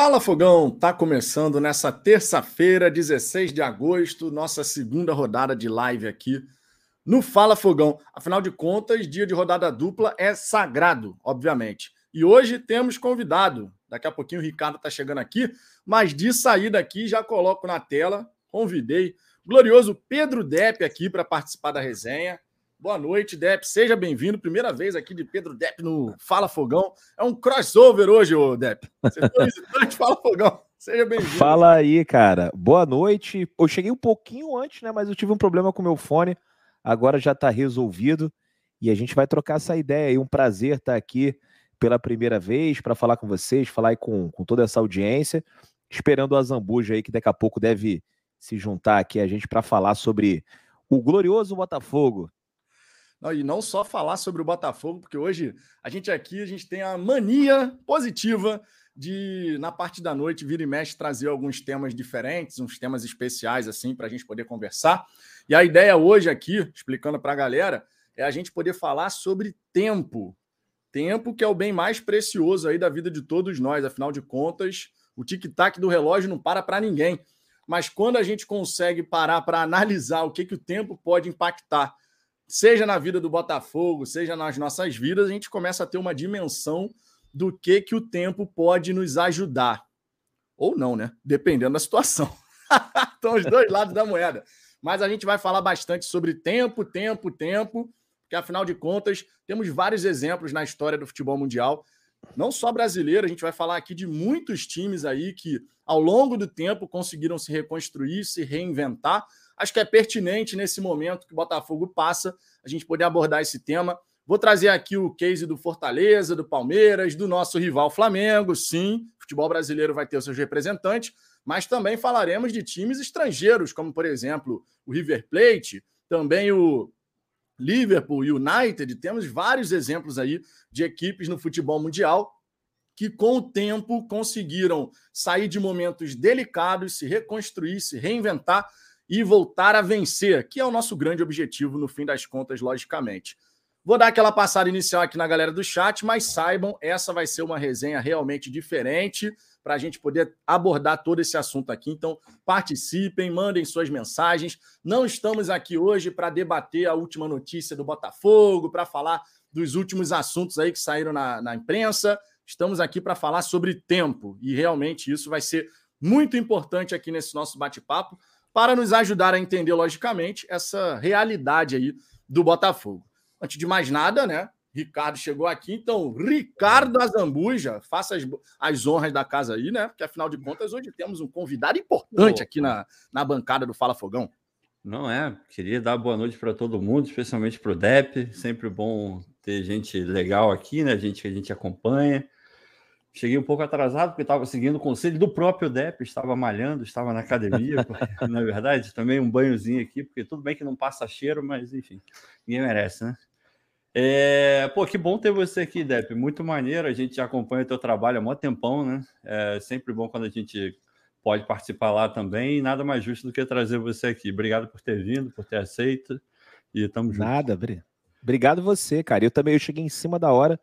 Fala Fogão, tá começando nessa terça-feira, 16 de agosto, nossa segunda rodada de live aqui no Fala Fogão. Afinal de contas, dia de rodada dupla é sagrado, obviamente. E hoje temos convidado. Daqui a pouquinho o Ricardo tá chegando aqui, mas de saída aqui já coloco na tela, convidei glorioso Pedro Depp aqui para participar da resenha. Boa noite, Depp. Seja bem-vindo. Primeira vez aqui de Pedro Depp no Fala Fogão. É um crossover hoje, ô Depp. Você foi visitante Fala Fogão. Seja bem-vindo. Fala aí, cara. Boa noite. Eu cheguei um pouquinho antes, né? Mas eu tive um problema com meu fone. Agora já está resolvido. E a gente vai trocar essa ideia aí. Um prazer estar aqui pela primeira vez para falar com vocês, falar aí com, com toda essa audiência. Esperando a Zambuja aí, que daqui a pouco deve se juntar aqui a gente para falar sobre o glorioso Botafogo e não só falar sobre o Botafogo, porque hoje a gente aqui a gente tem a mania positiva de, na parte da noite, vir e mexe, trazer alguns temas diferentes, uns temas especiais, assim, para a gente poder conversar. E a ideia hoje aqui, explicando para a galera, é a gente poder falar sobre tempo. Tempo que é o bem mais precioso aí da vida de todos nós. Afinal de contas, o tic-tac do relógio não para para ninguém. Mas quando a gente consegue parar para analisar o que, que o tempo pode impactar seja na vida do Botafogo, seja nas nossas vidas, a gente começa a ter uma dimensão do que que o tempo pode nos ajudar. Ou não, né? Dependendo da situação. Estão os dois lados da moeda. Mas a gente vai falar bastante sobre tempo, tempo, tempo, porque afinal de contas, temos vários exemplos na história do futebol mundial, não só brasileiro, a gente vai falar aqui de muitos times aí que ao longo do tempo conseguiram se reconstruir, se reinventar, acho que é pertinente nesse momento que o Botafogo passa a gente poder abordar esse tema. Vou trazer aqui o case do Fortaleza, do Palmeiras, do nosso rival Flamengo. Sim, o futebol brasileiro vai ter os seus representantes, mas também falaremos de times estrangeiros, como por exemplo o River Plate, também o Liverpool United. Temos vários exemplos aí de equipes no futebol mundial que, com o tempo, conseguiram sair de momentos delicados, se reconstruir, se reinventar e voltar a vencer, que é o nosso grande objetivo no fim das contas, logicamente. Vou dar aquela passada inicial aqui na galera do chat, mas saibam, essa vai ser uma resenha realmente diferente para a gente poder abordar todo esse assunto aqui. Então, participem, mandem suas mensagens. Não estamos aqui hoje para debater a última notícia do Botafogo, para falar dos últimos assuntos aí que saíram na, na imprensa. Estamos aqui para falar sobre tempo e realmente isso vai ser muito importante aqui nesse nosso bate-papo para nos ajudar a entender, logicamente, essa realidade aí do Botafogo. Antes de mais nada, né? Ricardo chegou aqui, então, Ricardo Azambuja, faça as, as honras da casa aí, né? Porque afinal de contas, hoje temos um convidado importante aqui na, na bancada do Fala Fogão. Não é? Queria dar boa noite para todo mundo, especialmente para o Dep. Sempre bom ter gente legal aqui, né? Gente que a gente acompanha. Cheguei um pouco atrasado, porque estava seguindo o conselho do próprio Depp, estava malhando, estava na academia, na verdade, também um banhozinho aqui, porque tudo bem que não passa cheiro, mas enfim, ninguém merece, né? É, pô, que bom ter você aqui, Depp, muito maneiro, a gente já acompanha o teu trabalho há muito tempão, né? É sempre bom quando a gente pode participar lá também, e nada mais justo do que trazer você aqui. Obrigado por ter vindo, por ter aceito, e estamos juntos. Nada, obrigado você, cara. Eu também eu cheguei em cima da hora,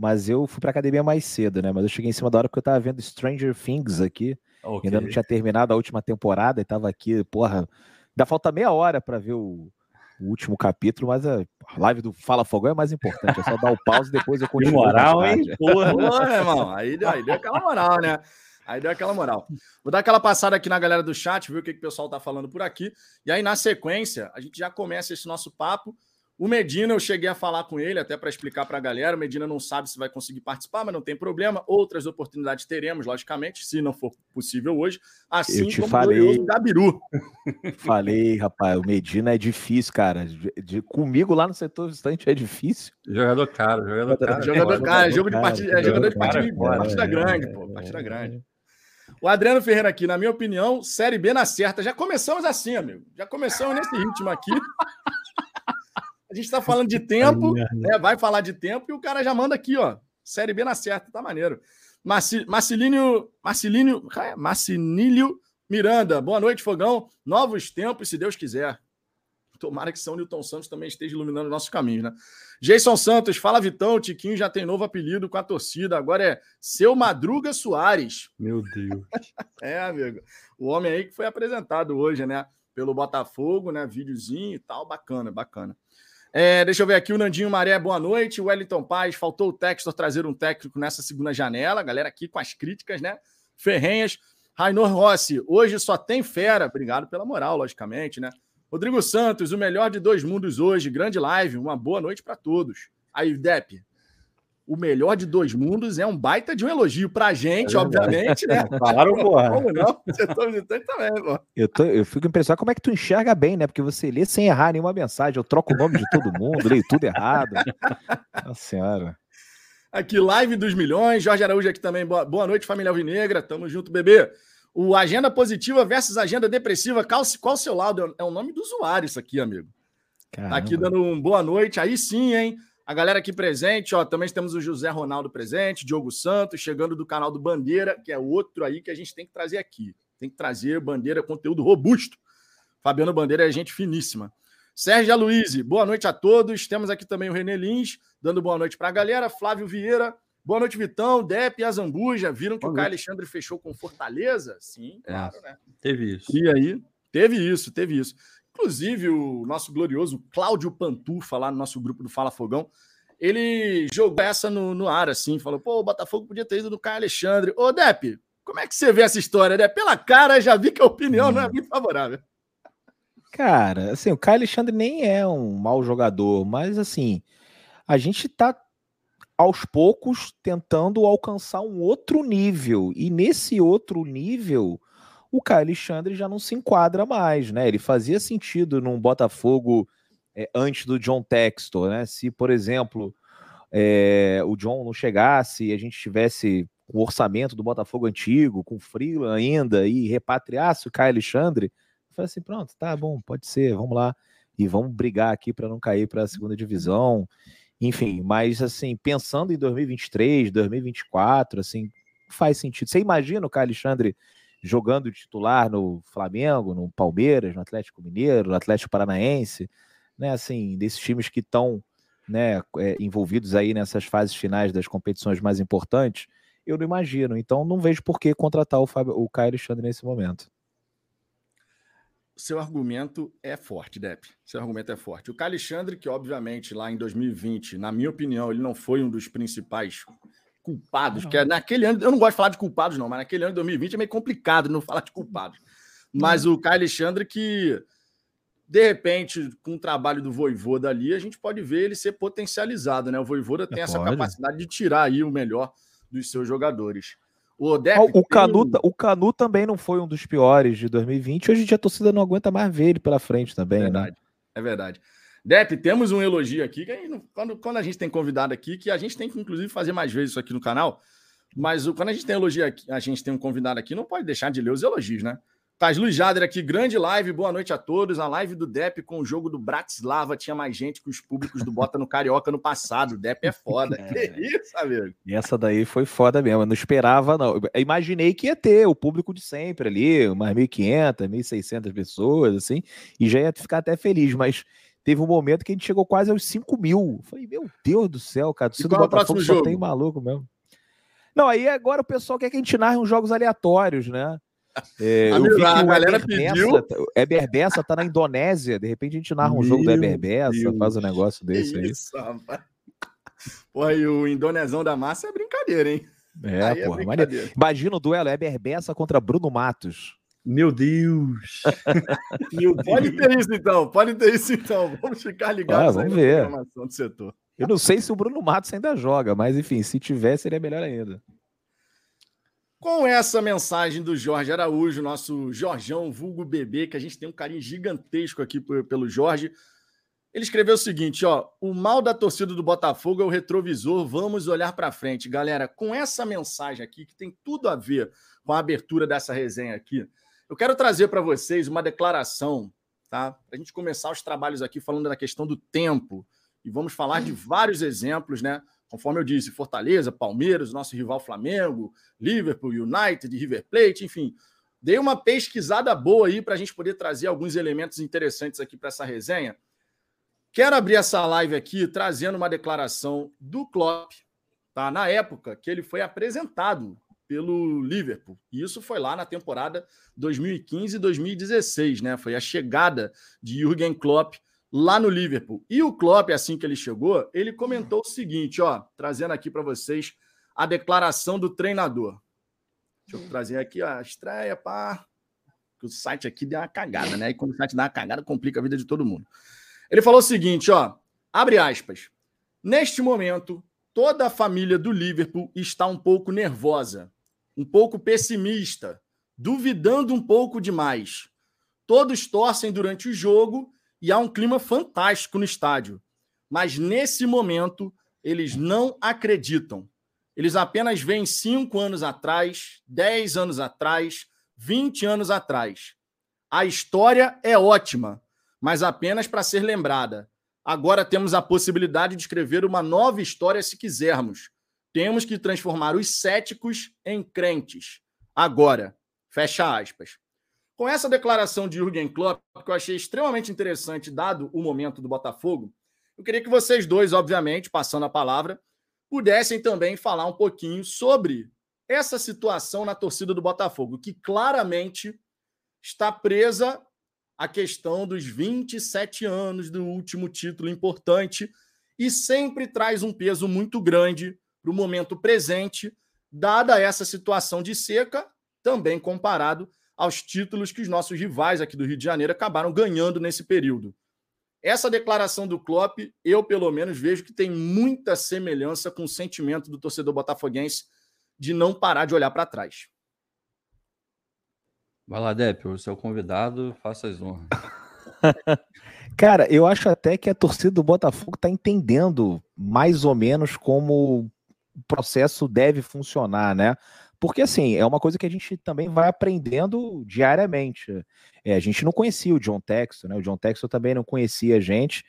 mas eu fui pra academia mais cedo, né? Mas eu cheguei em cima da hora porque eu tava vendo Stranger Things aqui. Okay. Ainda não tinha terminado a última temporada e tava aqui, porra. Ainda falta meia hora para ver o, o, último capítulo, mas a live do Fala Fogão é mais importante. É só dar o pause e depois eu continuo. Que moral, hein? Porra, porra irmão. Aí, aí deu aquela moral, né? Aí deu aquela moral. Vou dar aquela passada aqui na galera do chat, ver o que, que o pessoal tá falando por aqui. E aí, na sequência, a gente já começa esse nosso papo. O Medina, eu cheguei a falar com ele até para explicar para a galera. O Medina não sabe se vai conseguir participar, mas não tem problema. Outras oportunidades teremos, logicamente, se não for possível hoje. Assim eu te como falei, o Gabiru. Falei, rapaz, o Medina é difícil, cara. De, de, comigo lá no setor distante é difícil. Jogador caro, jogador caro. Jogador caro, jogo de partida, é, jogador de partida, partida grande, pô, partida grande. O Adriano Ferreira aqui, na minha opinião, Série B na certa. Já começamos assim, amigo. Já começamos nesse ritmo aqui. A gente está falando de tempo, né? vai falar de tempo e o cara já manda aqui, ó. Série B na certa, tá maneiro. Marcelínio, Marcelínio, Marcinílio Miranda, boa noite, Fogão. Novos tempos, se Deus quiser. Tomara que São Newton Santos também esteja iluminando nossos caminhos, né? Jason Santos, fala Vitão, o Tiquinho já tem novo apelido com a torcida, agora é Seu Madruga Soares. Meu Deus. é, amigo. O homem aí que foi apresentado hoje, né? Pelo Botafogo, né? Videozinho e tal, bacana, bacana. É, deixa eu ver aqui o Nandinho Maré, boa noite. O Wellington Paz, faltou o Textor trazer um técnico nessa segunda janela. Galera aqui com as críticas, né? Ferrenhas. Rainor Rossi, hoje só tem fera. Obrigado pela moral, logicamente, né? Rodrigo Santos, o melhor de dois mundos hoje. Grande live. Uma boa noite para todos. Aí, Depp, o melhor de dois mundos é um baita de um elogio pra gente, é obviamente, né? Falaram, porra. Como não? Você tá visitante também, pô. Eu, tô, eu fico impressionado como é que tu enxerga bem, né? Porque você lê sem errar nenhuma mensagem. Eu troco o nome de todo mundo, leio tudo errado. Nossa senhora. Aqui, live dos milhões. Jorge Araújo aqui também. Boa, boa noite, família Alvinegra. Tamo junto, bebê. O Agenda Positiva versus Agenda Depressiva. Qual, qual o seu lado? É o nome do usuário, isso aqui, amigo. Caramba. Tá aqui dando um boa noite. Aí sim, hein? A galera aqui presente, ó, também temos o José Ronaldo presente, Diogo Santos, chegando do canal do Bandeira, que é outro aí que a gente tem que trazer aqui. Tem que trazer Bandeira, conteúdo robusto. Fabiano Bandeira é gente finíssima. Sérgio Aloysio, boa noite a todos. Temos aqui também o René Lins, dando boa noite para a galera. Flávio Vieira, boa noite, Vitão. Dep e Azambuja. Viram que boa o Caio Alexandre fechou com Fortaleza? Sim, é, claro, né? Teve isso. E aí, teve isso, teve isso. Inclusive, o nosso glorioso Cláudio Pantufa, lá no nosso grupo do Fala Fogão, ele jogou essa no, no ar, assim, falou: pô, o Botafogo podia ter ido no Caio Alexandre. Ô, Depp, como é que você vê essa história, né? Pela cara, já vi que a opinião hum. não é hum. muito favorável. Cara, assim, o Caio Alexandre nem é um mau jogador, mas assim, a gente tá aos poucos tentando alcançar um outro nível. E nesse outro nível, o Caio Alexandre já não se enquadra mais, né? Ele fazia sentido num Botafogo é, antes do John Textor, né? Se, por exemplo, é, o John não chegasse e a gente tivesse o orçamento do Botafogo antigo, com Freeland ainda, e repatriasse o Caio Alexandre, eu falei assim: pronto, tá bom, pode ser, vamos lá. E vamos brigar aqui para não cair para a segunda divisão. Enfim, mas assim, pensando em 2023, 2024, assim, faz sentido. Você imagina o Caio Alexandre jogando titular no Flamengo, no Palmeiras, no Atlético Mineiro, no Atlético Paranaense, né? Assim, desses times que estão né, é, envolvidos aí nessas fases finais das competições mais importantes, eu não imagino. Então, não vejo por que contratar o, Fábio, o Caio Alexandre nesse momento. Seu argumento é forte, Depp. Seu argumento é forte. O Caio Alexandre, que obviamente lá em 2020, na minha opinião, ele não foi um dos principais culpados, não. que é naquele ano, eu não gosto de falar de culpados, não, mas naquele ano de 2020 é meio complicado não falar de culpados. Mas o Caio Alexandre, que de repente, com o trabalho do Voivoda ali, a gente pode ver ele ser potencializado, né? O Voivoda tem é, essa pode. capacidade de tirar aí o melhor dos seus jogadores. O, Odep, o, Canu, o Canu também não foi um dos piores de 2020. Hoje em dia a torcida não aguenta mais ver ele pela frente também, é verdade, né? É verdade. Dep, temos um elogio aqui, que quando, quando a gente tem convidado aqui, que a gente tem que, inclusive, fazer mais vezes isso aqui no canal, mas o, quando a gente tem elogio aqui, a gente tem um convidado aqui, não pode deixar de ler os elogios, né? Taz Luiz Jader aqui, grande live, boa noite a todos. A live do Dep com o jogo do Bratislava tinha mais gente que os públicos do Bota no Carioca no passado. O Dep é foda. É. Que isso, amigo? E essa daí foi foda mesmo. Eu não esperava, não. Eu imaginei que ia ter o público de sempre ali, umas 1.500, 1.600 pessoas, assim, e já ia ficar até feliz, mas teve um momento que a gente chegou quase aos 5 mil. Falei, meu Deus do céu, cara. E qual é o próximo jogo? tem maluco mesmo. Não, aí agora o pessoal quer que a gente narre uns jogos aleatórios, né? É, eu vi que a galera Eber pediu. Bessa, Eber Bessa tá na Indonésia. De repente a gente narra um Meu jogo do Eber Bessa, faz um negócio desse aí. Isso. Pô, e o Indonesão da Massa é brincadeira, hein? É, aí porra. É Imagina o duelo Eber Bessa contra Bruno Matos. Meu Deus. Meu Deus. Pode ter isso então, pode ter isso então. Vamos ficar ligados ah, vamos ver. do setor. Eu não sei se o Bruno Matos ainda joga, mas enfim, se tiver, seria melhor ainda. Com essa mensagem do Jorge Araújo, nosso Jorjão vulgo bebê, que a gente tem um carinho gigantesco aqui pelo Jorge. Ele escreveu o seguinte, ó: "O mal da torcida do Botafogo é o retrovisor, vamos olhar para frente". Galera, com essa mensagem aqui que tem tudo a ver com a abertura dessa resenha aqui, eu quero trazer para vocês uma declaração, tá? Para a gente começar os trabalhos aqui falando da questão do tempo e vamos falar de vários exemplos, né? Conforme eu disse, Fortaleza, Palmeiras, nosso rival Flamengo, Liverpool, United, River Plate, enfim, Dei uma pesquisada boa aí para a gente poder trazer alguns elementos interessantes aqui para essa resenha. Quero abrir essa live aqui trazendo uma declaração do Klopp, tá? Na época que ele foi apresentado pelo Liverpool. E isso foi lá na temporada 2015-2016, né? Foi a chegada de Jürgen Klopp lá no Liverpool. E o Klopp, assim que ele chegou, ele comentou o seguinte, ó, trazendo aqui para vocês a declaração do treinador. Deixa eu trazer aqui a estreia, pá. Que o site aqui deu uma cagada, né? E quando o site dá uma cagada, complica a vida de todo mundo. Ele falou o seguinte, ó, abre aspas. Neste momento, toda a família do Liverpool está um pouco nervosa, um pouco pessimista, duvidando um pouco demais. Todos torcem durante o jogo e há um clima fantástico no estádio. Mas nesse momento, eles não acreditam. Eles apenas veem cinco anos atrás, dez anos atrás, vinte anos atrás. A história é ótima, mas apenas para ser lembrada. Agora temos a possibilidade de escrever uma nova história se quisermos. Temos que transformar os céticos em crentes. Agora, fecha aspas. Com essa declaração de Jürgen Klopp, que eu achei extremamente interessante, dado o momento do Botafogo, eu queria que vocês dois, obviamente, passando a palavra, pudessem também falar um pouquinho sobre essa situação na torcida do Botafogo, que claramente está presa à questão dos 27 anos do último título importante e sempre traz um peso muito grande para o momento presente, dada essa situação de seca, também comparado aos títulos que os nossos rivais aqui do Rio de Janeiro acabaram ganhando nesse período. Essa declaração do Klopp, eu pelo menos vejo que tem muita semelhança com o sentimento do torcedor botafoguense de não parar de olhar para trás. Vai lá, Depp, o seu convidado, faça as honras. Cara, eu acho até que a torcida do Botafogo está entendendo mais ou menos como processo deve funcionar, né? Porque, assim, é uma coisa que a gente também vai aprendendo diariamente. É, a gente não conhecia o John Texton, né? O John Texton também não conhecia a gente.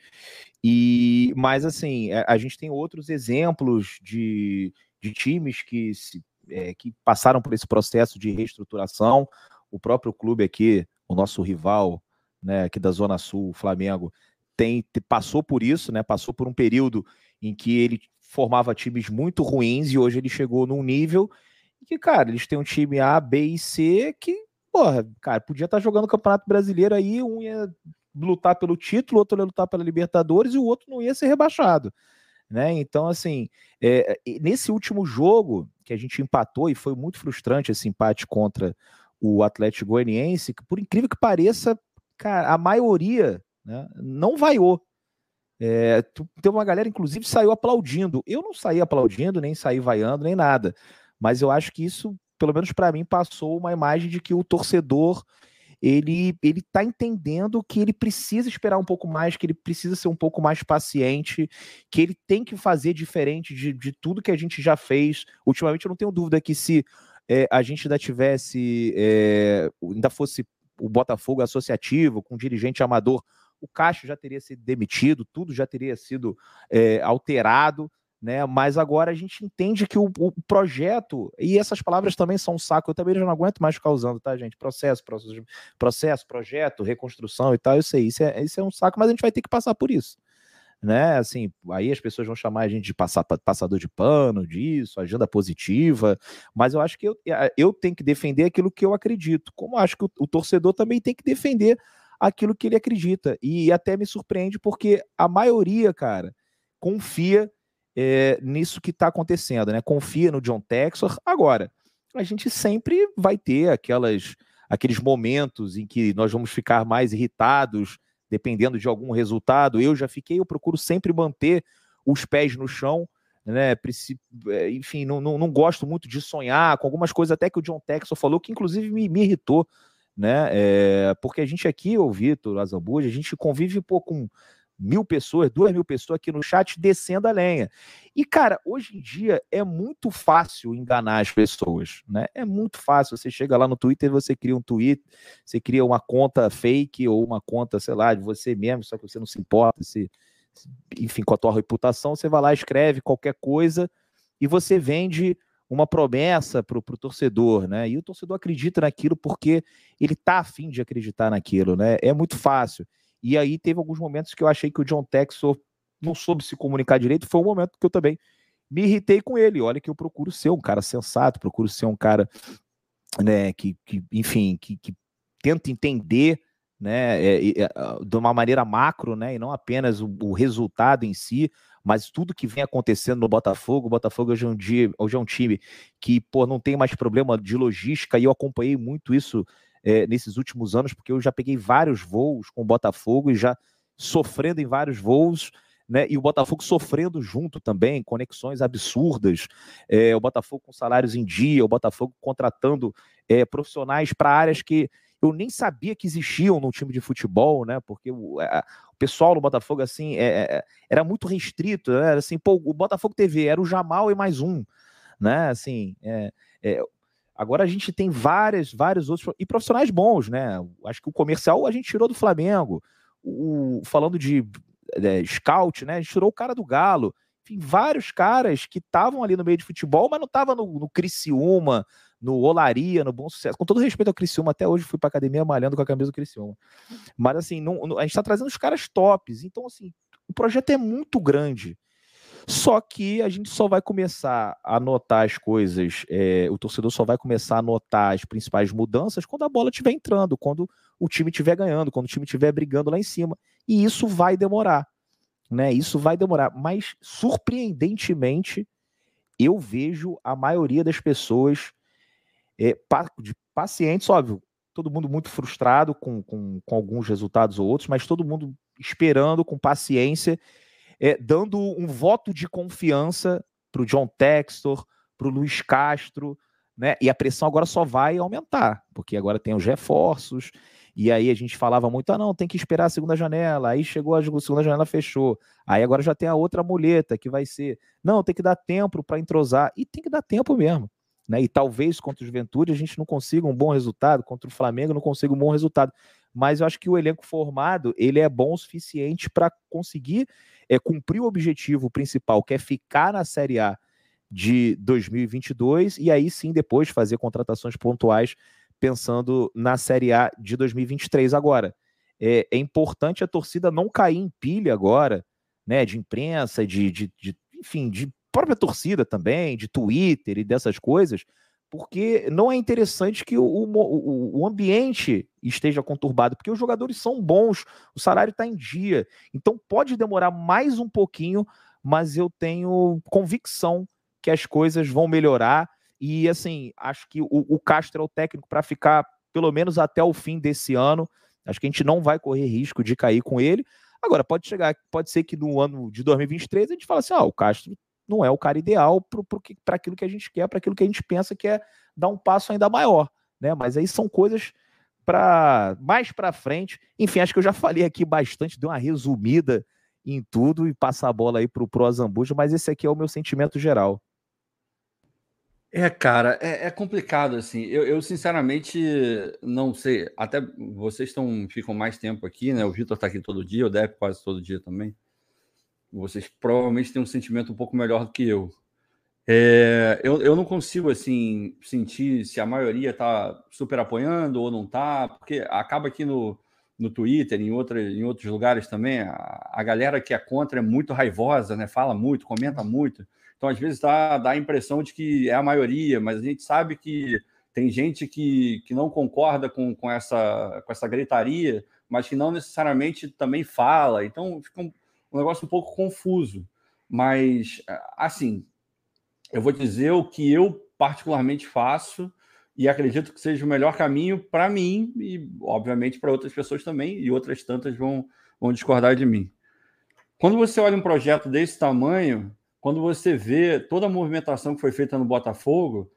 E, mas, assim, a, é, a gente tem outros exemplos de, de times que, se, é, que passaram por esse processo de reestruturação. O próprio clube aqui, o nosso rival, né, aqui da Zona Sul, o Flamengo, tem, passou por isso, né? Passou por um período em que ele formava times muito ruins e hoje ele chegou num nível que, cara, eles têm um time A, B e C que, porra, cara, podia estar tá jogando o Campeonato Brasileiro aí, um ia lutar pelo título, outro ia lutar pela Libertadores e o outro não ia ser rebaixado. Né? Então, assim, é, nesse último jogo que a gente empatou, e foi muito frustrante esse empate contra o Atlético Goianiense, que por incrível que pareça, cara, a maioria né, não vaiou. É, tem uma galera, inclusive, saiu aplaudindo. Eu não saí aplaudindo, nem saí vaiando, nem nada. Mas eu acho que isso, pelo menos para mim, passou uma imagem de que o torcedor ele ele está entendendo que ele precisa esperar um pouco mais, que ele precisa ser um pouco mais paciente, que ele tem que fazer diferente de, de tudo que a gente já fez. Ultimamente, eu não tenho dúvida que se é, a gente ainda tivesse, é, ainda fosse o Botafogo associativo, com um dirigente amador, o Caixa já teria sido demitido, tudo já teria sido é, alterado né? Mas agora a gente entende que o, o, projeto, e essas palavras também são um saco, eu também já não aguento mais ficar usando, tá, gente? Processo, processo, processo projeto, reconstrução e tal, eu sei, isso é, isso é um saco, mas a gente vai ter que passar por isso. Né, assim, aí as pessoas vão chamar a gente de passar, passador de pano, disso, agenda positiva, mas eu acho que eu, eu tenho que defender aquilo que eu acredito, como acho que o, o torcedor também tem que defender aquilo que ele acredita, e até me surpreende porque a maioria, cara, confia é, nisso que está acontecendo, né? Confia no John Texor. Agora, a gente sempre vai ter aquelas, aqueles momentos em que nós vamos ficar mais irritados, dependendo de algum resultado. Eu já fiquei, eu procuro sempre manter os pés no chão, né? É, enfim, não, não, não gosto muito de sonhar com algumas coisas até que o John Texor falou, que inclusive me, me irritou, né? É, porque a gente aqui, o Vitor, Azambuja, a gente convive pô, com mil pessoas, duas mil pessoas aqui no chat descendo a lenha. E, cara, hoje em dia é muito fácil enganar as pessoas, né? É muito fácil. Você chega lá no Twitter, você cria um tweet, você cria uma conta fake ou uma conta, sei lá, de você mesmo, só que você não se importa, se, enfim, com a tua reputação, você vai lá, escreve qualquer coisa e você vende uma promessa para o torcedor, né? E o torcedor acredita naquilo porque ele tá afim de acreditar naquilo, né? É muito fácil. E aí teve alguns momentos que eu achei que o John Texor não soube se comunicar direito. Foi um momento que eu também me irritei com ele. Olha que eu procuro ser um cara sensato, procuro ser um cara, né, que, que enfim, que, que tenta entender, né, é, é, de uma maneira macro, né, e não apenas o, o, resultado em si, mas tudo que vem acontecendo no Botafogo. O Botafogo hoje é um, dia, hoje é um time que, pô, não tem mais problema de logística e eu acompanhei muito isso é, nesses últimos anos, porque eu já peguei vários voos com o Botafogo e já sofrendo em vários voos né? E o Botafogo sofrendo junto também, conexões absurdas, é, o Botafogo com salários em dia, o Botafogo contratando é, profissionais para áreas que eu nem sabia que existiam no time de futebol, né? Porque o, a, o pessoal no Botafogo, assim, é, é era muito restrito, né? Era assim, pô, o Botafogo TV era o Jamal e mais um, né? Assim, é, é, agora a gente tem várias, vários outros, e profissionais bons, né? Acho que o comercial a gente tirou do Flamengo, o, falando de é, scout, né? A gente tirou o cara do Galo. Enfim, vários caras que estavam ali no meio de futebol, mas não estavam no, no Criciúma, no Olaria, no Bom Sucesso. Com todo respeito ao Criciúma, até hoje fui para academia malhando com a camisa do Criciúma. Mas assim, não, não, a gente está trazendo os caras tops. Então, assim, o projeto é muito grande. Só que a gente só vai começar a notar as coisas, é, o torcedor só vai começar a notar as principais mudanças quando a bola estiver entrando, quando o time estiver ganhando, quando o time estiver brigando lá em cima. E isso vai demorar. Né? Isso vai demorar. Mas, surpreendentemente, eu vejo a maioria das pessoas é, de pacientes, óbvio, todo mundo muito frustrado com, com, com alguns resultados ou outros, mas todo mundo esperando com paciência é, dando um voto de confiança para o John Textor, para o Luiz Castro, né? E a pressão agora só vai aumentar, porque agora tem os reforços, e aí a gente falava muito, ah, não, tem que esperar a segunda janela, aí chegou a segunda janela, fechou. Aí agora já tem a outra muleta, que vai ser, não, tem que dar tempo para entrosar, e tem que dar tempo mesmo. Né? E talvez contra o Juventude a gente não consiga um bom resultado, contra o Flamengo não consiga um bom resultado. Mas eu acho que o elenco formado ele é bom o suficiente para conseguir é cumprir o objetivo principal, que é ficar na Série A de 2022 e aí sim depois fazer contratações pontuais pensando na Série A de 2023 agora. É, é importante a torcida não cair em pilha agora, né, de imprensa, de, de, de enfim, de própria torcida também, de Twitter e dessas coisas, porque não é interessante que o, o, o ambiente esteja conturbado, porque os jogadores são bons, o salário está em dia. Então pode demorar mais um pouquinho, mas eu tenho convicção que as coisas vão melhorar. E assim, acho que o, o Castro é o técnico para ficar pelo menos até o fim desse ano. Acho que a gente não vai correr risco de cair com ele. Agora, pode chegar, pode ser que no ano de 2023 a gente fale assim: ah, o Castro não é o cara ideal para aquilo que a gente quer, para aquilo que a gente pensa que é dar um passo ainda maior, né? Mas aí são coisas para mais para frente. Enfim, acho que eu já falei aqui bastante, dei uma resumida em tudo e passar a bola aí para o Azambuja, mas esse aqui é o meu sentimento geral. É, cara, é, é complicado assim. Eu, eu, sinceramente não sei. Até vocês estão ficam mais tempo aqui, né? O Vitor está aqui todo dia, o Depp quase todo dia também vocês provavelmente têm um sentimento um pouco melhor do que eu. É, eu, eu não consigo assim sentir se a maioria está super apoiando ou não está, porque acaba aqui no, no Twitter, em, outra, em outros lugares também, a, a galera que é contra é muito raivosa, né? fala muito, comenta muito. Então, às vezes, dá, dá a impressão de que é a maioria, mas a gente sabe que tem gente que, que não concorda com, com, essa, com essa gritaria, mas que não necessariamente também fala. Então, fica um, um negócio um pouco confuso. Mas, assim, eu vou dizer o que eu particularmente faço e acredito que seja o melhor caminho para mim e, obviamente, para outras pessoas também, e outras tantas vão, vão discordar de mim. Quando você olha um projeto desse tamanho, quando você vê toda a movimentação que foi feita no Botafogo,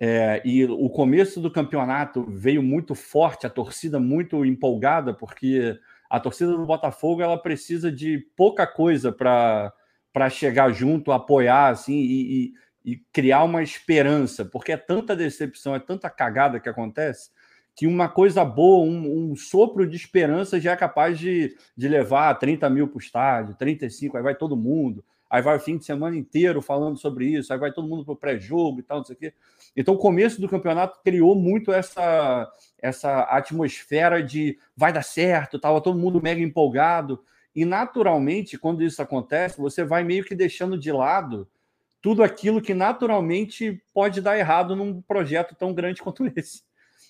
é, e o começo do campeonato veio muito forte, a torcida muito empolgada, porque a torcida do Botafogo ela precisa de pouca coisa para chegar junto, apoiar assim e, e, e, criar uma esperança, porque é tanta decepção, é tanta cagada que acontece que uma coisa boa, um, um sopro de esperança já é capaz de, de levar 30 mil para o estádio, 35, aí vai todo mundo. Aí vai o fim de semana inteiro falando sobre isso, aí vai todo mundo para o pré-jogo e tal, não sei o quê. Então, o começo do campeonato criou muito essa, essa atmosfera de vai dar certo, estava todo mundo mega empolgado. E, naturalmente, quando isso acontece, você vai meio que deixando de lado tudo aquilo que naturalmente pode dar errado num projeto tão grande quanto esse.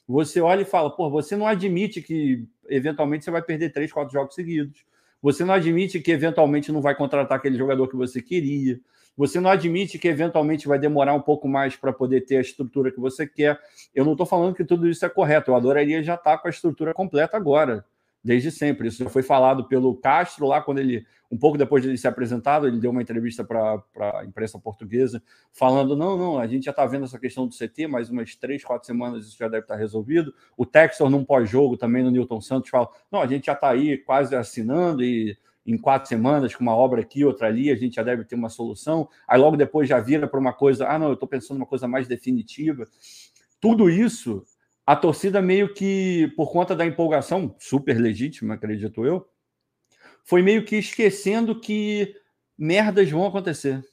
Você olha e fala, pô, você não admite que eventualmente você vai perder três, quatro jogos seguidos. Você não admite que eventualmente não vai contratar aquele jogador que você queria. Você não admite que eventualmente vai demorar um pouco mais para poder ter a estrutura que você quer. Eu não estou falando que tudo isso é correto. Eu adoraria já estar tá com a estrutura completa agora desde sempre. Isso já foi falado pelo Castro lá, quando ele, um pouco depois de ele ser apresentado, ele deu uma entrevista para a imprensa portuguesa, falando: não, não, a gente já está vendo essa questão do CT, mais umas três, quatro semanas isso já deve estar tá resolvido. O Textor, num pós-jogo, também no Newton Santos, fala: não, a gente já está aí quase assinando e. Em quatro semanas, com uma obra aqui, outra ali, a gente já deve ter uma solução. Aí logo depois já vira para uma coisa, ah, não, eu estou pensando uma coisa mais definitiva. Tudo isso a torcida meio que, por conta da empolgação, super legítima, acredito eu, foi meio que esquecendo que merdas vão acontecer.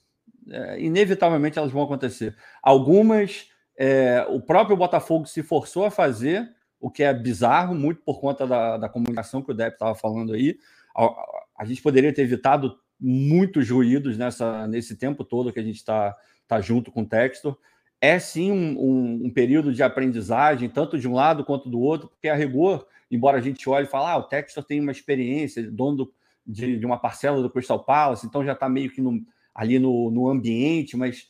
É, inevitavelmente elas vão acontecer. Algumas, é, o próprio Botafogo se forçou a fazer, o que é bizarro, muito por conta da, da comunicação que o Depp estava falando aí. A, a, gente poderia ter evitado muitos ruídos nessa, nesse tempo todo que a gente está tá junto com o Textor é sim um, um, um, período de aprendizagem, tanto de um lado quanto do outro, porque a rigor, embora a gente olhe e fale, ah, o Textor tem uma experiência, dono do, de, de, uma parcela do Crystal Palace, então já está meio que no, ali no, no ambiente, mas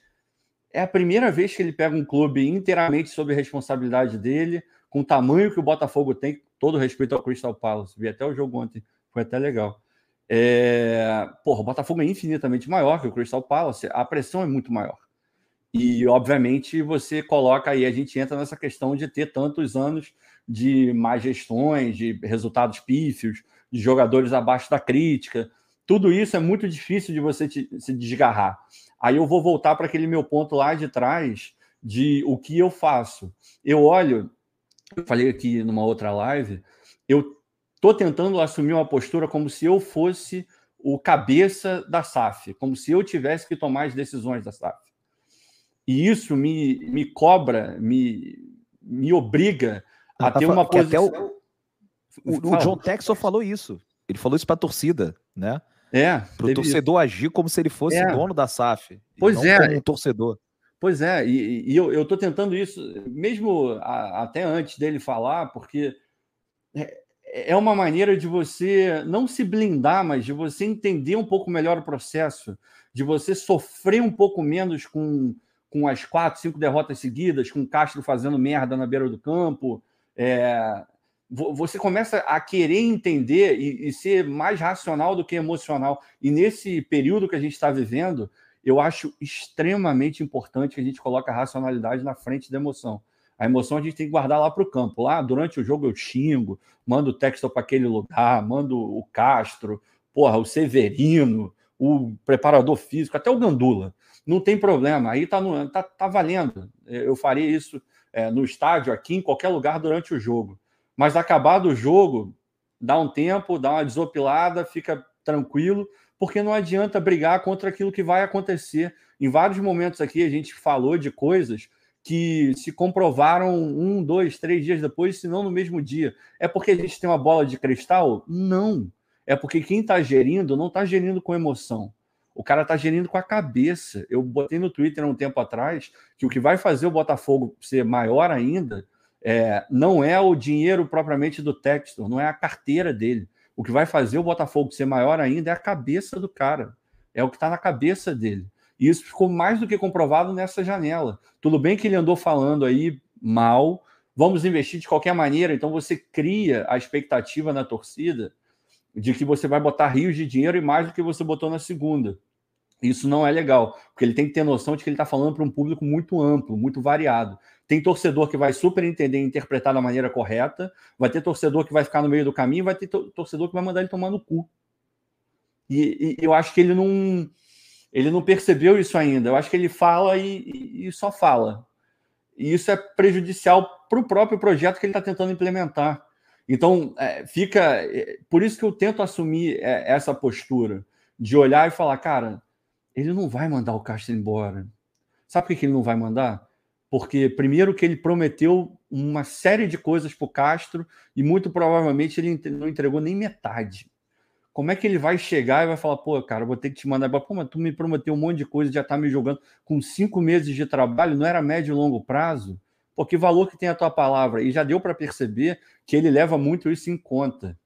é a primeira vez que ele pega um clube inteiramente sob a responsabilidade dele, com o tamanho que o Botafogo tem, todo respeito ao Crystal Palace. Vi até o jogo ontem, foi até legal. É... Porra, o Botafogo é infinitamente maior que o Crystal Palace, a pressão é muito maior. E, obviamente, você coloca aí, a gente entra nessa questão de ter tantos anos de má gestões, de resultados pífios, de jogadores abaixo da crítica. Tudo isso é muito difícil de você te, se desgarrar. Aí eu vou voltar para aquele meu ponto lá de trás de o que eu faço. Eu olho, eu falei aqui numa outra live, eu estou tentando assumir uma postura como se eu fosse o cabeça da SAF, como se eu tivesse que tomar as decisões da SAF. E isso me, me cobra, me, me obriga a tá ter uma posição. Até o, o, o John Texel falou isso. Ele falou isso para a torcida, né? É. Para o torcedor isso. agir como se ele fosse é. dono da SAF. Pois é. Como um torcedor. Pois é, e, e eu estou tentando isso, mesmo a, até antes dele falar, porque é, é uma maneira de você não se blindar, mas de você entender um pouco melhor o processo, de você sofrer um pouco menos com com as quatro, cinco derrotas seguidas, com o Castro fazendo merda na beira do campo. É, você começa a querer entender e, e, ser mais racional do que emocional. E nesse período que a gente está vivendo, eu acho extremamente importante que a gente coloque a racionalidade na frente da emoção. A emoção a gente tem que guardar lá para o campo. Lá, durante o jogo, eu xingo, mando o texto para aquele lugar, mando o Castro, porra, o Severino, o preparador físico, até o Gandula não tem problema, aí tá, no, tá, tá valendo. Eu faria isso é, no estádio, aqui, em qualquer lugar durante o jogo. Mas acabado o jogo, dá um tempo, dá uma desopilada, fica tranquilo, porque não adianta brigar contra aquilo que vai acontecer. Em vários momentos aqui a gente falou de coisas que se comprovaram um, dois, três dias depois, se não no mesmo dia. É porque a gente tem uma bola de cristal? Não. É porque quem está gerindo não está gerindo com emoção. O cara está gerindo com a cabeça. Eu botei no Twitter um tempo atrás que o que vai fazer o Botafogo ser maior ainda é, não é o dinheiro propriamente do Textor, não é a carteira dele. O que vai fazer o Botafogo ser maior ainda é a cabeça do cara. É o que está na cabeça dele. E isso ficou mais do que comprovado nessa janela. Tudo bem que ele andou falando aí mal, vamos investir de qualquer maneira, então você cria a expectativa na torcida de que você vai botar rios de dinheiro e mais do que você botou na segunda. Isso não é legal, porque ele tem que ter noção de que ele está falando para um público muito amplo, muito variado. Tem torcedor que vai super entender e interpretar da maneira correta, vai ter torcedor que vai ficar no meio do caminho, vai ter torcedor que vai mandar ele tomar no cu. E, e eu acho que ele não, ele não percebeu isso ainda. Eu acho que ele fala e, e só fala. E isso é prejudicial para o próprio projeto que ele está tentando implementar. Então, é, fica. É, por isso que eu tento assumir é, essa postura de olhar e falar, cara, ele não vai mandar o Castro embora. Sabe por que ele não vai mandar? Porque, primeiro, que ele prometeu uma série de coisas para o Castro e muito provavelmente ele não entregou nem metade. Como é que ele vai chegar e vai falar, pô, cara, vou ter que te mandar. Pô, mas tu me prometeu um monte de coisa, já tá me jogando com cinco meses de trabalho, não era médio e longo prazo? Pô, que valor que tem a tua palavra? E já deu para perceber que ele leva muito isso em conta.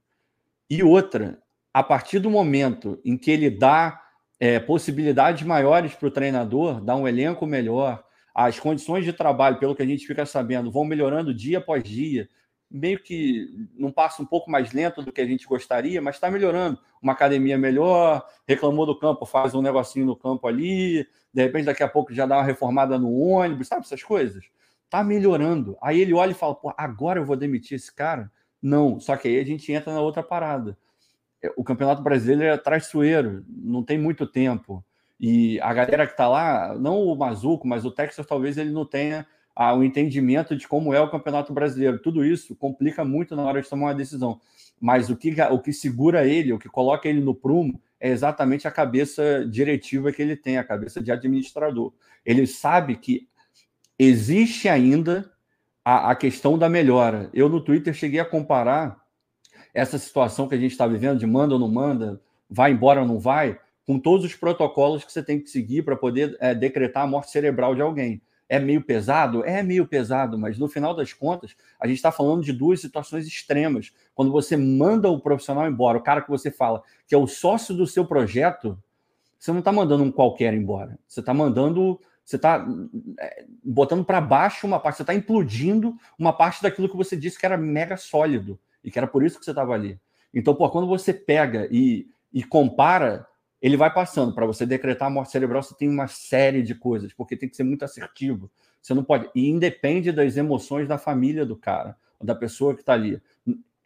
E outra, a partir do momento em que ele dá é, possibilidades maiores para o treinador, dá um elenco melhor, as condições de trabalho, pelo que a gente fica sabendo, vão melhorando dia após dia. Meio que não passa um pouco mais lento do que a gente gostaria, mas está melhorando. Uma academia melhor, reclamou do campo, faz um negocinho no campo ali, de repente daqui a pouco já dá uma reformada no ônibus, sabe essas coisas? Está melhorando. Aí ele olha e fala, pô, agora eu vou demitir esse cara? Não, só que aí a gente entra na outra parada. O Campeonato Brasileiro é traiçoeiro, não tem muito tempo. E a galera que está lá, não o Mazuco, mas o Texas, talvez ele não tenha ah, o entendimento de como é o Campeonato Brasileiro. Tudo isso complica muito na hora de tomar uma decisão. Mas o que, o que segura ele, o que coloca ele no prumo, é exatamente a cabeça diretiva que ele tem, a cabeça de administrador. Ele sabe que existe ainda a, a questão da melhora. Eu no Twitter cheguei a comparar essa situação que a gente está vivendo de manda ou não manda, vai embora ou não vai, com todos os protocolos que você tem que seguir para poder é, decretar a morte cerebral de alguém. É meio pesado? É meio pesado, mas no final das contas, a gente está falando de duas situações extremas. Quando você manda o profissional embora, o cara que você fala que é o sócio do seu projeto, você não está mandando um qualquer embora. Você está mandando, você está é, botando para baixo uma parte, você está implodindo uma parte daquilo que você disse que era mega sólido e que era por isso que você estava ali. Então, pô, quando você pega e, e compara ele vai passando. Para você decretar a morte cerebral, você tem uma série de coisas, porque tem que ser muito assertivo. Você não pode. E independe das emoções da família do cara, da pessoa que está ali.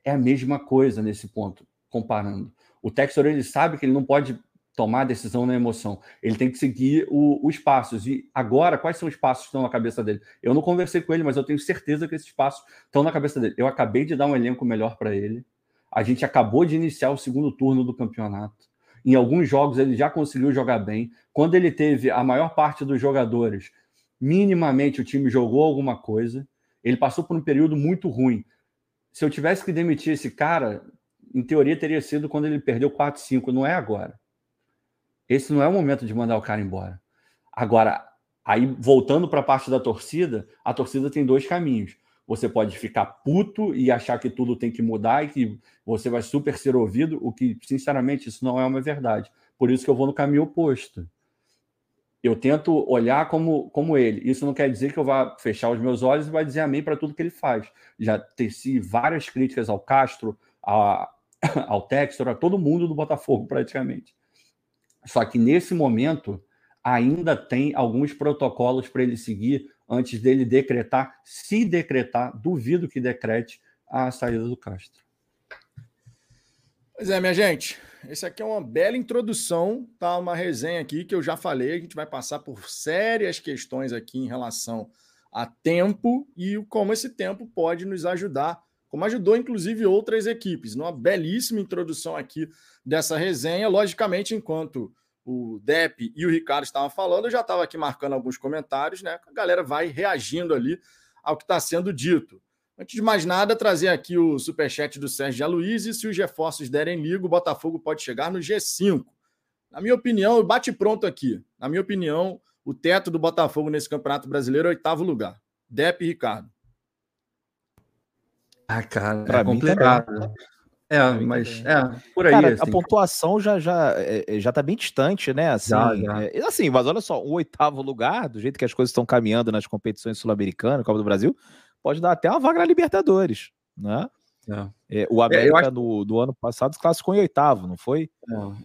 É a mesma coisa nesse ponto, comparando. O Textor ele sabe que ele não pode tomar decisão na emoção. Ele tem que seguir o, os passos. E agora, quais são os passos que estão na cabeça dele? Eu não conversei com ele, mas eu tenho certeza que esses passos estão na cabeça dele. Eu acabei de dar um elenco melhor para ele. A gente acabou de iniciar o segundo turno do campeonato. Em alguns jogos ele já conseguiu jogar bem. Quando ele teve a maior parte dos jogadores, minimamente o time jogou alguma coisa. Ele passou por um período muito ruim. Se eu tivesse que demitir esse cara, em teoria teria sido quando ele perdeu 4-5, não é agora. Esse não é o momento de mandar o cara embora. Agora, aí voltando para a parte da torcida, a torcida tem dois caminhos você pode ficar puto e achar que tudo tem que mudar e que você vai super ser ouvido, o que, sinceramente, isso não é uma verdade. Por isso que eu vou no caminho oposto. Eu tento olhar como, como ele. Isso não quer dizer que eu vá fechar os meus olhos e vai dizer amém para tudo que ele faz. Já teci várias críticas ao Castro, a, ao Textor, a todo mundo do Botafogo, praticamente. Só que nesse momento ainda tem alguns protocolos para ele seguir antes dele decretar, se decretar, duvido que decrete a saída do Castro. Pois é, minha gente. Esse aqui é uma bela introdução, tá? Uma resenha aqui que eu já falei. A gente vai passar por sérias questões aqui em relação a tempo e como esse tempo pode nos ajudar, como ajudou inclusive outras equipes. Uma belíssima introdução aqui dessa resenha. Logicamente, enquanto o Depp e o Ricardo estavam falando, eu já estava aqui marcando alguns comentários, né? A galera vai reagindo ali ao que está sendo dito. Antes de mais nada, trazer aqui o superchat do Sérgio. E se os reforços derem liga, o Botafogo pode chegar no G5. Na minha opinião, bate pronto aqui. Na minha opinião, o teto do Botafogo nesse Campeonato Brasileiro é oitavo lugar. Depp e Ricardo. Ah, cara, pra é complicado. É, mas é, por aí. Cara, assim. a pontuação já, já, é, é, já tá bem distante, né? Assim, já, já. É, assim, mas olha só, o oitavo lugar, do jeito que as coisas estão caminhando nas competições sul-americanas, Copa do Brasil, pode dar até uma vaga na Libertadores, né? É. É, o América acho... do, do ano passado se classificou em oitavo, não foi?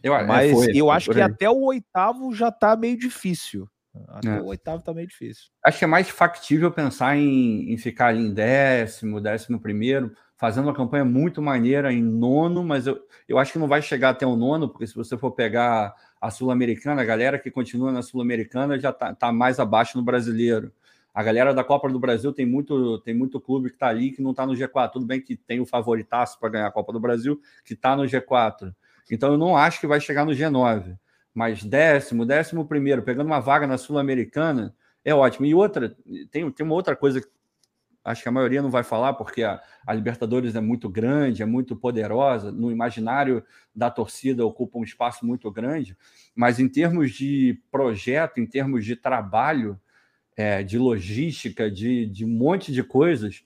Eu, mas foi, eu acho que até o oitavo já tá meio difícil. Até o oitavo tá meio difícil. Acho que é mais factível pensar em, em ficar ali em décimo, décimo primeiro fazendo uma campanha muito maneira em nono, mas eu, eu acho que não vai chegar até o nono, porque se você for pegar a Sul-Americana, a galera que continua na Sul-Americana já está tá mais abaixo no brasileiro. A galera da Copa do Brasil tem muito, tem muito clube que está ali que não está no G4. Tudo bem que tem o favoritaço para ganhar a Copa do Brasil, que está no G4. Então eu não acho que vai chegar no G9. Mas décimo, décimo primeiro, pegando uma vaga na Sul-Americana, é ótimo. E outra, tem, tem uma outra coisa que acho que a maioria não vai falar, porque a, a, Libertadores é muito grande, é muito poderosa, no imaginário da torcida ocupa um espaço muito grande, mas em termos de projeto, em termos de trabalho, é, de logística, de, de um monte de coisas,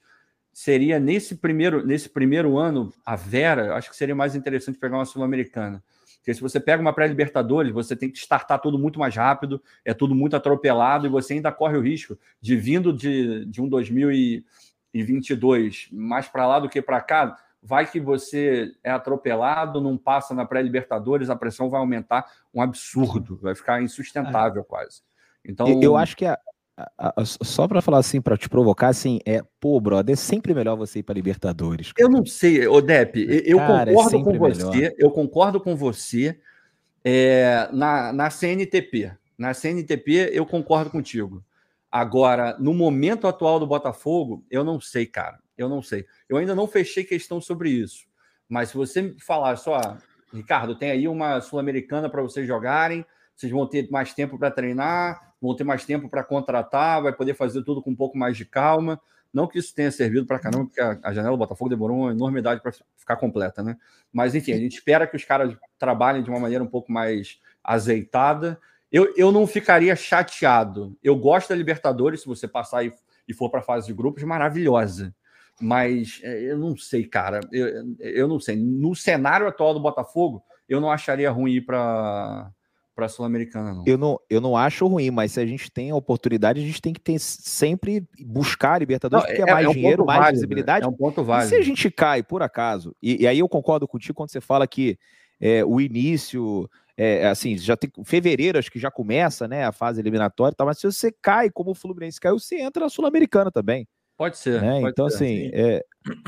seria nesse primeiro, nesse primeiro ano, a Vera, acho que seria mais interessante pegar uma Sul-Americana. Porque se você pega uma pré-Libertadores, você tem que startar tudo muito mais rápido, é tudo muito atropelado, e você ainda corre o risco de vindo de, de um 2022 mais para lá do que para cá, vai que você é atropelado, não passa na pré-Libertadores, a pressão vai aumentar um absurdo, vai ficar insustentável quase. Então, eu acho que a, só para falar assim, para te provocar, assim, é, pô, brother, é sempre melhor você ir para Libertadores. Cara. Eu não sei, Odep, eu cara, é concordo é com você, melhor. eu concordo com você é, na, na CNTP. Na CNTP, eu concordo contigo. Agora, no momento atual do Botafogo, eu não sei, cara. Eu não sei. Eu ainda não fechei questão sobre isso. Mas se você me falar só, Ricardo, tem aí uma Sul-Americana para vocês jogarem, vocês vão ter mais tempo para treinar, vão ter mais tempo para contratar, vai poder fazer tudo com um pouco mais de calma. Não que isso tenha servido para caramba, porque a, janela do Botafogo demorou uma enormidade para ficar completa, né? Mas, enfim, a gente espera que os caras trabalhem de uma maneira um pouco mais azeitada. Eu, eu não ficaria chateado. Eu gosto da Libertadores, se você passar e, e for para a fase de grupos, maravilhosa. Mas é, eu não sei, cara. Eu, eu não sei. No cenário atual do Botafogo, eu não acharia ruim ir para para a Sul-Americana, não. Eu não. Eu não acho ruim, mas se a gente tem a oportunidade, a gente tem que ter, sempre buscar a Libertadores, não, porque é, é mais é um dinheiro, mais válido, visibilidade. É um ponto válido. E se a gente cai, por acaso, e, e aí eu concordo contigo quando você fala que é, o início. É, assim, já tem fevereiro, acho que já começa, né, a fase eliminatória, tá, mas se você cai como o Fluminense caiu, você entra na Sul-Americana também. Pode ser. Né? Pode então, ser, assim, é,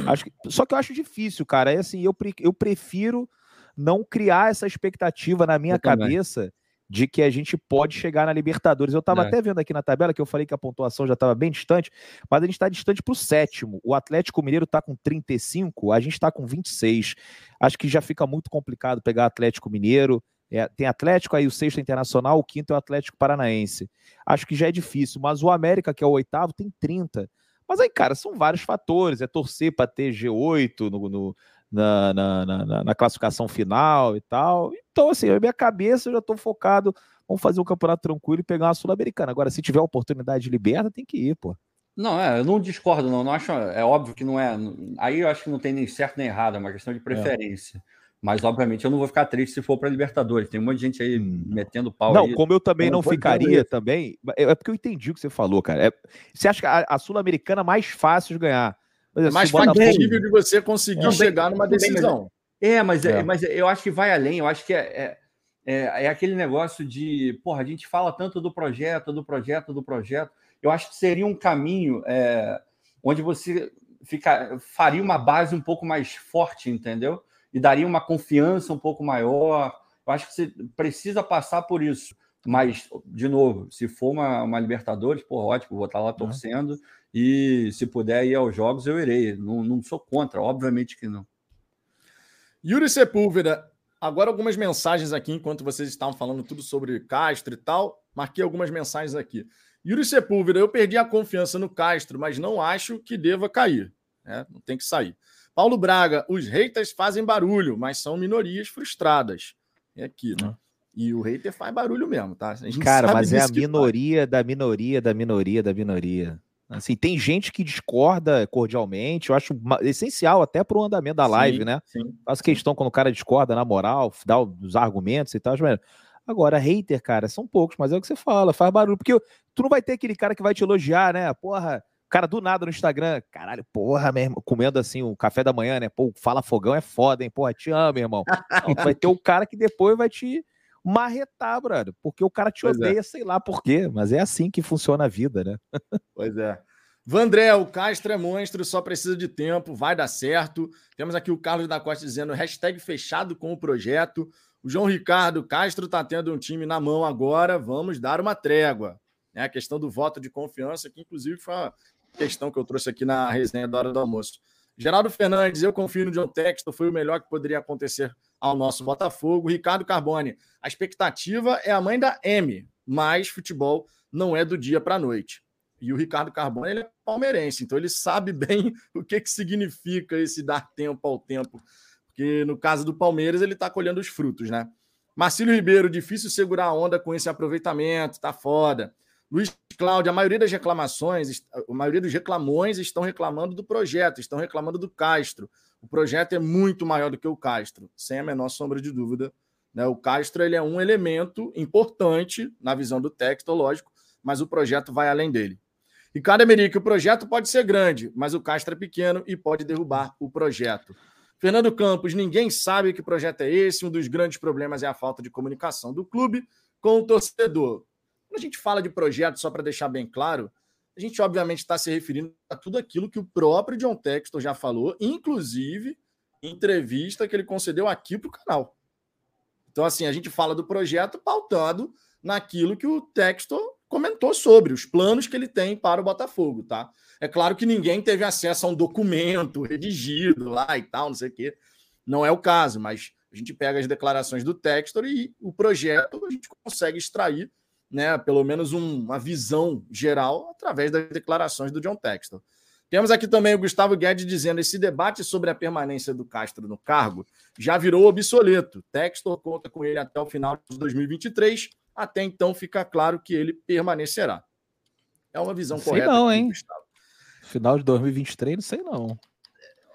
acho que, só que eu acho difícil, cara. É assim, eu, eu prefiro não criar essa expectativa na minha eu cabeça também. de que a gente pode chegar na Libertadores. Eu estava é. até vendo aqui na tabela que eu falei que a pontuação já estava bem distante, mas a gente está distante para o sétimo. O Atlético Mineiro está com 35, a gente está com 26. Acho que já fica muito complicado pegar Atlético Mineiro. É, tem Atlético, aí o sexto é Internacional, o quinto é o Atlético Paranaense. Acho que já é difícil, mas o América, que é o oitavo, tem 30. Mas aí, cara, são vários fatores. É torcer para ter G8 no, no, na, na, na, na, classificação final e tal. Então, assim, a minha cabeça eu já estou focado. Vamos fazer um campeonato tranquilo e pegar uma Sul-Americana. Agora, se tiver oportunidade de liberta, tem que ir, pô. Não, é, eu não discordo, não. não acho, é óbvio que não é. Aí eu acho que não tem nem certo nem errado, é uma questão de é. preferência. É. Mas, obviamente, eu não vou ficar triste se for para Libertadores. Tem um monte de gente aí hum. metendo pau. Não, aí. como eu também não, não ficaria também. É, é porque eu entendi o que você falou, cara. É, você acha que a, a Sul-Americana é mais fácil de ganhar? Mas, é mais factível de você conseguir chegar numa decisão. É, mas, é. mas eu acho que vai além. Eu acho que é, é, é, aquele negócio de, porra, a gente fala tanto do projeto, do projeto, do projeto. Eu acho que seria um caminho onde você fica, faria uma base um pouco mais forte, entendeu? E daria uma confiança um pouco maior. Eu acho que você precisa passar por isso. Mas, de novo, se for uma, uma Libertadores, pô, ótimo, vou estar lá torcendo. E se puder ir aos jogos, eu irei. Não, não sou contra, obviamente que não. Yuri Sepúlveda, agora algumas mensagens aqui, enquanto vocês estavam falando tudo sobre Castro e tal. Marquei algumas mensagens aqui. Yuri Sepúlveda, eu perdi a confiança no Castro, mas não acho que deva cair. Né? Não tem que sair. Paulo Braga, os haters fazem barulho, mas são minorias frustradas. É aqui, né? E o hater faz barulho mesmo, tá? Cara, mas é a minoria faz. da minoria da minoria da minoria. Assim, tem gente que discorda cordialmente, eu acho essencial até para o andamento da live, sim, né? Sim. Faço questão quando o cara discorda na moral, dá os argumentos e tal. Mas... Agora, hater, cara, são poucos, mas é o que você fala, faz barulho. Porque tu não vai ter aquele cara que vai te elogiar, né? Porra, cara do nada no Instagram, caralho, porra, mesmo, comendo assim o café da manhã, né? Pô, fala fogão é foda, hein? Porra, te amo, irmão. Não, vai ter o cara que depois vai te marretar, brother, porque o cara te pois é. odeia, é. sei lá por quê, mas é assim que funciona a vida, né? pois é. Vandré, o Castro é monstro, só precisa de tempo, vai dar certo. Temos aqui o Carlos da Costa dizendo hashtag fechado com o projeto. O João Ricardo, Castro está tendo um time na mão agora, vamos dar uma trégua. É a questão do voto de confiança, que inclusive foi uma questão que eu trouxe aqui na resenha da hora do almoço. Geraldo Fernandes, eu confio no John Texton, foi o melhor que poderia acontecer ao nosso Botafogo. Ricardo Carbone, a expectativa é a mãe da M, mas futebol não é do dia para a noite. E o Ricardo Carbone ele é palmeirense, então ele sabe bem o que, que significa esse dar tempo ao tempo. Porque no caso do Palmeiras, ele está colhendo os frutos, né? Marcílio Ribeiro, difícil segurar a onda com esse aproveitamento, tá foda. Luiz Cláudio, a maioria das reclamações, a maioria dos reclamões estão reclamando do projeto, estão reclamando do Castro. O projeto é muito maior do que o Castro, sem a menor sombra de dúvida. Né? O Castro ele é um elemento importante na visão do texto, lógico, mas o projeto vai além dele. Ricardo Emerick, o projeto pode ser grande, mas o Castro é pequeno e pode derrubar o projeto. Fernando Campos, ninguém sabe que projeto é esse. Um dos grandes problemas é a falta de comunicação do clube com o torcedor. Quando a gente fala de projeto, só para deixar bem claro, a gente obviamente está se referindo a tudo aquilo que o próprio John Textor já falou, inclusive entrevista que ele concedeu aqui para o canal. Então, assim, a gente fala do projeto pautado naquilo que o Textor comentou sobre, os planos que ele tem para o Botafogo, tá? É claro que ninguém teve acesso a um documento redigido lá e tal, não sei o quê. Não é o caso, mas a gente pega as declarações do Textor e o projeto a gente consegue extrair, né, pelo menos um, uma visão geral através das declarações do John Textor. Temos aqui também o Gustavo Guedes dizendo: esse debate sobre a permanência do Castro no cargo já virou obsoleto. Textor conta com ele até o final de 2023. Até então fica claro que ele permanecerá. É uma visão Sei correta. Não, hein? Gustavo. Final de 2023, não sei não.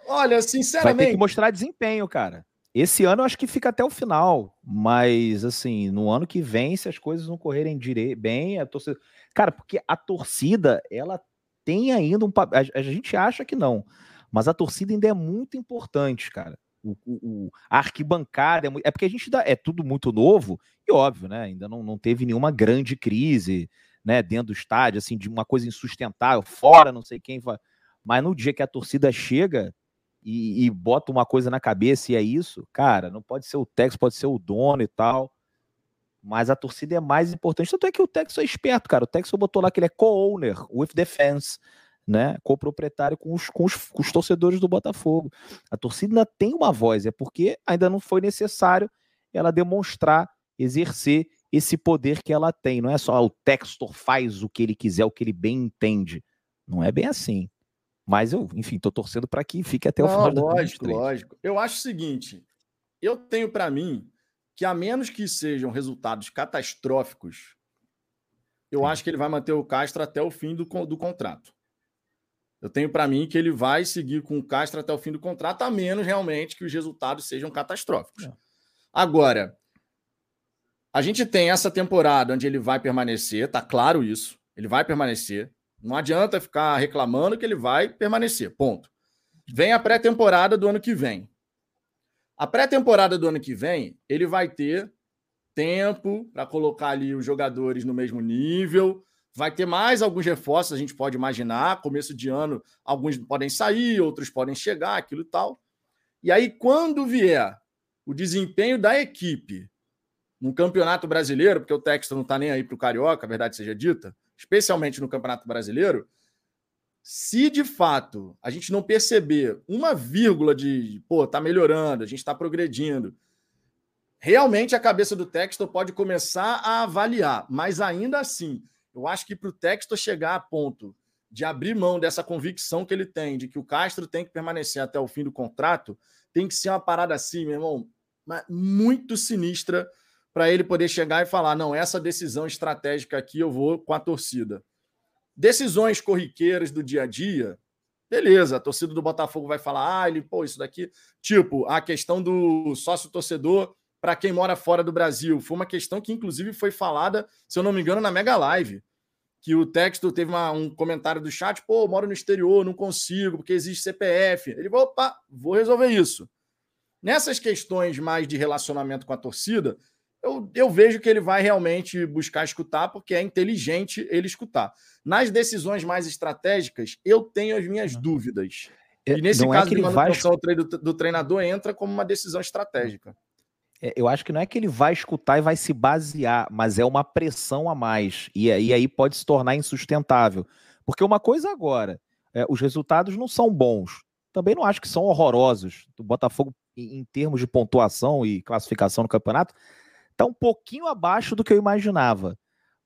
Olha, sinceramente. Vai ter que mostrar desempenho, cara. Esse ano eu acho que fica até o final, mas assim, no ano que vem, se as coisas não correrem bem, a torcida. Cara, porque a torcida, ela tem ainda um. A, a gente acha que não, mas a torcida ainda é muito importante, cara. O, o, a arquibancada é, muito... é porque a gente dá, é tudo muito novo e óbvio, né? Ainda não, não teve nenhuma grande crise né, dentro do estádio, assim, de uma coisa insustentável, fora, não sei quem. Mas no dia que a torcida chega e, e, bota uma coisa na cabeça e é isso, cara, não pode ser o Tex, pode ser o dono e tal. Mas a torcida é mais importante. Tanto é que o Texo é esperto, cara. O Texo botou lá que ele é co-owner with the fans, né? Co-proprietário com os, com, os, com os torcedores do Botafogo. A torcida ainda tem uma voz, é porque ainda não foi necessário ela demonstrar, exercer esse poder que ela tem. Não é só ah, o Textor faz o que ele quiser, o que ele bem entende. Não é bem assim. Mas eu, enfim, estou torcendo para que fique até o Não, final Lógico, lógico. Eu acho o seguinte: eu tenho para mim que, a menos que sejam resultados catastróficos, eu Sim. acho que ele vai manter o Castro até o fim do, do contrato. Eu tenho para mim que ele vai seguir com o Castro até o fim do contrato, a menos realmente que os resultados sejam catastróficos. É. Agora, a gente tem essa temporada onde ele vai permanecer, tá claro isso. Ele vai permanecer. Não adianta ficar reclamando que ele vai permanecer. Ponto. Vem a pré-temporada do ano que vem. A pré-temporada do ano que vem, ele vai ter tempo para colocar ali os jogadores no mesmo nível. Vai ter mais alguns reforços, a gente pode imaginar. Começo de ano, alguns podem sair, outros podem chegar, aquilo e tal. E aí, quando vier o desempenho da equipe no Campeonato Brasileiro, porque o texto não está nem aí para o Carioca, a verdade seja dita, especialmente no Campeonato Brasileiro, se de fato a gente não perceber uma vírgula de, pô, tá melhorando, a gente está progredindo, realmente a cabeça do texto pode começar a avaliar, mas ainda assim, eu acho que para o texto chegar a ponto de abrir mão dessa convicção que ele tem de que o Castro tem que permanecer até o fim do contrato, tem que ser uma parada assim, meu irmão, muito sinistra para ele poder chegar e falar: não, essa decisão estratégica aqui eu vou com a torcida. Decisões corriqueiras do dia a dia, beleza, a torcida do Botafogo vai falar: ah, ele, pô, isso daqui. Tipo, a questão do sócio-torcedor para quem mora fora do Brasil. Foi uma questão que, inclusive, foi falada, se eu não me engano, na Mega Live. Que o texto teve uma, um comentário do chat: pô, moro no exterior, não consigo, porque existe CPF. Ele falou: opa, vou resolver isso. Nessas questões mais de relacionamento com a torcida, eu, eu vejo que ele vai realmente buscar escutar, porque é inteligente ele escutar. Nas decisões mais estratégicas, eu tenho as minhas dúvidas. É, e nesse não é caso, é que ele vai... do, do treinador entra como uma decisão estratégica. É, eu acho que não é que ele vai escutar e vai se basear, mas é uma pressão a mais. E, e aí pode se tornar insustentável. Porque uma coisa agora, é, os resultados não são bons. Também não acho que são horrorosos. O Botafogo em termos de pontuação e classificação no campeonato, está um pouquinho abaixo do que eu imaginava.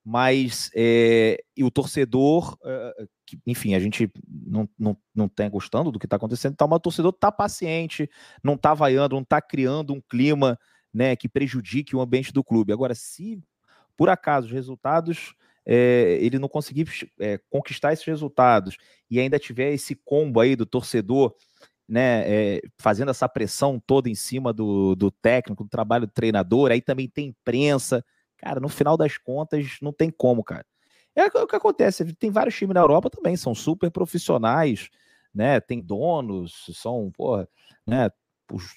Mas é, e o torcedor, é, que, enfim, a gente não, não, não tem gostando do que está acontecendo, tá, mas o torcedor está paciente, não está vaiando, não está criando um clima né, que prejudique o ambiente do clube. Agora, se por acaso os resultados é, ele não conseguir é, conquistar esses resultados e ainda tiver esse combo aí do torcedor né, é, fazendo essa pressão toda em cima do, do técnico, do trabalho do treinador, aí também tem imprensa. Cara, no final das contas, não tem como, cara. É o que acontece, tem vários times na Europa também, são super profissionais, né? Tem donos, são, porra, né? Os,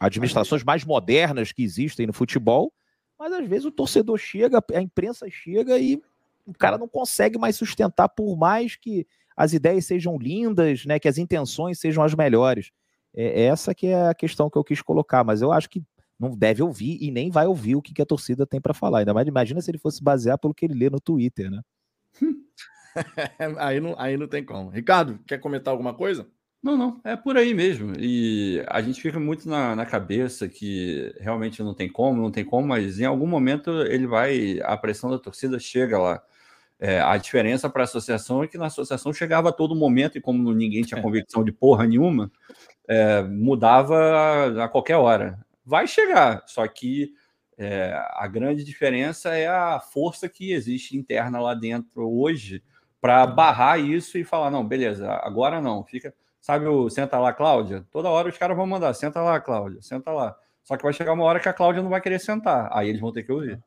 administrações mais modernas que existem no futebol, mas às vezes o torcedor chega, a imprensa chega e o cara não consegue mais sustentar, por mais que as ideias sejam lindas, né, que as intenções sejam as melhores. É, é essa que é a questão que eu quis colocar, mas eu acho que não deve ouvir e nem vai ouvir o que, que a torcida tem para falar. Ainda mais imagina se ele fosse basear pelo que ele lê no Twitter, né? aí, não, aí não tem como. Ricardo, quer comentar alguma coisa? Não, não, é por aí mesmo. E a gente fica muito na, na cabeça que realmente não tem como, não tem como, mas em algum momento ele vai, a pressão da torcida chega lá. É, a diferença para a associação é que na associação chegava a todo momento, e como ninguém tinha convicção de porra nenhuma, é, mudava a, qualquer hora. Vai chegar, só que é, a grande diferença é a força que existe interna lá dentro hoje para barrar isso e falar: não, beleza, agora não, fica. Sabe o senta lá, Cláudia? Toda hora os caras vão mandar: senta lá, Cláudia, senta lá. Só que vai chegar uma hora que a Cláudia não vai querer sentar, aí eles vão ter que ouvir.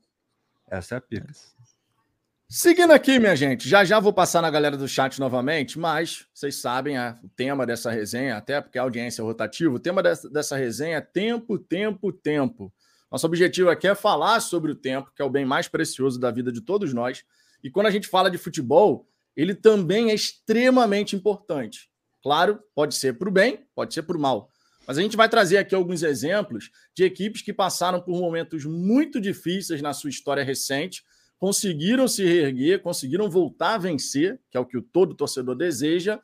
Essa é a pica. Seguindo aqui, minha gente, já já vou passar na galera do chat novamente, mas vocês sabem é, o tema dessa resenha, até porque a audiência é rotativa, o tema dessa, dessa resenha é tempo, tempo, tempo. Nosso objetivo aqui é falar sobre o tempo, que é o bem mais precioso da vida de todos nós. E quando a gente fala de futebol, ele também é extremamente importante. Claro, pode ser para o bem, pode ser para o mal. Mas a gente vai trazer aqui alguns exemplos de equipes que passaram por momentos muito difíceis na sua história recente conseguiram se reerguer, conseguiram voltar a vencer, que é o que todo torcedor deseja,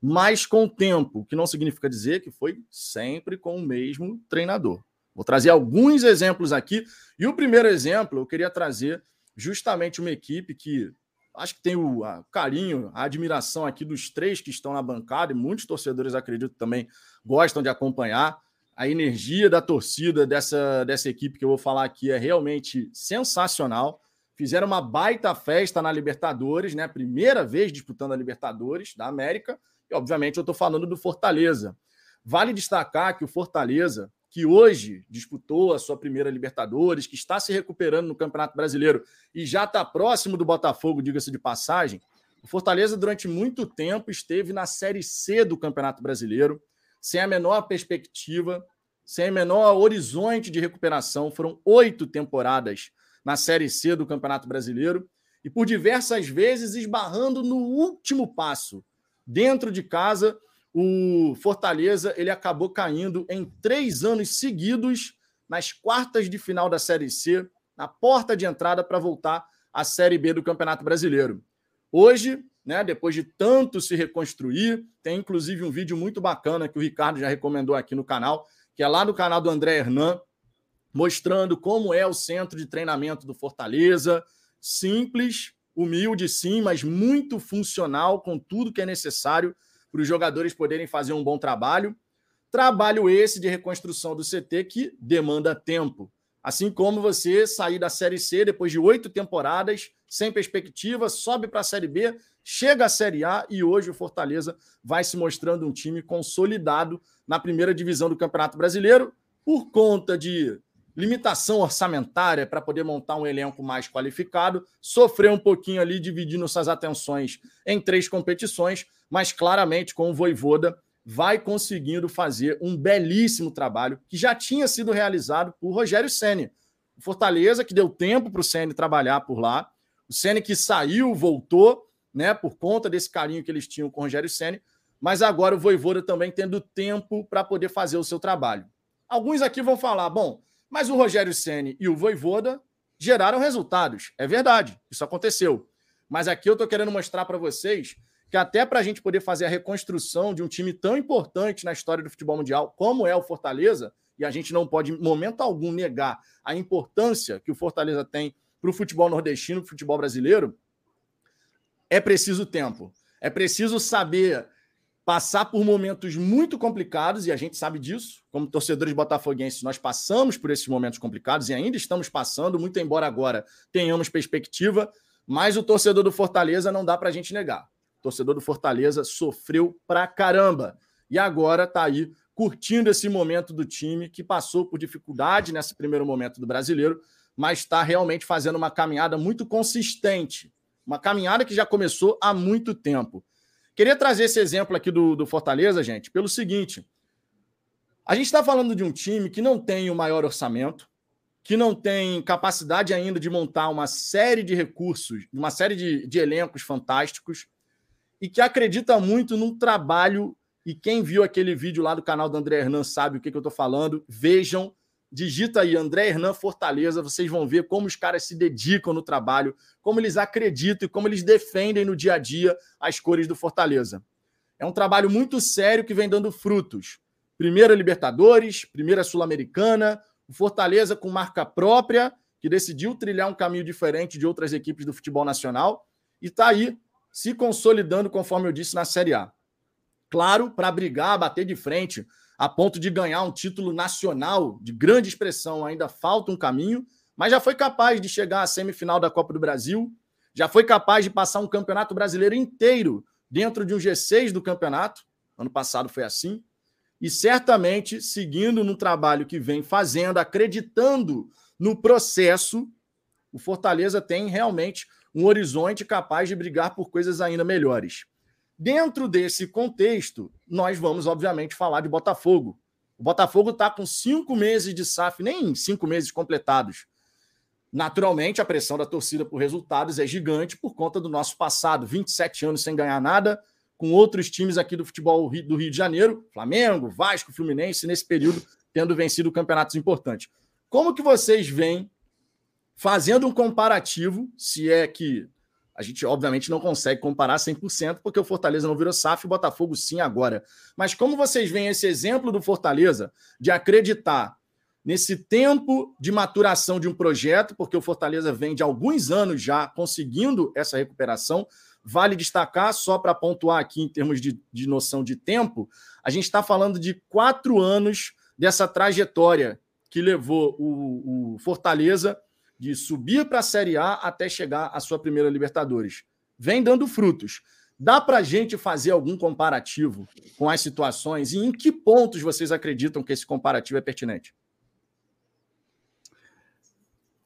mas com o tempo, que não significa dizer que foi sempre com o mesmo treinador. Vou trazer alguns exemplos aqui, e o primeiro exemplo eu queria trazer justamente uma equipe que acho que tem o carinho, a admiração aqui dos três que estão na bancada, e muitos torcedores, acredito, também gostam de acompanhar. A energia da torcida dessa, dessa equipe que eu vou falar aqui é realmente sensacional fizeram uma baita festa na Libertadores, né? Primeira vez disputando a Libertadores da América. E, obviamente, eu estou falando do Fortaleza. Vale destacar que o Fortaleza, que hoje disputou a sua primeira Libertadores, que está se recuperando no Campeonato Brasileiro e já está próximo do Botafogo, diga-se de passagem. O Fortaleza, durante muito tempo, esteve na Série C do Campeonato Brasileiro, sem a menor perspectiva, sem o menor horizonte de recuperação. Foram oito temporadas na Série C do Campeonato Brasileiro e por diversas vezes esbarrando no último passo. Dentro de casa, o Fortaleza ele acabou caindo em três anos seguidos nas quartas de final da Série C, na porta de entrada para voltar à Série B do Campeonato Brasileiro. Hoje, né, depois de tanto se reconstruir, tem inclusive um vídeo muito bacana que o Ricardo já recomendou aqui no canal, que é lá no canal do André Hernan, mostrando como é o centro de treinamento do Fortaleza. Simples, humilde, sim, mas muito funcional, com tudo que é necessário para os jogadores poderem fazer um bom trabalho. Trabalho esse de reconstrução do CT que demanda tempo. Assim como você sair da Série C depois de oito temporadas, sem perspectiva, sobe para a Série B, chega à Série A e hoje o Fortaleza vai se mostrando um time consolidado na primeira divisão do Campeonato Brasileiro por conta de limitação orçamentária para poder montar um elenco mais qualificado, sofreu um pouquinho ali dividindo suas atenções em três competições, mas claramente com o Voivoda vai conseguindo fazer um belíssimo trabalho que já tinha sido realizado por Rogério Ceni. Fortaleza que deu tempo para o Ceni trabalhar por lá, o Ceni que saiu, voltou, né, por conta desse carinho que eles tinham com o Rogério Ceni, mas agora o Voivoda também tendo tempo para poder fazer o seu trabalho. Alguns aqui vão falar, bom, mas o Rogério Ceni e o Voivoda geraram resultados. É verdade, isso aconteceu. Mas aqui eu estou querendo mostrar para vocês que até para a gente poder fazer a reconstrução de um time tão importante na história do futebol mundial como é o Fortaleza, e a gente não pode, em momento algum, negar a importância que o Fortaleza tem para o futebol nordestino, para o futebol brasileiro, é preciso tempo. É preciso saber passar por momentos muito complicados, e a gente sabe disso. Como torcedores botafoguenses, nós passamos por esses momentos complicados e ainda estamos passando, muito embora agora tenhamos perspectiva, mas o torcedor do Fortaleza não dá para a gente negar. O torcedor do Fortaleza sofreu pra caramba. E agora está aí curtindo esse momento do time que passou por dificuldade nesse primeiro momento do brasileiro, mas está realmente fazendo uma caminhada muito consistente uma caminhada que já começou há muito tempo. Queria trazer esse exemplo aqui do, do Fortaleza, gente, pelo seguinte: a gente está falando de um time que não tem o maior orçamento, que não tem capacidade ainda de montar uma série de recursos, uma série de, de elencos fantásticos, e que acredita muito num trabalho. E quem viu aquele vídeo lá do canal do André Hernan sabe o que, que eu estou falando. Vejam Digita aí André Hernan Fortaleza, vocês vão ver como os caras se dedicam no trabalho, como eles acreditam e como eles defendem no dia a dia as cores do Fortaleza. É um trabalho muito sério que vem dando frutos. Primeira Libertadores, primeira Sul-Americana, o Fortaleza com marca própria, que decidiu trilhar um caminho diferente de outras equipes do futebol nacional e está aí se consolidando, conforme eu disse, na Série A. Claro, para brigar, bater de frente a ponto de ganhar um título nacional de grande expressão, ainda falta um caminho, mas já foi capaz de chegar à semifinal da Copa do Brasil, já foi capaz de passar um campeonato brasileiro inteiro dentro de um G6 do campeonato. Ano passado foi assim. E certamente, seguindo no trabalho que vem fazendo, acreditando no processo, o Fortaleza tem realmente um horizonte capaz de brigar por coisas ainda melhores. Dentro desse contexto, nós vamos, obviamente, falar de Botafogo. O Botafogo está com cinco meses de SAF, nem cinco meses completados. Naturalmente, a pressão da torcida por resultados é gigante por conta do nosso passado. 27 anos sem ganhar nada, com outros times aqui do futebol do Rio de Janeiro, Flamengo, Vasco, Fluminense, nesse período, tendo vencido campeonatos importantes. Como que vocês veem, fazendo um comparativo, se é que a gente, obviamente, não consegue comparar 100%, porque o Fortaleza não virou SAF e o Botafogo sim agora. Mas como vocês veem esse exemplo do Fortaleza de acreditar nesse tempo de maturação de um projeto, porque o Fortaleza vem de alguns anos já conseguindo essa recuperação, vale destacar, só para pontuar aqui em termos de, de noção de tempo, a gente está falando de quatro anos dessa trajetória que levou o, o Fortaleza de subir para a Série A até chegar à sua primeira Libertadores. Vem dando frutos. Dá para a gente fazer algum comparativo com as situações e em que pontos vocês acreditam que esse comparativo é pertinente?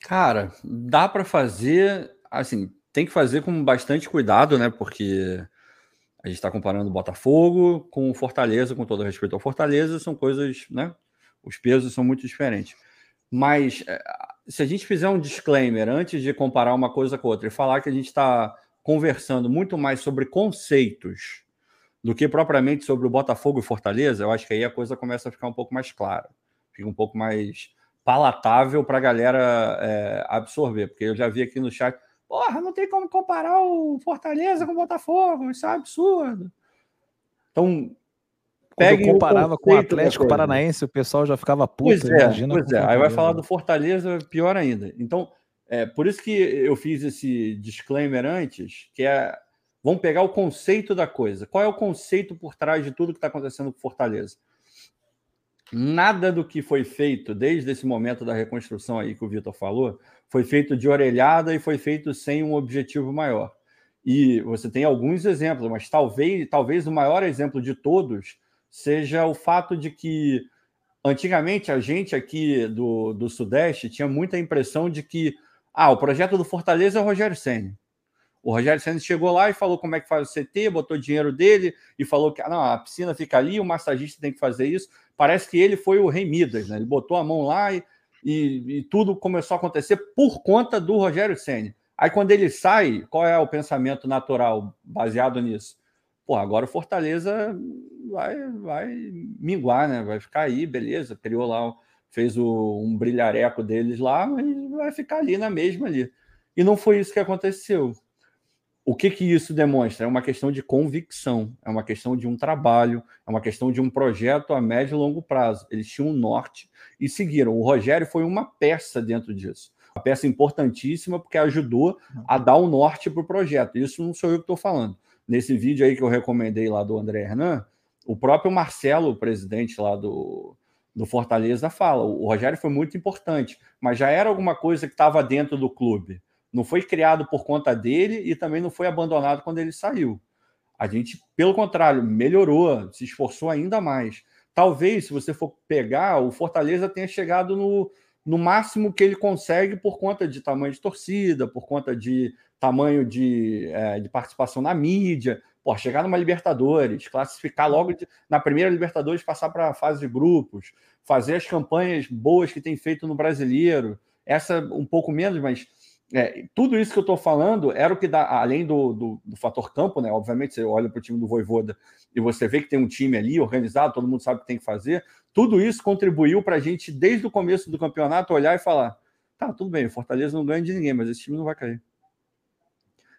Cara, dá para fazer, assim, tem que fazer com bastante cuidado, né? Porque a gente está comparando o Botafogo com o Fortaleza, com todo respeito ao Fortaleza, são coisas, né? Os pesos são muito diferentes. Mas eh, se a gente fizer um disclaimer antes de comparar uma coisa com outra e falar que a gente está conversando muito mais sobre conceitos do que propriamente sobre o Botafogo e Fortaleza, eu acho que aí a coisa começa a ficar um pouco mais clara, fica um pouco mais palatável para a galera é, absorver, porque eu já vi aqui no chat, porra, não tem como comparar o Fortaleza com o Botafogo, isso é um absurdo. Então, eu comparava com o Atlético Paranaense, o pessoal já ficava puto. Pois é, imagina pois é. Aí vai falar do Fortaleza, pior ainda. Então, é por isso que eu fiz esse disclaimer antes, que é vamos pegar o conceito da coisa. Qual é o conceito por trás de tudo que está acontecendo com Fortaleza? Nada do que foi feito desde esse momento da reconstrução aí que o Vitor falou foi feito de orelhada e foi feito sem um objetivo maior. E você tem alguns exemplos, mas talvez, talvez o maior exemplo de todos seja o fato de que antigamente a gente aqui do, do Sudeste tinha muita impressão de que ah, o projeto do Fortaleza é o Rogério Senna. O Rogério Senna chegou lá e falou como é que faz o CT, botou dinheiro dele e falou que ah, não, a piscina fica ali, o massagista tem que fazer isso. Parece que ele foi o Rei Midas, né? Ele botou a mão lá e, e, e tudo começou a acontecer por conta do Rogério Senna. Aí quando ele sai, qual é o pensamento natural baseado nisso? Pô, agora o Fortaleza vai, vai minguar, né? Vai ficar aí, beleza. Criou lá, fez o, um brilhareco deles lá, mas vai ficar ali na mesma ali. E não foi isso que aconteceu. o que, que isso demonstra? É uma questão de convicção, é uma questão de um trabalho, é uma questão de um projeto a médio e longo prazo. Eles tinham um norte e seguiram. O Rogério foi uma peça dentro disso. Uma peça importantíssima porque ajudou a dar o um norte para o projeto. Isso não sou eu que estou falando. Nesse vídeo aí que eu recomendei lá do André Hernan, o próprio Marcelo, o presidente lá do, do Fortaleza, fala: o Rogério foi muito importante, mas já era alguma coisa que estava dentro do clube não foi criado por conta dele e também não foi abandonado quando ele saiu. A gente, pelo contrário, melhorou, se esforçou ainda mais. Talvez, se você for pegar, o Fortaleza tenha chegado no, no máximo que ele consegue por conta de tamanho de torcida, por conta de tamanho de, é, de participação na mídia. Pô, chegar numa Libertadores, classificar logo de, na primeira Libertadores, passar para a fase de grupos, fazer as campanhas boas que tem feito no brasileiro. Essa um pouco menos, mas é, tudo isso que eu estou falando era o que dá, além do, do, do, fator campo, né? Obviamente, você olha para o time do Voivoda e você vê que tem um time ali organizado, todo mundo sabe o que tem que fazer. Tudo isso contribuiu para a gente, desde o começo do campeonato, olhar e falar: tá, tudo bem, Fortaleza não ganha de ninguém, mas esse time não vai cair.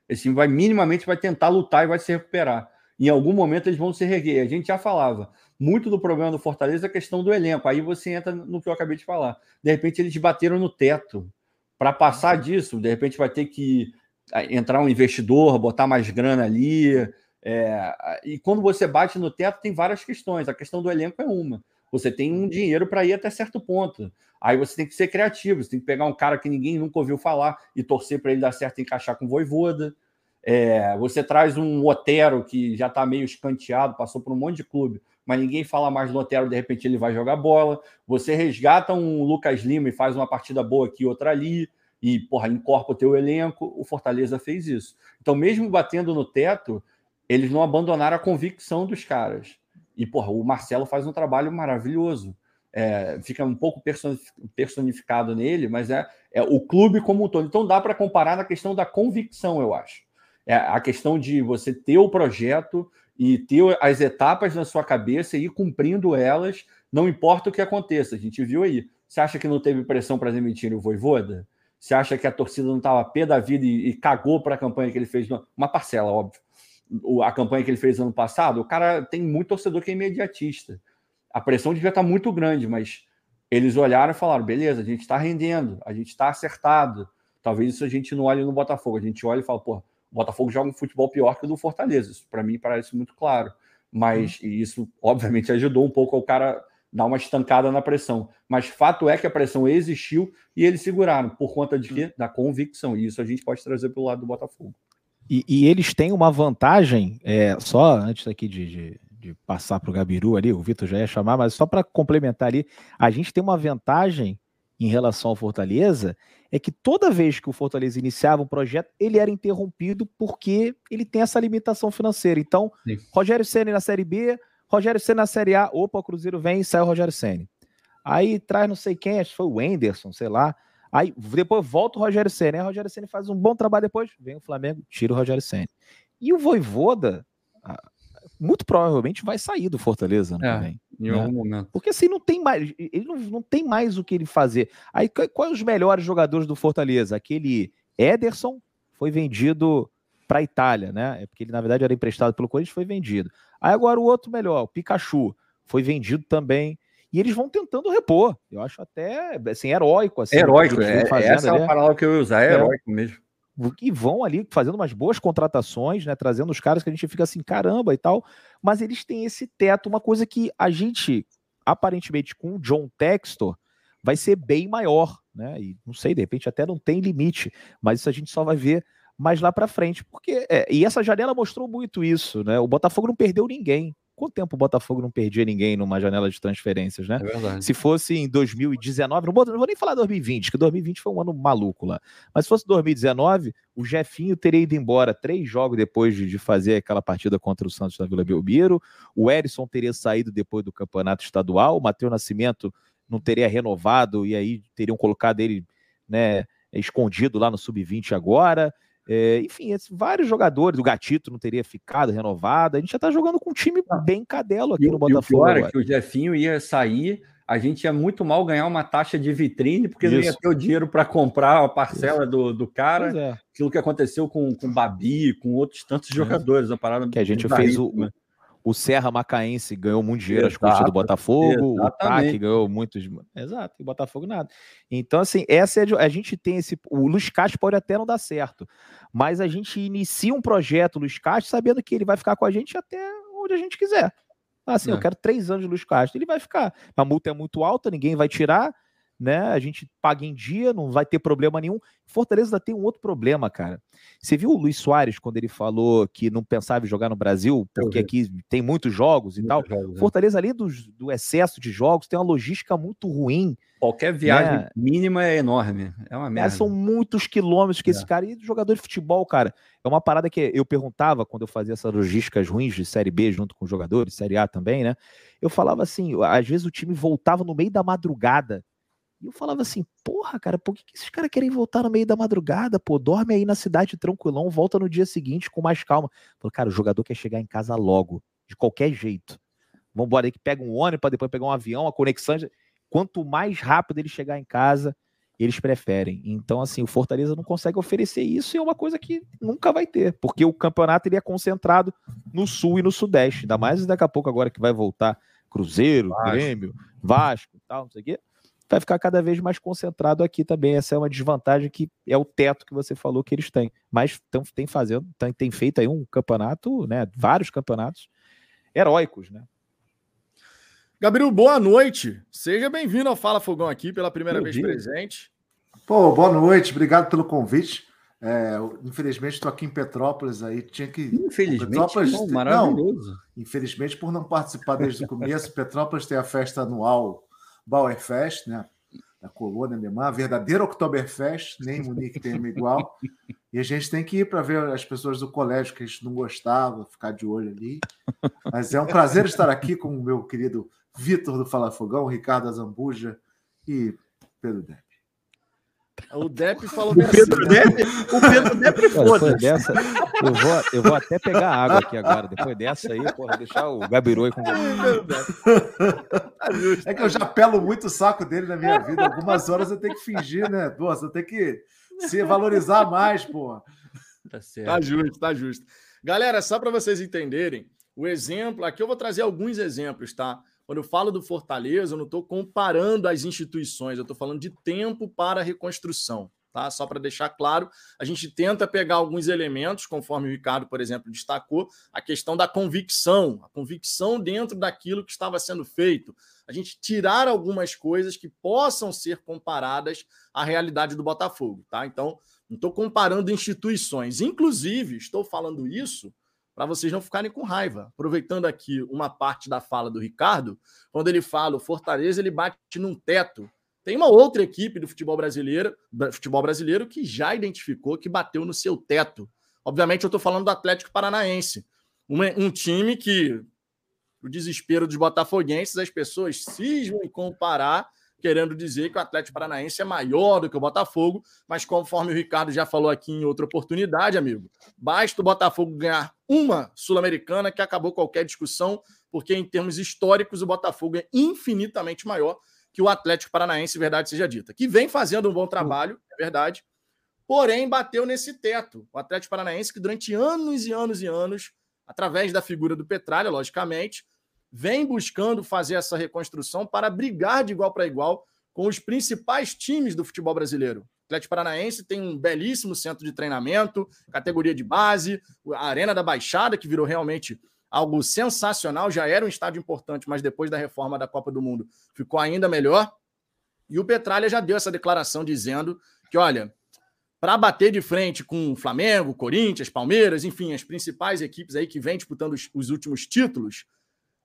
Esse time vai minimamente vai tentar lutar e vai se recuperar. Em algum momento eles vão se reguer. A gente já falava. Muito do problema do Fortaleza é a questão do elenco. Aí você entra no que eu acabei de falar. De repente eles bateram no teto para passar disso, de repente vai ter que ah, entrar um investidor, botar mais grana ali. É, e quando você bate no teto, tem várias questões. A questão do elenco é uma. Você tem um dinheiro para ir até certo ponto. Aí você tem que ser criativo, você tem que pegar um cara que ninguém nunca ouviu falar e torcer para ele dar certo e encaixar com o Voivoda. É, você traz um Otero que já está meio escanteado, passou por um monte de clube, mas ninguém fala mais do Otero, de repente ele vai jogar bola. Você resgata um Lucas Lima e faz uma partida boa aqui, outra ali, e, porra, incorpora o teu elenco. O Fortaleza fez isso. Então, mesmo batendo no teto, eles não abandonaram a convicção dos caras. E, porra, o Marcelo faz um trabalho maravilhoso. É, fica um pouco personificado nele, mas é, é o clube como um todo. Então dá para comparar na questão da convicção, eu acho. É a questão de você ter o projeto, e ter as etapas na sua cabeça e ir cumprindo elas, não importa o que aconteça. A gente viu aí. Você acha que não teve pressão para demitir o Voivoda? Você acha que a torcida não estava pé da vida e, e cagou para a campanha que ele fez? Uma parcela, óbvio. A campanha que ele fez ano passado, o cara tem muito torcedor que é imediatista. A pressão devia estar muito grande, mas eles olharam e falaram: beleza, a gente está rendendo, a gente está acertado. Talvez isso a gente não olhe no Botafogo. A gente olha e fala, pô, o Botafogo joga um futebol pior que o do Fortaleza. Isso para mim parece muito claro. Mas hum. isso, obviamente, ajudou um pouco ao cara dar uma estancada na pressão. Mas fato é que a pressão existiu e eles seguraram. Por conta de quê? Da convicção. E isso a gente pode trazer pelo lado do Botafogo. E, e eles têm uma vantagem, é, só antes aqui de, de, de passar para o Gabiru ali, o Vitor já ia chamar, mas só para complementar ali, a gente tem uma vantagem em relação ao Fortaleza, é que toda vez que o Fortaleza iniciava um projeto, ele era interrompido porque ele tem essa limitação financeira. Então, Sim. Rogério Ceni na Série B, Rogério Ceni na Série A, opa, o Cruzeiro vem e sai o Rogério Ceni. Aí traz não sei quem, acho que foi o Enderson, sei lá. Aí depois volta o Rogério Ceni, aí o Rogério Ceni faz um bom trabalho depois, vem o Flamengo, tira o Rogério Ceni. E o Voivoda, muito provavelmente vai sair do Fortaleza ano é, que vem. Em né? algum momento. Porque assim, não tem mais. Ele não, não tem mais o que ele fazer. Aí, quais os melhores jogadores do Fortaleza? Aquele Ederson foi vendido para a Itália, né? É porque ele, na verdade, era emprestado pelo Corinthians, foi vendido. Aí agora o outro melhor, o Pikachu, foi vendido também. E eles vão tentando repor. Eu acho até assim, heróico. Assim, heróico, é, fazendo, essa é a palavra que eu ia usar, é, é heróico mesmo que vão ali fazendo umas boas contratações, né, trazendo os caras que a gente fica assim, caramba e tal, mas eles têm esse teto, uma coisa que a gente, aparentemente, com o John Textor, vai ser bem maior, né, e não sei, de repente até não tem limite, mas isso a gente só vai ver mais lá para frente, porque, é, e essa janela mostrou muito isso, né, o Botafogo não perdeu ninguém, Quanto tempo o Botafogo não perdia ninguém numa janela de transferências, né? É se fosse em 2019, não vou, não vou, nem falar 2020, que 2020 foi um ano maluco lá. Mas se fosse 2019, o Jefinho teria ido embora três jogos depois de, de fazer aquela partida contra o Santos da Vila Belmiro. O Erisson teria saído depois do campeonato estadual. O Matheus Nascimento não teria renovado e aí teriam colocado ele, né? Escondido lá no sub-20 agora. É, enfim, vários jogadores, o Gatito não teria ficado renovado. A gente já tá jogando com um time bem cadelo aqui e, no Botafogo. E o pior é que o Jefinho ia sair a gente ia muito mal ganhar uma taxa de vitrine, porque Isso. não ia ter o dinheiro para comprar a parcela do, do cara. É. Aquilo que aconteceu com, o Babi, com outros tantos jogadores. A parada que a gente fez o, né? O Serra Macaense ganhou muito dinheiro às custas do Botafogo, exatamente. o TAC ganhou muitos. Exato, e o Botafogo nada. Então, assim, essa é a, a gente tem esse. O Luiz Castro pode até não dar certo, mas a gente inicia um projeto, Luiz Castro, sabendo que ele vai ficar com a gente até onde a gente quiser. Assim, é. eu quero três anos de Luiz Castro. Ele vai ficar. A multa é muito alta, ninguém vai tirar, né? A gente paga em dia, não vai ter problema nenhum. Fortaleza tem um outro problema, cara. Você viu o Luiz Soares quando ele falou que não pensava em jogar no Brasil, porque aqui tem muitos jogos e muitos tal? Jogos, é. Fortaleza, além do, do excesso de jogos, tem uma logística muito ruim. Qualquer viagem né? mínima é enorme. É uma merda. É, são muitos quilômetros que é. esse cara. E jogador de futebol, cara, é uma parada que eu perguntava quando eu fazia essas logísticas ruins de Série B junto com jogadores, Série A também, né? Eu falava assim, às vezes o time voltava no meio da madrugada e eu falava assim, porra, cara, por que, que esses caras querem voltar no meio da madrugada? Pô, dorme aí na cidade tranquilão, volta no dia seguinte com mais calma. Falei, cara, o jogador quer chegar em casa logo, de qualquer jeito. Vambora aí que pega um ônibus para depois pegar um avião, a conexão. Quanto mais rápido ele chegar em casa, eles preferem. Então, assim, o Fortaleza não consegue oferecer isso e é uma coisa que nunca vai ter, porque o campeonato ele é concentrado no sul e no sudeste, ainda mais daqui a pouco agora que vai voltar Cruzeiro, Vasco. Grêmio, Vasco e tal, não sei o quê vai ficar cada vez mais concentrado aqui também. Essa é uma desvantagem que é o teto que você falou que eles têm. Mas tão, tem fazendo, tem, tem feito aí um campeonato, né? Vários campeonatos heróicos, né? Gabriel, boa noite. Seja bem-vindo ao Fala Fogão aqui pela primeira Meu vez dia. presente. Pô, boa noite, obrigado pelo convite. É, infelizmente estou aqui em Petrópolis aí, tinha que. Infelizmente, Petrópolis, maravilhoso. Não, infelizmente, por não participar desde o começo, Petrópolis tem a festa anual Bauerfest, né? Da colônia mesmo, a verdadeira Oktoberfest, nem Munique tem uma igual. E a gente tem que ir para ver as pessoas do colégio que a gente não gostava, ficar de olho ali. Mas é um prazer estar aqui com o meu querido Vitor do Fala Fogão, Ricardo Azambuja e Pedro Dé. O Depp falou o Pedro Depp, o Pedro Depp foda dessa, eu vou, eu vou até pegar água aqui agora. Depois dessa aí, porra, deixar o Gabiru aí com É que eu já pelo muito o saco dele na minha vida. Algumas horas eu tenho que fingir, né? Pô, eu tenho que se valorizar mais, pô. Tá certo. Tá justo, tá justo. Galera, só para vocês entenderem, o exemplo, aqui eu vou trazer alguns exemplos, tá? Quando eu falo do Fortaleza, eu não estou comparando as instituições, eu estou falando de tempo para reconstrução. Tá? Só para deixar claro, a gente tenta pegar alguns elementos, conforme o Ricardo, por exemplo, destacou, a questão da convicção, a convicção dentro daquilo que estava sendo feito. A gente tirar algumas coisas que possam ser comparadas à realidade do Botafogo. Tá? Então, não estou comparando instituições. Inclusive, estou falando isso para vocês não ficarem com raiva. Aproveitando aqui uma parte da fala do Ricardo, quando ele fala o Fortaleza ele bate num teto. Tem uma outra equipe do futebol brasileiro, futebol brasileiro que já identificou que bateu no seu teto. Obviamente eu estou falando do Atlético Paranaense, um, time que, o desespero dos botafoguenses, as pessoas cismam em comparar querendo dizer que o Atlético Paranaense é maior do que o Botafogo, mas conforme o Ricardo já falou aqui em outra oportunidade, amigo, basta o Botafogo ganhar uma Sul-Americana que acabou qualquer discussão, porque em termos históricos o Botafogo é infinitamente maior que o Atlético Paranaense, verdade seja dita, que vem fazendo um bom trabalho, é verdade, porém bateu nesse teto. O Atlético Paranaense que durante anos e anos e anos, através da figura do Petralha, logicamente, vem buscando fazer essa reconstrução para brigar de igual para igual com os principais times do futebol brasileiro. Atlético Paranaense tem um belíssimo centro de treinamento, categoria de base, a Arena da Baixada, que virou realmente algo sensacional, já era um estádio importante, mas depois da reforma da Copa do Mundo ficou ainda melhor. E o Petralha já deu essa declaração dizendo que, olha, para bater de frente com Flamengo, Corinthians, Palmeiras, enfim, as principais equipes aí que vêm disputando os, os últimos títulos,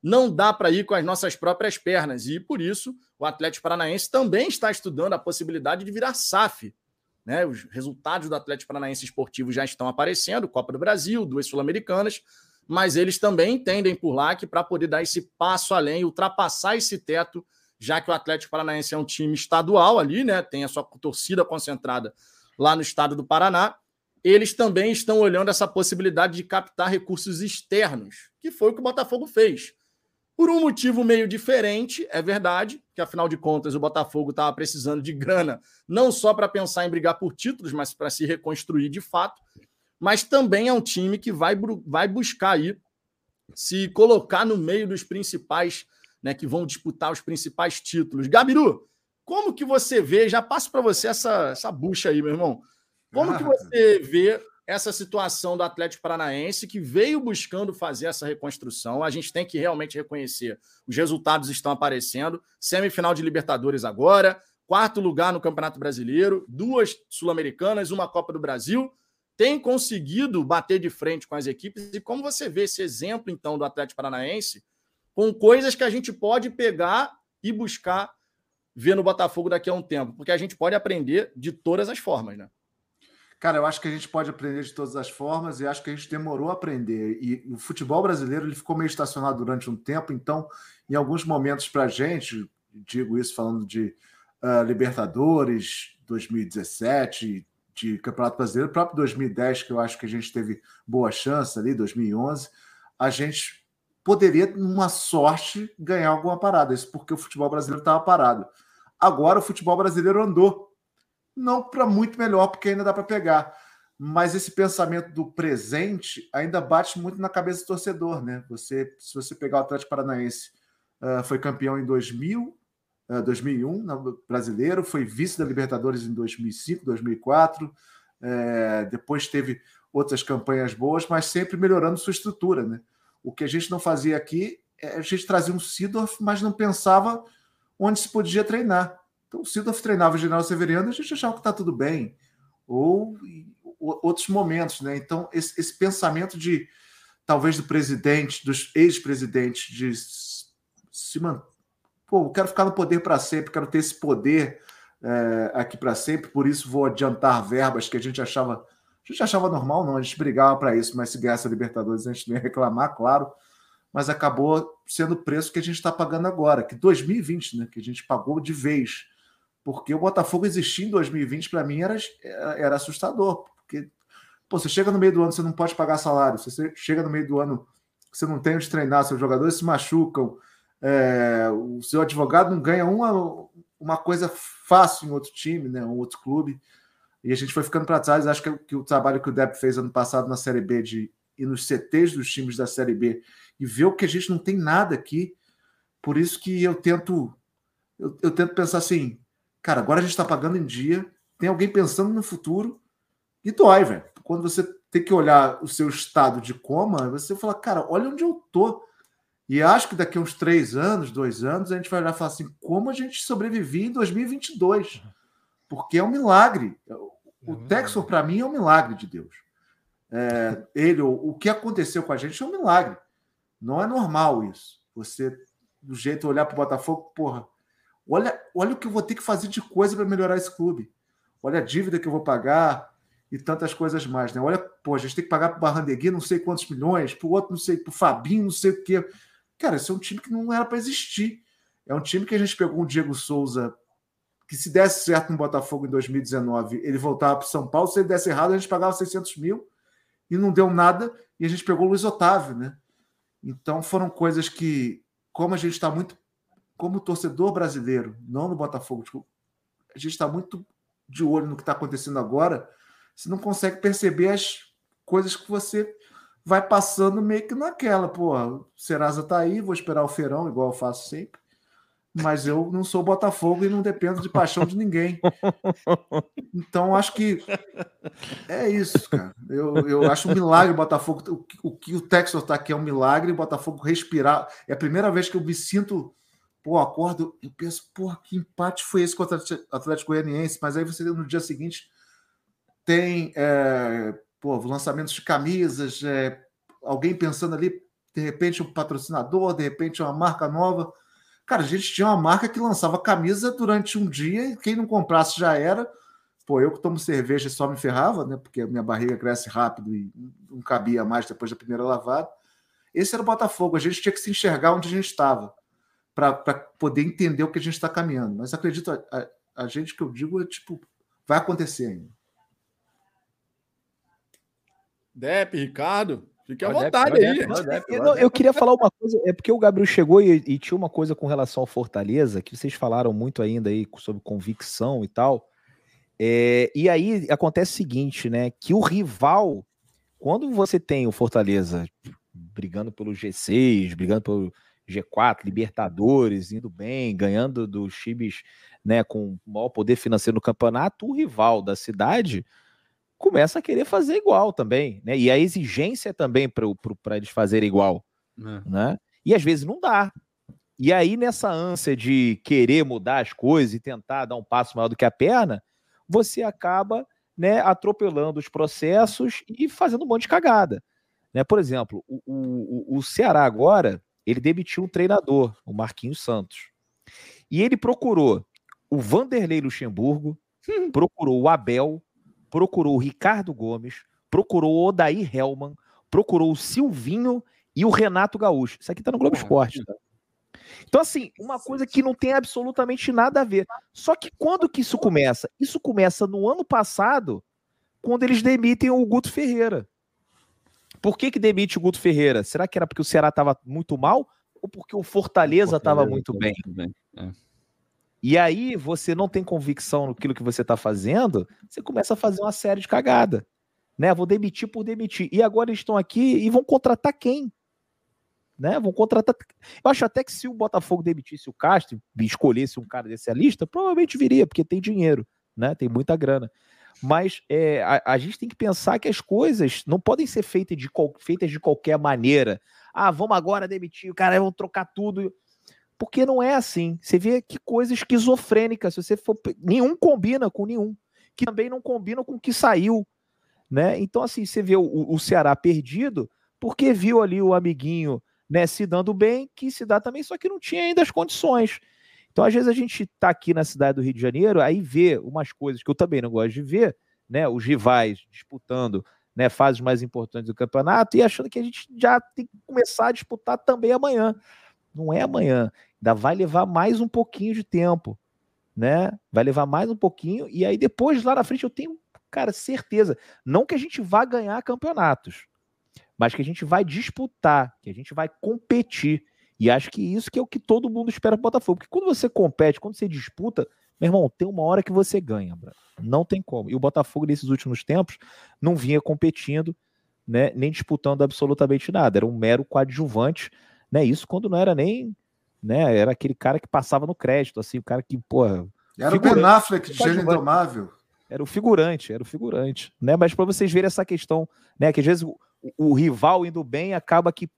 não dá para ir com as nossas próprias pernas. E por isso, o Atlético Paranaense também está estudando a possibilidade de virar SAF. Né? Os resultados do Atlético Paranaense esportivo já estão aparecendo, Copa do Brasil, duas Sul-Americanas, mas eles também entendem por lá que para poder dar esse passo além, ultrapassar esse teto, já que o Atlético Paranaense é um time estadual ali, né? Tem a sua torcida concentrada lá no estado do Paraná, eles também estão olhando essa possibilidade de captar recursos externos, que foi o que o Botafogo fez por um motivo meio diferente, é verdade, que afinal de contas o Botafogo estava precisando de grana, não só para pensar em brigar por títulos, mas para se reconstruir de fato. Mas também é um time que vai, vai buscar aí se colocar no meio dos principais, né, que vão disputar os principais títulos. Gabiru, como que você vê? Já passo para você essa, essa bucha aí, meu irmão. Como que você vê essa situação do Atlético Paranaense que veio buscando fazer essa reconstrução. A gente tem que realmente reconhecer. Os resultados estão aparecendo. Semifinal de Libertadores agora, quarto lugar no Campeonato Brasileiro, duas Sul-Americanas, uma Copa do Brasil. Tem conseguido bater de frente com as equipes. E como você vê esse exemplo, então, do Atlético Paranaense, com coisas que a gente pode pegar e buscar ver no Botafogo daqui a um tempo? Porque a gente pode aprender de todas as formas, né? Cara, eu acho que a gente pode aprender de todas as formas e acho que a gente demorou a aprender. E o futebol brasileiro ele ficou meio estacionado durante um tempo, então, em alguns momentos, para a gente, digo isso falando de uh, Libertadores 2017, de Campeonato Brasileiro, próprio 2010, que eu acho que a gente teve boa chance ali, 2011, a gente poderia, numa sorte, ganhar alguma parada. Isso porque o futebol brasileiro estava parado. Agora o futebol brasileiro andou não para muito melhor, porque ainda dá para pegar. Mas esse pensamento do presente ainda bate muito na cabeça do torcedor, né? Você, se você pegar o Atlético Paranaense, uh, foi campeão em 2000, uh, 2001, no brasileiro, foi vice da Libertadores em 2005, 2004. É, depois teve outras campanhas boas, mas sempre melhorando sua estrutura, né? O que a gente não fazia aqui, é, a gente trazia um Sidorf, mas não pensava onde se podia treinar. Então, o Sidorf treinava o General Severiano, a gente achava que está tudo bem. Ou outros momentos, né? Então, esse, esse, pensamento de talvez do presidente, dos ex-presidentes, de se manter. Pô, eu quero ficar no poder para sempre, quero ter esse poder é, aqui para sempre, por isso vou adiantar verbas que a gente achava. A gente achava normal, não, a gente brigava para isso, mas se ganhasse a Libertadores a gente não ia reclamar, claro mas acabou sendo o preço que a gente está pagando agora, que 2020, né, que a gente pagou de vez porque o Botafogo existir em 2020 para mim era, era assustador, porque pô, você chega no meio do ano, você não pode pagar salário, você chega no meio do ano, você não tem onde treinar, seus jogadores se machucam, é, o seu advogado não ganha uma, uma coisa fácil em outro time, né, um outro clube, e a gente foi ficando para trás. Acho que, que, o trabalho que o Depp fez ano passado na Série B de ir nos CTs dos times da Série B e ver o que a gente não tem nada aqui. Por isso que eu tento eu, eu tento pensar assim, Cara, agora a gente está pagando em dia, tem alguém pensando no futuro e dói, velho. Quando você tem que olhar o seu estado de coma, você fala, cara, olha onde eu tô. E acho que daqui a uns três anos, dois anos, a gente vai olhar e falar assim: como a gente sobrevivia em 2022? Porque é um milagre. O é Texor, para mim, é um milagre de Deus. É, ele, o, o que aconteceu com a gente é um milagre. Não é normal isso. Você, do jeito de olhar para o Botafogo, porra, Olha, olha o que eu vou ter que fazer de coisa para melhorar esse clube. Olha a dívida que eu vou pagar e tantas coisas mais, né? Olha, pô, a gente tem que pagar para o Barrandegui não sei quantos milhões, para o outro não sei, para o Fabinho não sei o quê. Cara, esse é um time que não era para existir. É um time que a gente pegou um Diego Souza que se desse certo no Botafogo em 2019, ele voltava para São Paulo. Se ele desse errado, a gente pagava 600 mil e não deu nada. E a gente pegou o Luiz Otávio, né? Então foram coisas que, como a gente está muito como torcedor brasileiro, não no Botafogo, tipo, a gente está muito de olho no que está acontecendo agora, você não consegue perceber as coisas que você vai passando meio que naquela, pô, Serasa tá aí, vou esperar o feirão, igual eu faço sempre, mas eu não sou Botafogo e não dependo de paixão de ninguém. Então, acho que é isso, cara. Eu, eu acho um milagre o Botafogo. O, o que o Texas está aqui é um milagre, o Botafogo respirar. É a primeira vez que eu me sinto pô, acordo, eu penso, porra, que empate foi esse contra o Atlético Goianiense? Mas aí você no dia seguinte tem é, pô, lançamentos de camisas, é, alguém pensando ali, de repente, um patrocinador, de repente, uma marca nova. Cara, a gente tinha uma marca que lançava camisa durante um dia e quem não comprasse já era. Pô, eu que tomo cerveja só me ferrava, né? Porque a minha barriga cresce rápido e não cabia mais depois da primeira lavada. Esse era o Botafogo. A gente tinha que se enxergar onde a gente estava para poder entender o que a gente está caminhando. Mas acredito, a, a, a, gente que eu digo é tipo, vai acontecer ainda. Dep, Ricardo, Fique à vontade aí. Eu, eu, queria falar uma coisa, é porque o Gabriel chegou e, e, tinha uma coisa com relação ao Fortaleza, que vocês falaram muito ainda aí sobre convicção e tal. É, e aí acontece o seguinte, né? Que o rival, quando você tem o Fortaleza brigando pelo G6, brigando pelo G4, Libertadores, indo bem, ganhando dos times né, com maior poder financeiro no campeonato, o rival da cidade começa a querer fazer igual também, né? E a exigência também para eles fazerem igual, é. né? E às vezes não dá. E aí, nessa ânsia de querer mudar as coisas e tentar dar um passo maior do que a perna, você acaba né, atropelando os processos e fazendo um monte de cagada. Né? Por exemplo, o, o, o Ceará agora, ele demitiu um treinador, o Marquinhos Santos. E ele procurou o Vanderlei Luxemburgo, hum. procurou o Abel, procurou o Ricardo Gomes, procurou o Odair Helman, procurou o Silvinho e o Renato Gaúcho. Isso aqui tá no Globo Esporte, tá? Então, assim, uma coisa que não tem absolutamente nada a ver. Só que quando que isso começa? Isso começa no ano passado, quando eles demitem o Guto Ferreira. Por que que demite o Guto Ferreira? Será que era porque o Ceará estava muito mal ou porque o Fortaleza estava muito bem? Bem. É. E aí você não tem convicção naquilo que você está fazendo, você começa a fazer uma série de cagada. Né? Vou demitir por demitir. E agora eles estão aqui e vão contratar quem? Né? Vão contratar. Eu acho até que se o Botafogo demitisse o Castro e escolhesse um cara desse lista, provavelmente viria, porque tem dinheiro, né? Tem muita grana. Mas é, a, a, gente tem que pensar que as coisas não podem ser feitas de, feitas de qualquer maneira. Ah, vamos agora demitir o cara, vamos trocar tudo. Porque não é assim. Você vê que coisa esquizofrênica. Se você for. Nenhum combina com nenhum. Que também não combina com o que saiu. Né? Então, assim, você vê o, o Ceará perdido porque viu ali o amiguinho né, se dando bem, que se dá também, só que não tinha ainda as condições. Então, às vezes, a gente está aqui na cidade do Rio de Janeiro, aí vê umas coisas que eu também não gosto de ver, né? Os rivais disputando né, fases mais importantes do campeonato e achando que a gente já tem que começar a disputar também amanhã. Não é amanhã. Ainda vai levar mais um pouquinho de tempo, né? Vai levar mais um pouquinho e aí depois lá na frente eu tenho, cara, certeza, não que a gente vá ganhar campeonatos, mas que a gente vai disputar, que a gente vai competir. E acho que isso que é o que todo mundo espera do Botafogo, porque quando você compete, quando você disputa, meu irmão, tem uma hora que você ganha, bro. não tem como. E o Botafogo nesses últimos tempos não vinha competindo, né, nem disputando absolutamente nada, era um mero coadjuvante, né? Isso quando não era nem né? Era aquele cara que passava no crédito, assim, o cara que, porra. Era o Ben Affleck de Gênio Indomável. Era o figurante, era o figurante, né? Mas para vocês verem essa questão, né? Que às vezes o, o, rival indo bem acaba que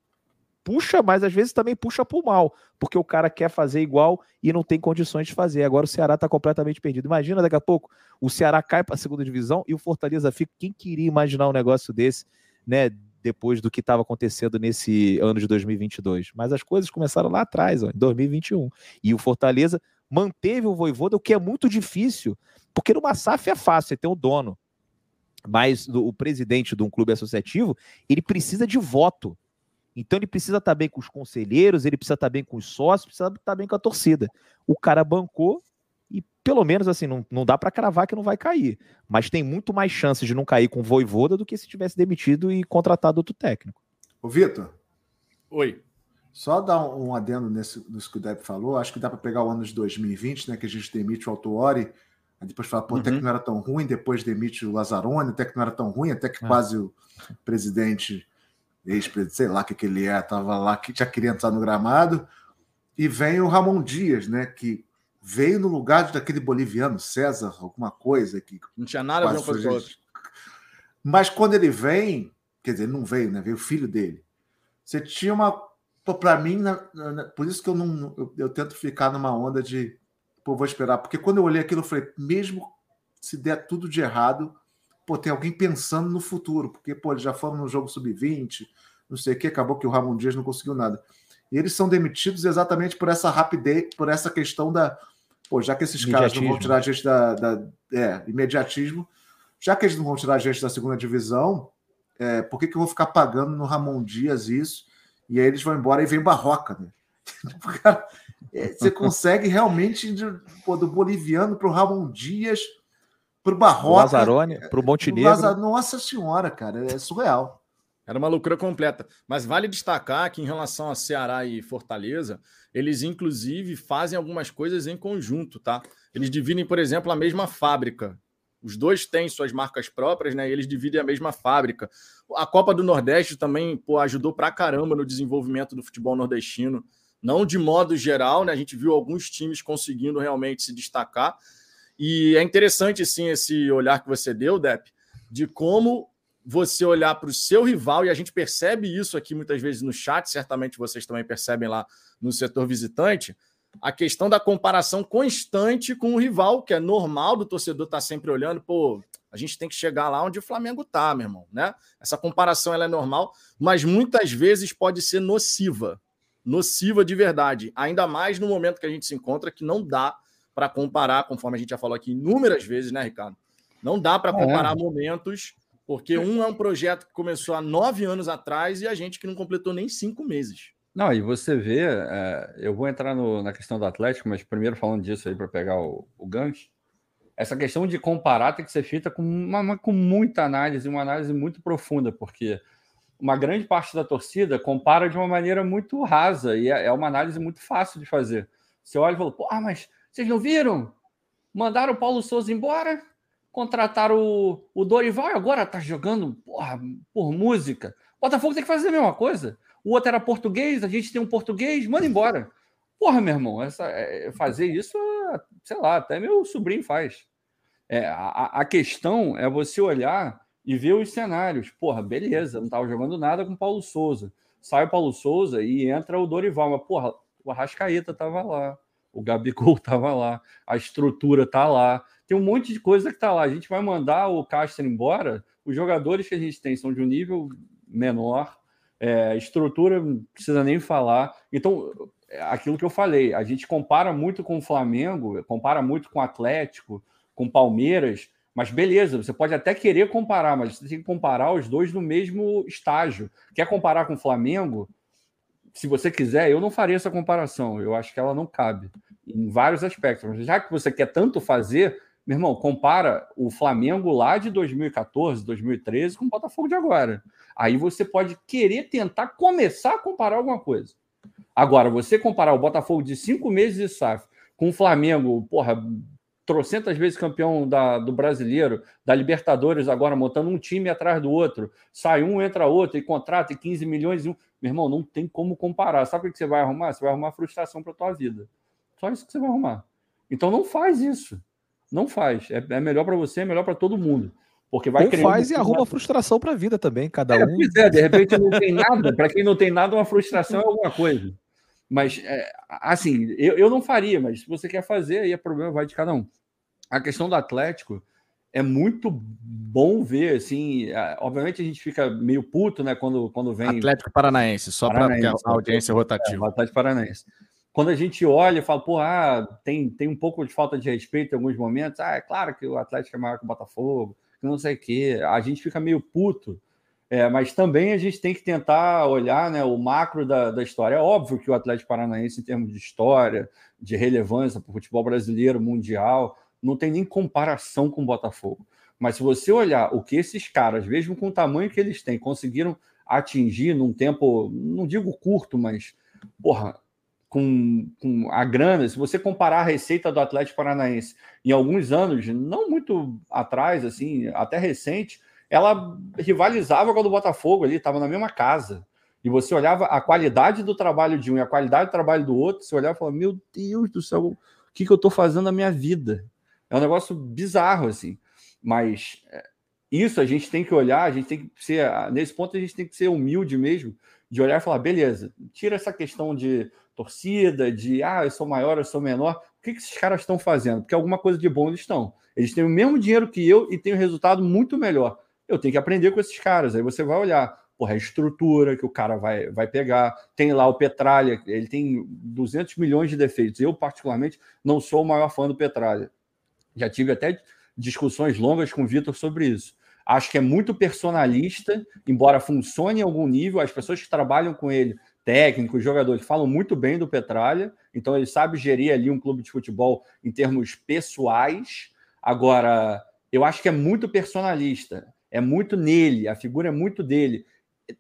puxa, mas às vezes também puxa pro mal, porque o cara quer fazer igual e não tem condições de fazer. Agora o Ceará tá completamente perdido. Imagina daqui a pouco o Ceará cai para a segunda divisão e o Fortaleza fica. Quem queria imaginar um negócio desse, né? depois do que estava acontecendo nesse ano de 2022. Mas as coisas começaram lá atrás, ó, em 2021. E o Fortaleza manteve o Voivoda, o que é muito difícil, porque numa SAF é fácil, você tem o dono. Mas o presidente de um clube associativo, ele precisa de voto. Então ele precisa estar bem com os conselheiros, ele precisa estar bem com os sócios, precisa estar bem com a torcida. O cara bancou, e pelo menos assim, não, não dá para cravar que não vai cair. Mas tem muito mais chances de não cair com o Voivoda do que se tivesse demitido e contratado outro técnico. Ô, Vitor. Oi. Só dar um, adendo nesse, nisso que o Deb falou. Acho que dá para pegar o ano de 2020, né? Que a gente demite o Autuori, aí depois fala, pô, até que uhum. não era tão ruim, depois demite o Lazzaroni, até que não era tão ruim, até que é. quase o presidente, ex-presidente, sei lá o que, que ele é, tava lá, que já queria entrar no gramado. E vem o Ramon Dias, né? Que veio no lugar daquele boliviano, César, alguma coisa que. Não tinha nada a ver com o outro. Mas quando ele vem, quer dizer, ele não veio, né? Veio o filho dele. Você tinha uma. Para mim, na, na, por isso que eu não. Eu, eu, tento ficar numa onda de. Pô, vou esperar. Porque quando eu olhei aquilo, eu falei, mesmo se der tudo de errado, pô, tem alguém pensando no futuro. Porque, pô, eles já foram no jogo sub-20, não sei o que, acabou que o Ramon Dias não conseguiu nada. E eles são demitidos exatamente por essa rapidez, por essa questão da. Pô, já que esses caras não vão tirar a gente da, da. É, imediatismo. Já que eles não vão tirar a gente da segunda divisão, é, por que, que eu vou ficar pagando no Ramon Dias isso? E aí eles vão embora e vem Barroca, né? Cara, é, você consegue realmente de, pô, do boliviano para o Ramon Dias, para o Barroca. Lazarone, para o Montenegro. Nossa senhora, cara, é surreal. Era uma loucura completa. Mas vale destacar que, em relação a Ceará e Fortaleza, eles inclusive fazem algumas coisas em conjunto, tá? Eles dividem, por exemplo, a mesma fábrica. Os dois têm suas marcas próprias, né? E eles dividem a mesma fábrica. A Copa do Nordeste também pô, ajudou pra caramba no desenvolvimento do futebol nordestino. Não de modo geral, né? A gente viu alguns times conseguindo realmente se destacar. E é interessante, sim, esse olhar que você deu, Dep, de como você olhar para o seu rival, e a gente percebe isso aqui muitas vezes no chat, certamente vocês também percebem lá no setor visitante, a questão da comparação constante com o rival, que é normal do torcedor estar tá sempre olhando, pô, a gente tem que chegar lá onde o Flamengo está, meu irmão, né? Essa comparação ela é normal, mas muitas vezes pode ser nociva, nociva de verdade, ainda mais no momento que a gente se encontra que não dá para comparar, conforme a gente já falou aqui inúmeras vezes, né, Ricardo? Não dá para é. comparar é. momentos porque um é um projeto que começou há nove anos atrás e a gente que não completou nem cinco meses. Não, e você vê, é, eu vou entrar no, na questão do Atlético, mas primeiro falando disso aí para pegar o, o gancho. Essa questão de comparar tem que ser feita com, uma, com muita análise, uma análise muito profunda, porque uma grande parte da torcida compara de uma maneira muito rasa e é, é uma análise muito fácil de fazer. Você olha e fala, pô, ah, mas vocês não viram? Mandaram o Paulo Souza embora? contrataram o, o Dorival e agora tá jogando porra, por música. O Botafogo tem que fazer a mesma coisa. O outro era português, a gente tem um português, manda embora. Porra, meu irmão, essa, é, fazer isso, sei lá, até meu sobrinho faz. É, a, a questão é você olhar e ver os cenários. Porra, beleza, não tava jogando nada com o Paulo Souza. Sai o Paulo Souza e entra o Dorival, mas porra, o Arrascaeta tava lá, o Gabigol tava lá, a estrutura tá lá tem um monte de coisa que está lá. A gente vai mandar o Castro embora. Os jogadores que a gente tem são de um nível menor, é, estrutura não precisa nem falar. Então, aquilo que eu falei, a gente compara muito com o Flamengo, compara muito com o Atlético, com Palmeiras, mas beleza, você pode até querer comparar, mas você tem que comparar os dois no mesmo estágio. Quer comparar com o Flamengo? Se você quiser, eu não faria essa comparação. Eu acho que ela não cabe em vários aspectos. Já que você quer tanto fazer, meu irmão, compara o Flamengo lá de 2014, 2013 com o Botafogo de agora. Aí você pode querer tentar começar a comparar alguma coisa. Agora, você comparar o Botafogo de cinco meses de SAF com o Flamengo, porra, trocentas vezes campeão da, do brasileiro, da Libertadores, agora montando um time atrás do outro, sai um, entra outro e contrata 15 milhões e um. Meu irmão, não tem como comparar. Sabe o que você vai arrumar? Você vai arrumar frustração para tua vida. Só isso que você vai arrumar. Então não faz isso. Não faz. É, é melhor para você, é melhor para todo mundo. Porque vai Ou faz e arruma frustração para a vida também, cada é, um. Pois é, de repente não tem nada. Para quem não tem nada, uma frustração é alguma coisa. Mas, é, assim, eu, eu não faria, mas se você quer fazer, aí é problema, vai de cada um. A questão do Atlético é muito bom ver, assim, é, obviamente a gente fica meio puto, né, quando, quando vem... Atlético Paranaense, só para a audiência rotativa. É, Atlético Paranaense quando a gente olha e fala, pô, ah, tem, tem um pouco de falta de respeito em alguns momentos, ah, é claro que o Atlético é maior que o Botafogo, que não sei o quê, a gente fica meio puto, é, mas também a gente tem que tentar olhar né, o macro da, da história. É óbvio que o Atlético Paranaense, em termos de história, de relevância para o futebol brasileiro, mundial, não tem nem comparação com o Botafogo. Mas se você olhar o que esses caras, mesmo com o tamanho que eles têm, conseguiram atingir num tempo, não digo curto, mas, porra, com, com, a grana, se você comparar a receita do Atlético Paranaense em alguns anos, não muito atrás, assim, até recente, ela rivalizava com a do Botafogo ali, estava na mesma casa. E você olhava a qualidade do trabalho de um e a qualidade do trabalho do outro, você olhava e falava: Meu Deus do céu, o que, que eu estou fazendo na minha vida? É um negócio bizarro, assim. Mas é, isso a gente tem que olhar, a gente tem que ser, nesse ponto, a gente tem que ser humilde mesmo, de olhar e falar: beleza, tira essa questão de torcida, de ah, eu sou maior, eu sou menor. O que, que esses caras estão fazendo? Porque alguma coisa de bom eles estão. Eles têm o mesmo dinheiro que eu e têm um resultado muito melhor. Eu tenho que aprender com esses caras. Aí você vai olhar, porra, a estrutura que o cara vai, vai pegar. Tem lá o Petralha, ele tem 200 milhões de defeitos. Eu, particularmente, não sou o maior fã do Petralha. Já tive até discussões longas com o Vitor sobre isso. Acho que é muito personalista, embora funcione em algum nível, as pessoas que trabalham com ele técnicos, jogadores falam muito bem do Petralha, então ele sabe gerir ali um clube de futebol em termos pessoais. Agora, eu acho que é muito personalista, é muito nele, a figura é muito dele.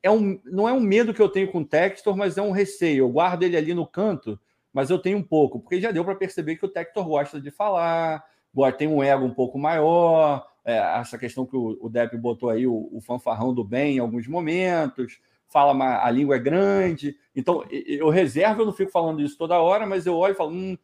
é um, não é um medo que eu tenho com o Textor, mas é um receio. Eu guardo ele ali no canto, mas eu tenho um pouco, porque já deu para perceber que o Textor gosta de falar, tem um ego um pouco maior, é, essa questão que o, o Depp botou aí, o, o, fanfarrão do bem em alguns momentos, fala a língua é grande. Então, eu reservo, eu não fico falando isso toda hora, mas eu olho e falo, hum,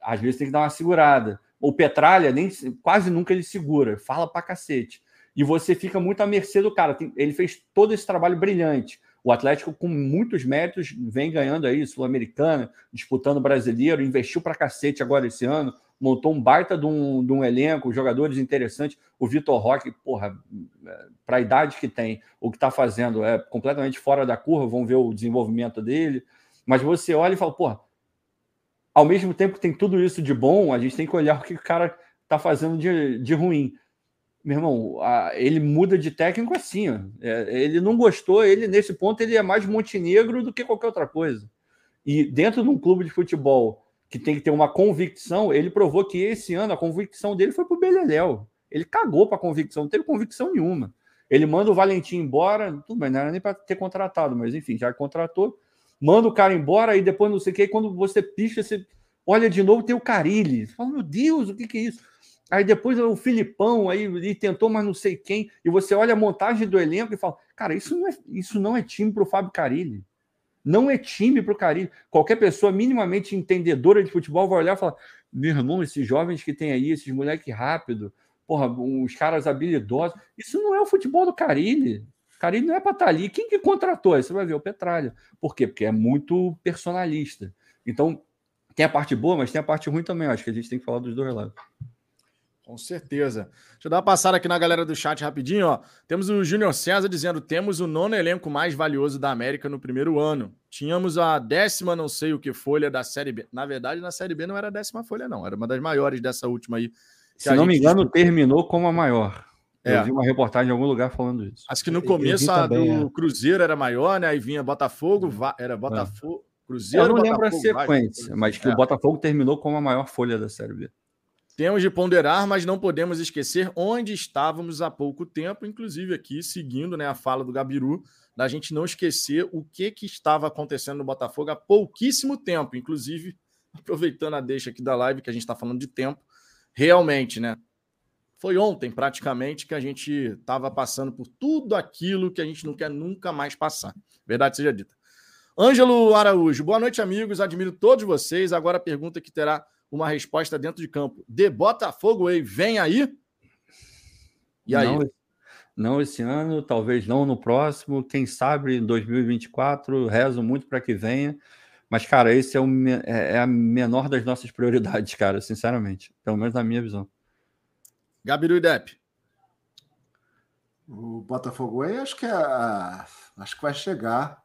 às vezes tem que dar uma segurada. O Petralha, nem, quase nunca ele segura, fala pra cacete. E você fica muito à mercê do cara. Ele fez todo esse trabalho brilhante. O Atlético, com muitos méritos, vem ganhando aí, Sul-Americana, disputando brasileiro, investiu pra cacete agora esse ano montou um baita de um, de um elenco, jogadores interessantes. O Vitor Roque, porra, para a idade que tem, o que está fazendo é completamente fora da curva, vão ver o desenvolvimento dele. Mas você olha e fala, porra, ao mesmo tempo que tem tudo isso de bom, a gente tem que olhar o que o cara está fazendo de, de ruim. Meu irmão, ele muda de técnico assim. Ó. É, ele não gostou, ele nesse ponto ele é mais Montenegro do que qualquer outra coisa. E dentro de um clube de futebol que tem que ter uma convicção, ele provou que esse ano a convicção dele foi para o Beleléu. Ele cagou para convicção, não teve convicção nenhuma. Ele manda o Valentim embora, tudo bem, não era nem para ter contratado, mas enfim, já contratou. Manda o cara embora, e depois não sei o que, quando você picha, você olha de novo, tem o Carilli. Você fala, meu Deus, o que, que é isso? Aí depois o Filipão, aí tentou, mas não sei quem, e você olha a montagem do elenco e fala, cara, isso não é, isso não é time para o Fábio Carilli. Não é time para o Carilho. Qualquer pessoa minimamente entendedora de futebol vai olhar e falar: meu irmão, esses jovens que tem aí, esses moleques rápido, porra, uns caras habilidosos. Isso não é o futebol do Carilho. Carilho não é para estar tá ali. Quem que contratou? Aí você vai ver o Petralha. Por quê? Porque é muito personalista. Então, tem a parte boa, mas tem a parte ruim também. Acho que a gente tem que falar dos dois lados. Com certeza. Deixa eu dar uma passada aqui na galera do chat rapidinho, ó. Temos o Júnior César dizendo: temos o nono elenco mais valioso da América no primeiro ano. Tínhamos a décima, não sei o que, folha da Série B. Na verdade, na Série B não era a décima folha, não. Era uma das maiores dessa última aí. Se não me engano, terminou como a maior. É. Eu vi uma reportagem em algum lugar falando isso. Acho que no começo a também, do é. Cruzeiro era maior, né? Aí vinha Botafogo, era Botafogo. É. Cruzeiro, Eu não Botafogo, lembro a sequência, vai, mas que o é. Botafogo terminou como a maior folha da Série B. Temos de ponderar, mas não podemos esquecer onde estávamos há pouco tempo, inclusive aqui, seguindo né, a fala do Gabiru, da gente não esquecer o que, que estava acontecendo no Botafogo há pouquíssimo tempo, inclusive, aproveitando a deixa aqui da live, que a gente está falando de tempo, realmente, né? Foi ontem, praticamente, que a gente estava passando por tudo aquilo que a gente não quer nunca mais passar. Verdade seja dita. Ângelo Araújo, boa noite, amigos. Admiro todos vocês. Agora a pergunta que terá uma resposta dentro de campo. De Botafogo, aí, vem aí? E aí? Não, não esse ano, talvez não no próximo, quem sabe em 2024, rezo muito para que venha. Mas, cara, esse é, o, é, é, a menor das nossas prioridades, cara, sinceramente. Pelo menos na minha visão. Gabiru e Depp. O Botafogo aí acho que é a, acho que vai chegar.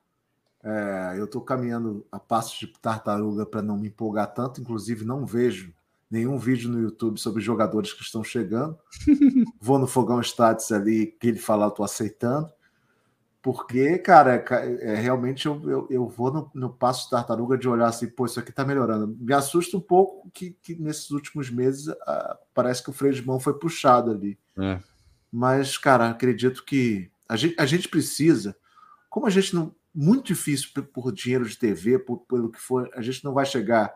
É, eu estou caminhando a passos de tartaruga para não me empolgar tanto, inclusive não vejo nenhum vídeo no YouTube sobre jogadores que estão chegando. Vou no Fogão Stats ali, que ele falar, eu estou aceitando. Porque, cara, é, é, realmente eu, eu, eu vou no, no, passo de tartaruga de olhar assim, pô, isso aqui está melhorando. Me assusta um pouco que, que nesses últimos meses ah, parece que o freio de mão foi puxado ali. É. Mas, cara, acredito que a gente, a gente precisa, como a gente não, muito difícil por dinheiro de TV, por, pelo que for, a gente não vai chegar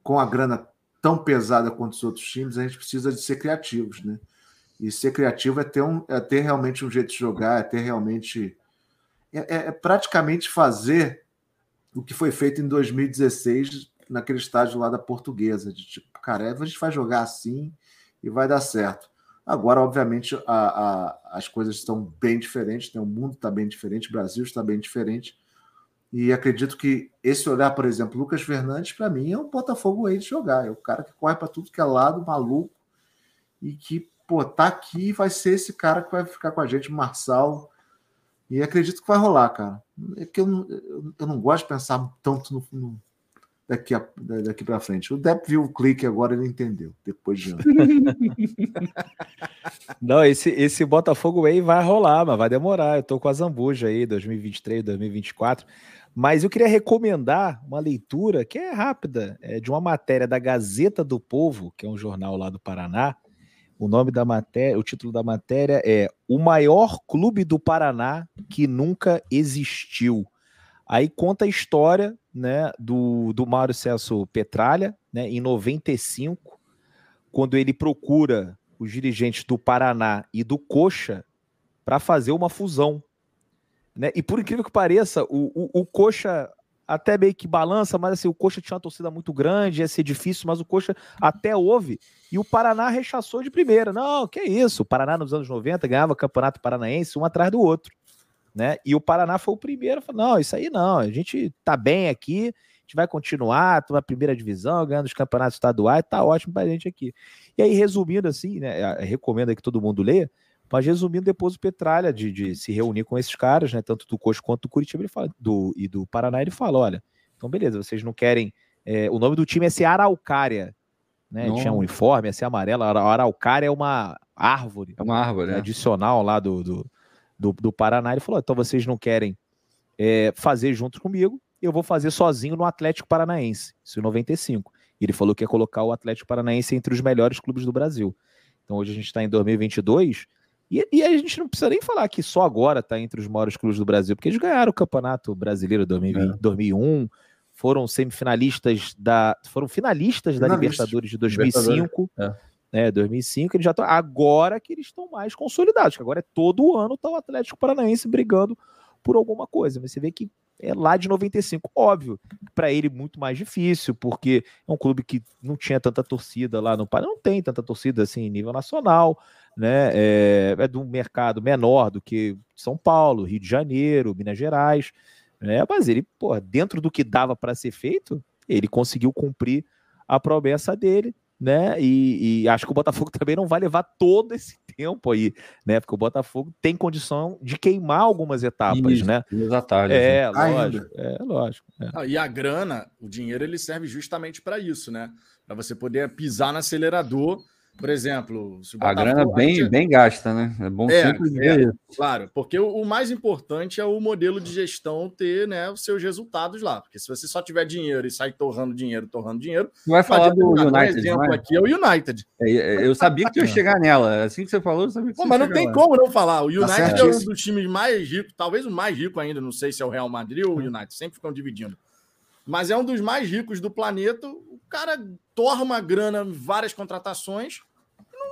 com a grana tão pesada quanto os outros times, a gente precisa de ser criativos, né? E ser criativo é ter, um, é ter realmente um jeito de jogar, é ter realmente. É, é, é praticamente fazer o que foi feito em 2016 naquele estádio lá da Portuguesa, de tipo, cara, a gente vai jogar assim e vai dar certo. Agora, obviamente, a, a, as coisas estão bem diferentes, né? o mundo está bem diferente, o Brasil está bem diferente. E acredito que esse olhar, por exemplo, Lucas Fernandes, para mim, é um Botafogo aí de jogar. É o cara que corre para tudo que é lado, maluco, e que, pô, tá aqui vai ser esse cara que vai ficar com a gente, Marçal. E acredito que vai rolar, cara. É que eu não, eu não gosto de pensar tanto no, no daqui, daqui para frente. O Depp viu o clique agora, ele entendeu, depois de Não, esse, esse Botafogo aí vai rolar, mas vai demorar. Eu tô com a Zambuja aí, 2023, 2024. Mas eu queria recomendar uma leitura que é rápida, é de uma matéria da Gazeta do Povo, que é um jornal lá do Paraná, O nome da matéria, o título da matéria é O maior clube do Paraná que nunca existiu. Aí conta a história né, do, do Mário Celso Petralha, né, em 95, quando ele procura os dirigentes do Paraná e do Coxa para fazer uma fusão. Né? E por incrível que pareça, o, o, o Coxa até meio que balança, mas assim, o Coxa tinha uma torcida muito grande, ia ser difícil, mas o Coxa até houve, e o Paraná rechaçou de primeira. Não, que isso, o Paraná nos anos 90 ganhava campeonato paranaense um atrás do outro, né? E o Paraná foi o primeiro, falou, não, isso aí não, a gente tá bem aqui, a gente vai continuar, tomar primeira divisão, ganhando os campeonatos estaduais, tá ótimo pra gente aqui. E aí, resumindo assim, né, recomendo que todo mundo leia, mas resumindo, depois o Petralha de, de, se reunir com esses caras, né, tanto do Coxa quanto do Curitiba ele fala, do, e do Paraná, ele fala: olha, então beleza, vocês não querem. É, o nome do time é ser Araucária. Né? Tinha um uniforme, assim, amarelo. A Araucária é uma árvore. É uma árvore, né? Adicional lá do, do, do, do, Paraná. Ele falou: então vocês não querem é, fazer junto comigo, eu vou fazer sozinho no Atlético Paranaense, isso em 95. Ele falou que ia colocar o Atlético Paranaense entre os melhores clubes do Brasil. Então hoje a gente está em 2022 e, e, a gente não precisa nem falar que só agora está entre os maiores clubes do Brasil, porque eles ganharam o Campeonato Brasileiro 2020, é. 2001, foram semifinalistas da. foram finalistas Finalista. da Libertadores de 2005. É. Né, 2005, eles já. Agora que eles estão mais consolidados, que agora é todo ano está o Atlético Paranaense brigando por alguma coisa. Mas você vê que é lá de 95. Óbvio, para ele muito mais difícil, porque é um clube que não tinha tanta torcida lá no Paraná, não tem tanta torcida assim em nível nacional né? É, é de um mercado menor do que São Paulo, Rio de Janeiro, Minas Gerais, né? Mas ele, pô, dentro do que dava para ser feito, ele conseguiu cumprir a promessa dele, né? E, e, acho que o Botafogo também não vai levar todo esse tempo aí, né? Porque o Botafogo tem condição de queimar algumas etapas, Isso, né? Atalhos, é, né? lógico, é lógico. É. Ah, e a grana, o dinheiro, ele serve justamente para isso, né? Para você poder pisar no acelerador por exemplo, a grana bem, gente... bem gasta, né? É bom é, sempre ver é. Claro, porque o, o, mais importante é o modelo de gestão ter né, os seus resultados lá. Porque se você só tiver dinheiro e sair torrando dinheiro, torrando dinheiro. Você vai falar do United. Um exemplo aqui é o United. É, é, eu sabia que ia chegar nela. Assim que você falou, eu sabia que Pô, Mas não tem lá. como não falar. O tá United tá é um dos times mais ricos, talvez o mais rico ainda. Não sei se é o Real Madrid ou o United, sempre ficam dividindo. Mas é um dos mais ricos do planeta. O cara torna uma grana, várias contratações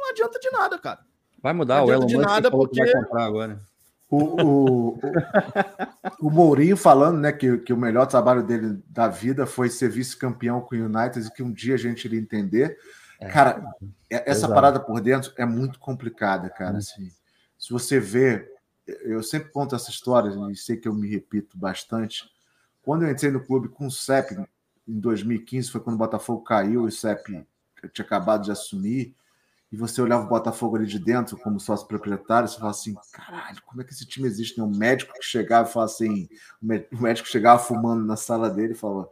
não adianta de nada, cara. Vai mudar o Elon de nada porque vai comprar agora. O, o, o, o, Mourinho falando né, que, que o melhor trabalho dele da vida foi ser vice-campeão com o United e que um dia a gente iria entender. É, cara, é, essa exato. parada por dentro é muito complicada, cara. Assim, se você vê, eu sempre conto essa história e sei que eu me repito bastante. Quando eu entrei no clube com o CEP em 2015, foi quando o Botafogo caiu e o CEP tinha acabado de assumir e você olhava o Botafogo ali de dentro como sócio proprietário, você falava assim, caralho, como é que esse time existe? Tem um médico que chegava e falava assim, o médico chegava fumando na sala dele e falava,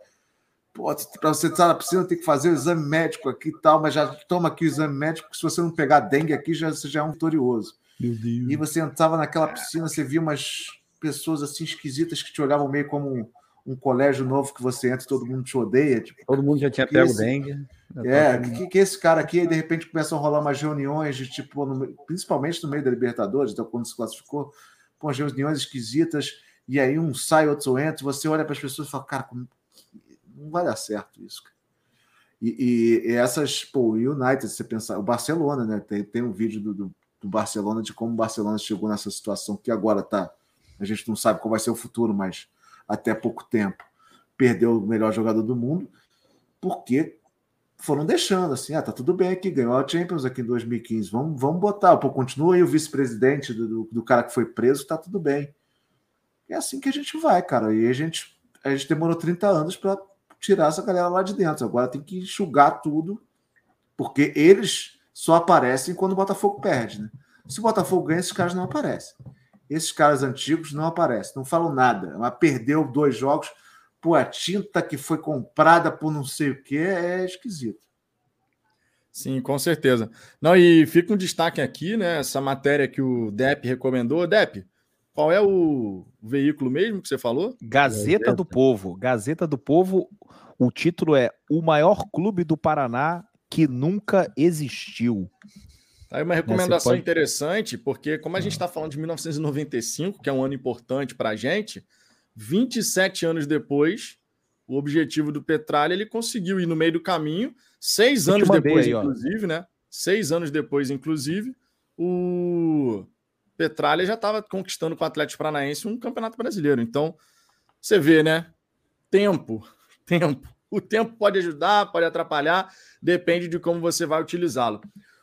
pô, para você estar na piscina tem que fazer o exame médico aqui e tal, mas já toma aqui o exame médico, porque se você não pegar dengue aqui, já, você já é um vitorioso. E você entrava naquela piscina, você via umas pessoas assim esquisitas que te olhavam meio como um colégio novo que você entra e todo mundo te odeia. Tipo, todo mundo já tinha pego esse... dengue. É, que, que esse cara aqui, de repente começam a rolar umas reuniões de tipo, no, principalmente no meio da Libertadores, então quando se classificou, com as reuniões esquisitas, e aí um sai, outro entra, você olha para as pessoas e fala, cara, não vai dar certo isso. E, e, e, essas, pô, o United, você pensar, o Barcelona, né? Tem, tem um vídeo do, do, do Barcelona de como o Barcelona chegou nessa situação que agora tá. A gente não sabe qual vai ser o futuro, mas até pouco tempo, perdeu o melhor jogador do mundo, porque foram deixando assim, ah, tá tudo bem aqui, ganhou a Champions aqui em 2015, vamos, vamos botar, pô, continua aí o vice-presidente do, do, do, cara que foi preso, tá tudo bem. É assim que a gente vai, cara, e a gente, a gente demorou 30 anos para tirar essa galera lá de dentro, agora tem que enxugar tudo, porque eles só aparecem quando o Botafogo perde, né? Se o Botafogo ganha, esses caras não aparecem. Esses caras antigos não aparecem, não falam nada. Mas perdeu dois jogos. Pô, a tinta que foi comprada por não sei o que é esquisito. Sim, com certeza. Não, e fica um destaque aqui, né? Essa matéria que o Dep recomendou. Dep, qual é o veículo mesmo que você falou? Gazeta do Povo. Gazeta do Povo. O título é O maior clube do Paraná que nunca existiu. Aí uma recomendação pode... interessante, porque como a gente está falando de 1995, que é um ano importante para a gente, 27 anos depois, o objetivo do Petralha ele conseguiu ir no meio do caminho, seis anos depois, aí, inclusive, né? Seis anos depois, inclusive, o Petralha já estava conquistando com o Atlético Paranaense um campeonato brasileiro. Então, você vê, né? Tempo, tempo. O tempo pode ajudar, pode atrapalhar, depende de como você vai utilizá-lo.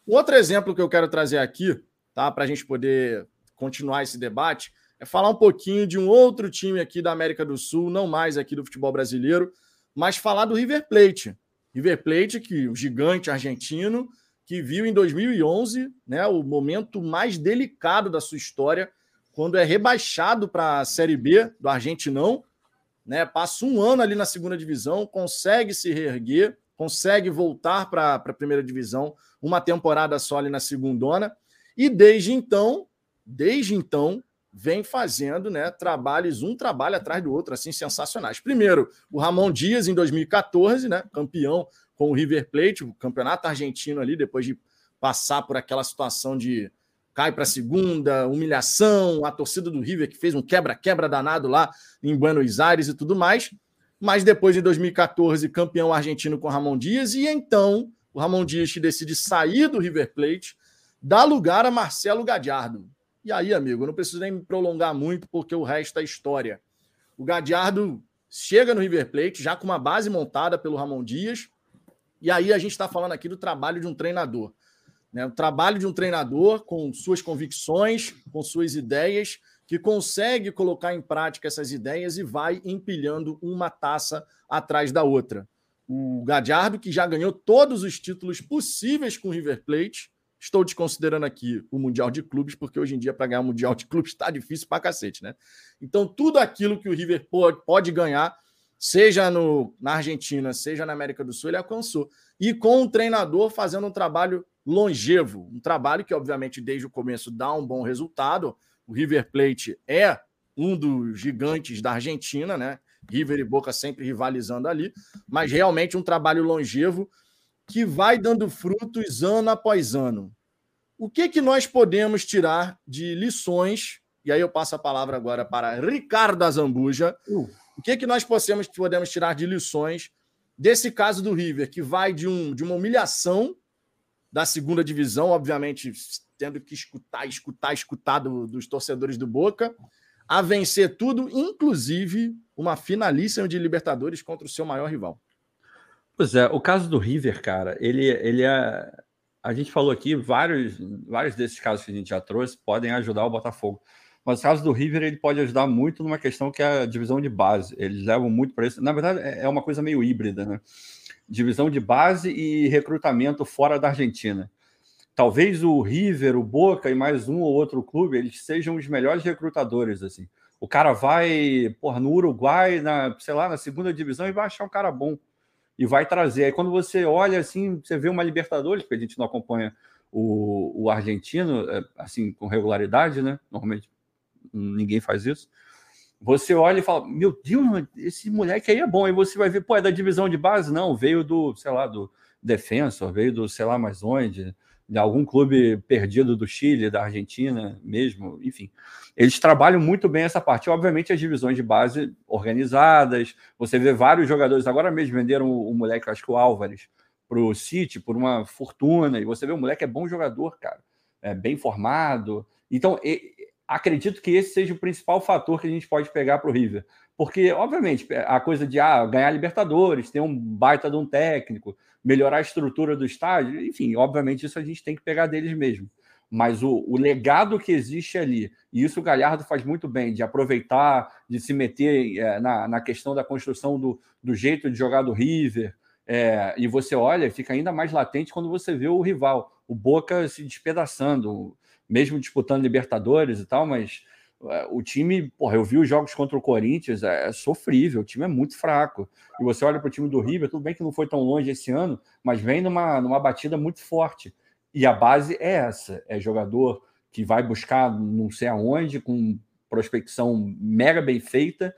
Outro exemplo que eu quero trazer aqui, tá? Para a gente poder continuar esse debate, é falar um pouquinho de um outro time aqui da América do Sul, não mais aqui do futebol brasileiro, mas falar do River Plate. River Plate, que o gigante argentino, que viu em 2011 né, o momento mais delicado da sua história, quando é rebaixado para a Série B do Argentinão, né, passa um ano ali na segunda divisão, consegue se reerguer, consegue voltar para a primeira divisão, uma temporada só ali na segundona, e desde então, desde então, vem fazendo né, trabalhos, um trabalho atrás do outro, assim, sensacionais. Primeiro, o Ramon Dias, em 2014, né, campeão com o River Plate, o campeonato argentino ali, depois de passar por aquela situação de cai para segunda, humilhação, a torcida do River que fez um quebra-quebra danado lá em Buenos Aires e tudo mais. Mas depois, em 2014, campeão argentino com Ramon Dias, e então o Ramon Dias decide sair do River Plate, dá lugar a Marcelo Gadiardo. E aí, amigo, eu não preciso nem me prolongar muito, porque o resto é história. O Gadiardo chega no River Plate já com uma base montada pelo Ramon Dias, e aí a gente está falando aqui do trabalho de um treinador. Né? O trabalho de um treinador com suas convicções, com suas ideias, que consegue colocar em prática essas ideias e vai empilhando uma taça atrás da outra. O Gadiardo, que já ganhou todos os títulos possíveis com o River Plate, estou desconsiderando aqui o Mundial de Clubes, porque hoje em dia, para ganhar o Mundial de Clubes, está difícil para cacete, né? Então, tudo aquilo que o River pode, ganhar, seja no, na Argentina, seja na América do Sul, ele alcançou. E com um treinador fazendo um trabalho longevo, um trabalho que, obviamente, desde o começo dá um bom resultado. O River Plate é um dos gigantes da Argentina, né? River e Boca sempre rivalizando ali, mas realmente um trabalho longevo que vai dando frutos ano após ano. O que que nós podemos tirar de lições? E aí eu passo a palavra agora para Ricardo Azambuja. Uh. O que, que nós possamos, podemos tirar de lições desse caso do River, que vai de, um, de uma humilhação da segunda divisão, obviamente tendo que escutar, escutar, escutar do, dos torcedores do Boca, a vencer tudo, inclusive uma finalíssima de Libertadores contra o seu maior rival. Pois é, o caso do River, cara, ele, ele é. A gente falou aqui, vários, vários desses casos que a gente já trouxe podem ajudar o Botafogo. Mas o caso do River ele pode ajudar muito numa questão que é a divisão de base. Eles levam muito para isso. Na verdade, é, é uma coisa meio híbrida, né? Divisão de base e recrutamento fora da Argentina. Talvez o River, o Boca e mais um ou outro clube, eles sejam os melhores recrutadores, assim. O cara vai, porra, no Uruguai, na, sei lá, na segunda divisão e vai achar um cara bom e vai trazer. Aí quando você olha assim, você vê uma Libertadores, porque a gente não acompanha o, o argentino, é, assim, com regularidade, né? Normalmente ninguém faz isso. Você olha e fala: Meu Deus, esse moleque aí é bom. Aí você vai ver, pô, é da divisão de base? Não, veio do, sei lá, do Defensor, veio do, sei lá mais onde, de algum clube perdido do Chile, da Argentina mesmo, enfim. Eles trabalham muito bem essa parte. Obviamente, as divisões de base organizadas. Você vê vários jogadores, agora mesmo venderam o, o moleque, acho que o Álvares, para o City por uma fortuna. E você vê o moleque é bom jogador, cara. É bem formado. Então, acredito que esse seja o principal fator que a gente pode pegar para o River. Porque, obviamente, a coisa de ah, ganhar Libertadores, ter um baita de um técnico, melhorar a estrutura do estádio, enfim, obviamente isso a gente tem que pegar deles mesmo. Mas o, o legado que existe ali, e isso o Galhardo faz muito bem, de aproveitar, de se meter é, na, na questão da construção do, do jeito de jogar do River, é, e você olha, fica ainda mais latente quando você vê o rival, o Boca se despedaçando, mesmo disputando Libertadores e tal, mas o time, porra, eu vi os jogos contra o Corinthians, é, é sofrível, o time é muito fraco. E você olha para o time do River, tudo bem que não foi tão longe esse ano, mas vem numa, numa batida muito forte. E a base é essa: é jogador que vai buscar não sei aonde, com prospecção mega bem feita,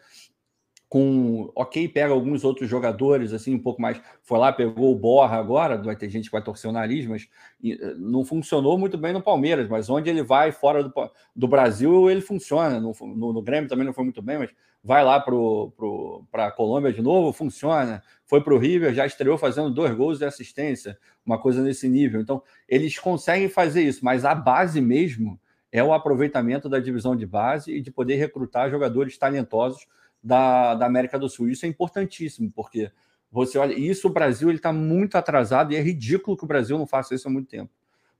com ok, pega alguns outros jogadores, assim, um pouco mais. Foi lá, pegou o Borra agora, vai ter gente que vai torcer o nariz, mas eh, não funcionou muito bem no Palmeiras, mas onde ele vai fora do, do Brasil, ele funciona. No, no, no, Grêmio também não foi muito bem, mas vai lá para a Colômbia de novo, funciona. Foi para o River, já estreou fazendo dois gols de assistência, uma coisa nesse nível. Então, eles conseguem fazer isso, mas a base mesmo é o aproveitamento da divisão de base e de poder recrutar jogadores talentosos da, da América do Sul. Isso é importantíssimo, porque você olha, isso o Brasil está muito atrasado e é ridículo que o Brasil não faça isso há muito tempo.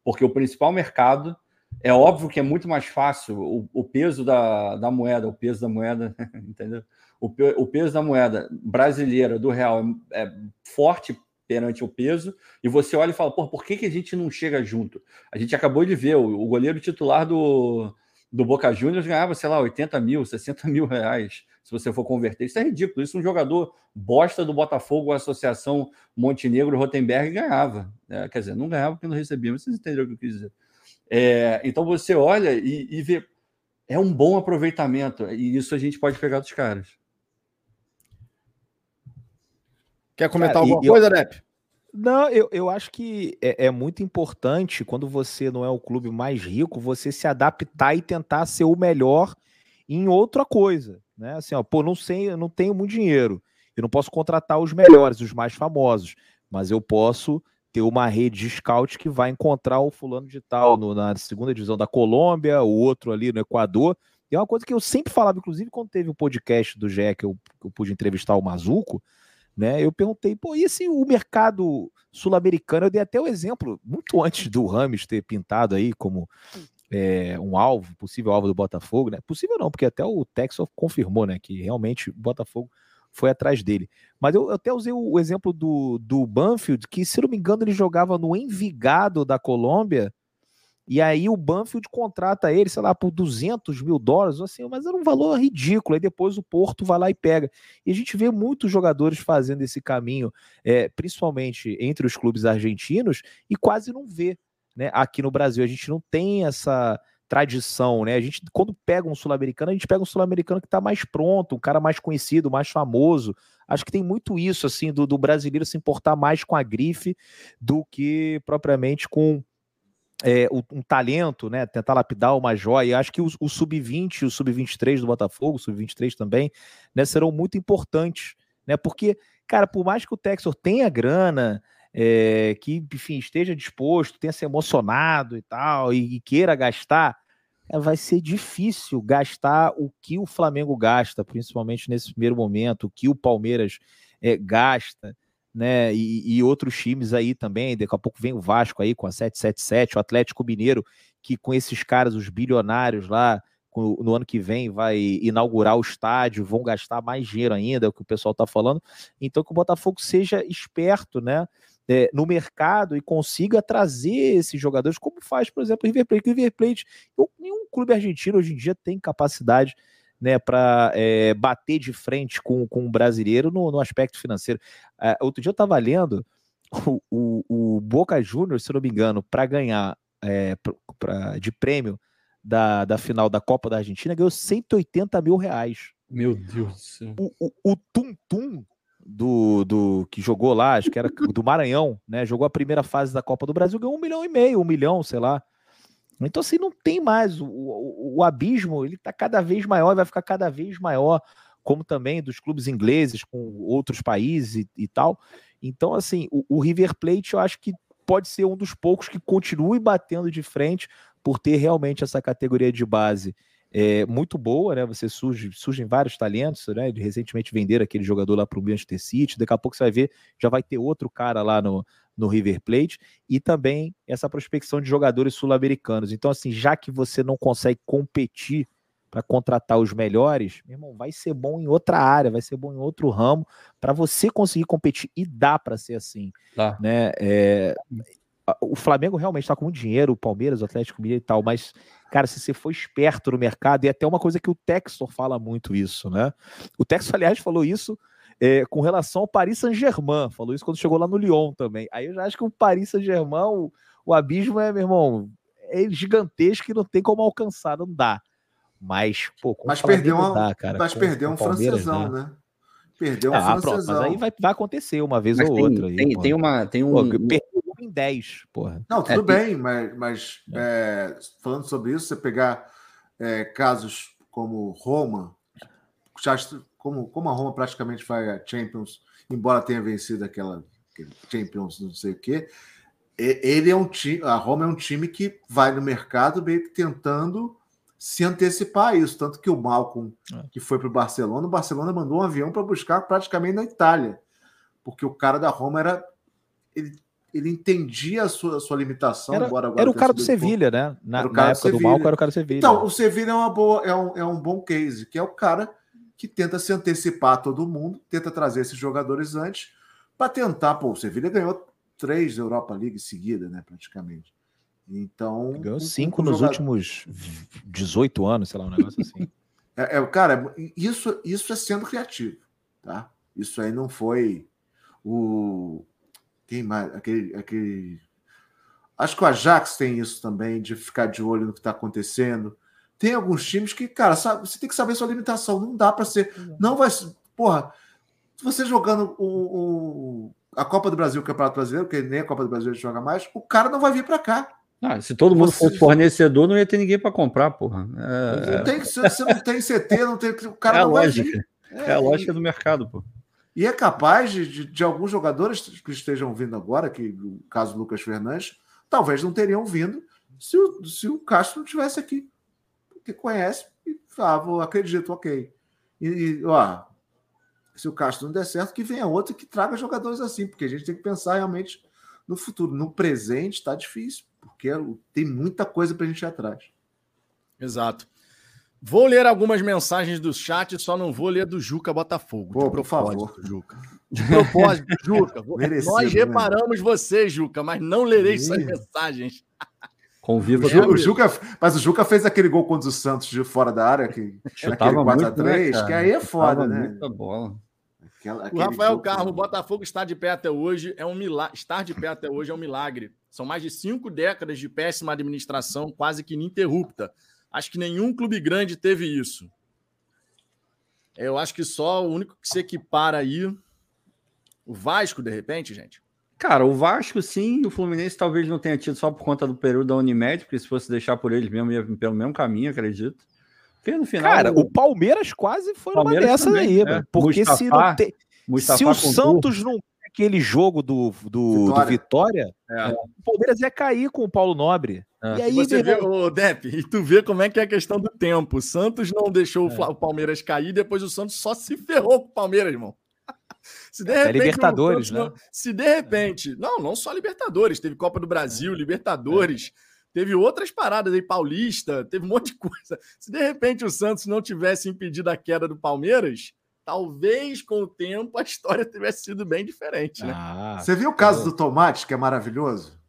Porque o principal mercado é óbvio que é muito mais fácil o, o peso da, da moeda, o peso da moeda, entendeu? O, o peso da moeda brasileira do real é, é, forte perante o peso, e você olha e fala, pô, por que, que a gente não chega junto? A gente acabou de ver, o, o goleiro titular do, do Boca Juniors ganhava, sei lá, 80 mil, 60 mil reais se você for converter. Isso é ridículo. Isso um jogador bosta do Botafogo, a Associação Montenegro Rotenberg ganhava. É, quer dizer, não ganhava porque não recebia, mas vocês entenderam o que eu quis dizer. É, então você olha e, e, vê. É um bom aproveitamento, e isso a gente pode pegar dos caras. Quer comentar Cara, alguma coisa, Nep? Não, eu, eu acho que é, é, muito importante quando você não é o clube mais rico, você se adaptar e tentar ser o melhor em outra coisa né? Assim, ó, pô, não sei, eu não tenho muito dinheiro, eu não posso contratar os melhores, os mais famosos, mas eu posso ter uma rede de scout que vai encontrar o fulano de tal no, na segunda divisão da Colômbia, o outro ali no Equador. E é uma coisa que eu sempre falava, inclusive quando teve o podcast do que eu, eu pude entrevistar o Mazuco, né? Eu perguntei, pô, e assim, o mercado sul-americano, eu dei até o exemplo, muito antes do Rames ter pintado aí como é, um alvo, possível alvo do Botafogo, né? Possível não, porque até o Texas confirmou, né, que realmente o Botafogo foi atrás dele. Mas eu, eu até usei o, o, exemplo do, do Banfield, que se não me engano ele jogava no Envigado da Colômbia, e aí o Banfield contrata ele, sei lá, por 200 mil dólares, assim, mas era um valor ridículo. Aí depois o Porto vai lá e pega. E a gente vê muitos jogadores fazendo esse caminho, é, principalmente entre os clubes argentinos, e quase não vê né? Aqui no Brasil a gente não tem essa tradição, né? A gente quando pega um sul-americano, a gente pega um sul-americano que está mais pronto, um cara mais conhecido, mais famoso. Acho que tem muito isso assim do, do brasileiro se importar mais com a grife do que propriamente com é, um talento, né? Tentar lapidar uma joia. Acho que o, o sub-20, o sub-23 do Botafogo, o sub-23 também, né, serão muito importantes, né? Porque, cara, por mais que o Texor tenha grana, é, que, enfim, esteja disposto, tenha se emocionado e tal, e, e queira gastar, é, vai ser difícil gastar o que o Flamengo gasta, principalmente nesse primeiro momento, o que o Palmeiras é, gasta, né? E, e, outros times aí também. Daqui a pouco vem o Vasco aí com a 777, o Atlético Mineiro, que com esses caras, os bilionários lá, no ano que vem vai inaugurar o estádio, vão gastar mais dinheiro ainda, é o que o pessoal está falando. Então que o Botafogo seja esperto, né? É, no mercado e consiga trazer esses jogadores, como faz, por exemplo, o River Plate. O River Plate, nenhum clube argentino hoje em dia tem capacidade né, para é, bater de frente com, com o brasileiro no, no aspecto financeiro. Uh, outro dia eu estava lendo o, o, o, Boca Juniors, se não me engano, para ganhar é, pra, pra, de prêmio da, da final da Copa da Argentina, ganhou 180 mil reais. Meu Deus do céu. O, o, o Tum Tum do, do que jogou lá, acho que era do Maranhão, né? Jogou a primeira fase da Copa do Brasil, ganhou um milhão e meio, um milhão, sei lá. Então, assim, não tem mais. O, o, o abismo ele está cada vez maior, vai ficar cada vez maior, como também dos clubes ingleses com outros países e, e tal. Então, assim, o, o, River Plate eu acho que pode ser um dos poucos que continue batendo de frente por ter realmente essa categoria de base é, muito boa, né? Você surge, surgem vários talentos, né? De recentemente vender aquele jogador lá para o Manchester City. Daqui a pouco você vai ver, já vai ter outro cara lá no, no River Plate e também essa prospecção de jogadores sul-americanos. Então, assim, já que você não consegue competir para contratar os melhores, meu irmão, vai ser bom em outra área, vai ser bom em outro ramo para você conseguir competir e dá para ser assim, tá. né? É, o Flamengo realmente está com muito dinheiro, o Palmeiras, o Atlético Mineiro e tal, mas, cara, se você for esperto no mercado, e até uma coisa que o Textor fala muito isso, né? O Textor, aliás, falou isso é, com relação ao Paris Saint-Germain, falou isso quando chegou lá no Lyon também. Aí eu já acho que o Paris Saint-Germain, o, o, abismo é, meu irmão, é gigantesco e não tem como alcançar, não dá. Mas, pô, mas perdeu, uma, dá, cara, mas com, perdeu um francesão, né? Perdeu um Ah, pronto, francesão. mas aí vai, vai acontecer uma vez Mas ou tem, outra. aí, tem, porra. tem uma. Tem um. Pô, um- em 10, porra. Não, tudo É, bem, mas, mas é, falando sobre isso, você pegar é, casos como Roma, como, como a Roma praticamente vai a Champions, embora tenha vencido aquela Champions, não sei o quê, ele é um time, a Roma é um time que vai no mercado meio que tentando se antecipar a isso, tanto que o Malcolm, É. que foi para o Barcelona, o Barcelona mandou um avião para buscar praticamente na Itália, porque o cara da Roma era ele, ele entendia a sua, a sua limitação, Era, embora era o cara do. Sevilha, né? Na, Era o na cara do época do Sevilha. Malco era o cara do Sevilha. Então, o Sevilha é, uma boa, é, um, é um bom case, que é o cara que tenta se antecipar a todo mundo, tenta trazer esses jogadores antes, para tentar. Pô, o Sevilha ganhou três Europa League seguida, né, praticamente. Então. Ganhou cinco um nos jogador- últimos 18 anos, sei lá, um negócio assim. É, é, cara, isso, isso é sendo criativo, tá? Isso aí não foi o. Quem mais? Aquele, aquele. Acho que o Ajax tem isso também, de ficar de olho no que está acontecendo. Tem alguns times que, cara, sabe, você tem que saber sua limitação. Não dá para ser. Não vai. Porra, você jogando o, o- a Copa do Brasil, o Campeonato Brasileiro, porque nem a Copa do Brasil a gente joga mais, o cara não vai vir para cá. Ah, se todo mundo Você- fosse fornecedor, não ia ter ninguém para comprar, porra. É, Não tem, você você não tem CT, não tem. O cara é não vai lógica. vir. É a lógica do mercado, pô. E é capaz de, de, de alguns jogadores que estejam vindo agora, que no caso Lucas Fernandes, talvez não teriam vindo se o, se o Castro não tivesse aqui. Porque conhece e ah, vou, acredito, ok. E, e, ó, se o Castro não der certo, que venha outro que traga jogadores assim, porque a gente tem que pensar realmente no futuro. No presente está difícil, porque tem muita coisa para a gente ir atrás. Exato. Vou ler algumas mensagens do chat, só não vou ler do Juca Botafogo. Pô, de por propósito, favor. Juca. De propósito, Juca. Merecido, Nós né? reparamos você, Juca, mas não lerei suas Ih. mensagens. Conviva O Ju- o Juca, mas o Juca fez aquele gol contra o Santos de fora da área, que Chutava aquele 4 a muito, né, 3 cara? que aí é foda, né? Muita bola. Aquela- O Rafael Carmo, Botafogo está de pé até hoje é um milagre. Estar de pé até hoje é um milagre. São mais de cinco décadas de péssima administração, quase que ininterrupta. Acho que nenhum clube grande teve isso. Eu acho que só o único que se equipara aí. O Vasco, de repente, gente. Cara, o Vasco sim, o Fluminense talvez não tenha tido só por conta do período da Unimed, porque se fosse deixar por eles mesmo, ia pelo mesmo caminho, acredito. Porque no final. Cara, o Palmeiras quase foi numa Palmeiras dessas também, aí, é. mano. Porque se, Mustafa, não tem- Mustafa se o Santos não aquele jogo do, do, do Vitória. Vitória, É. o Palmeiras ia cair com o Paulo Nobre. É. E aí, Você vê, irmão, ô Depp, e tu vê como é que é a questão do tempo. O Santos não deixou o Fla- o Palmeiras cair, depois o Santos só se ferrou com o Palmeiras, irmão. Se de É repente. o Libertadores, né? não- se de repente. Não, não só Libertadores, teve Copa do Brasil, Libertadores. Teve outras paradas aí, Paulista, teve um monte de coisa. Se de repente o Santos não tivesse impedido a queda do Palmeiras, talvez com o tempo a história tivesse sido bem diferente, né? Ah, Você viu o caso do Tomate, que é maravilhoso?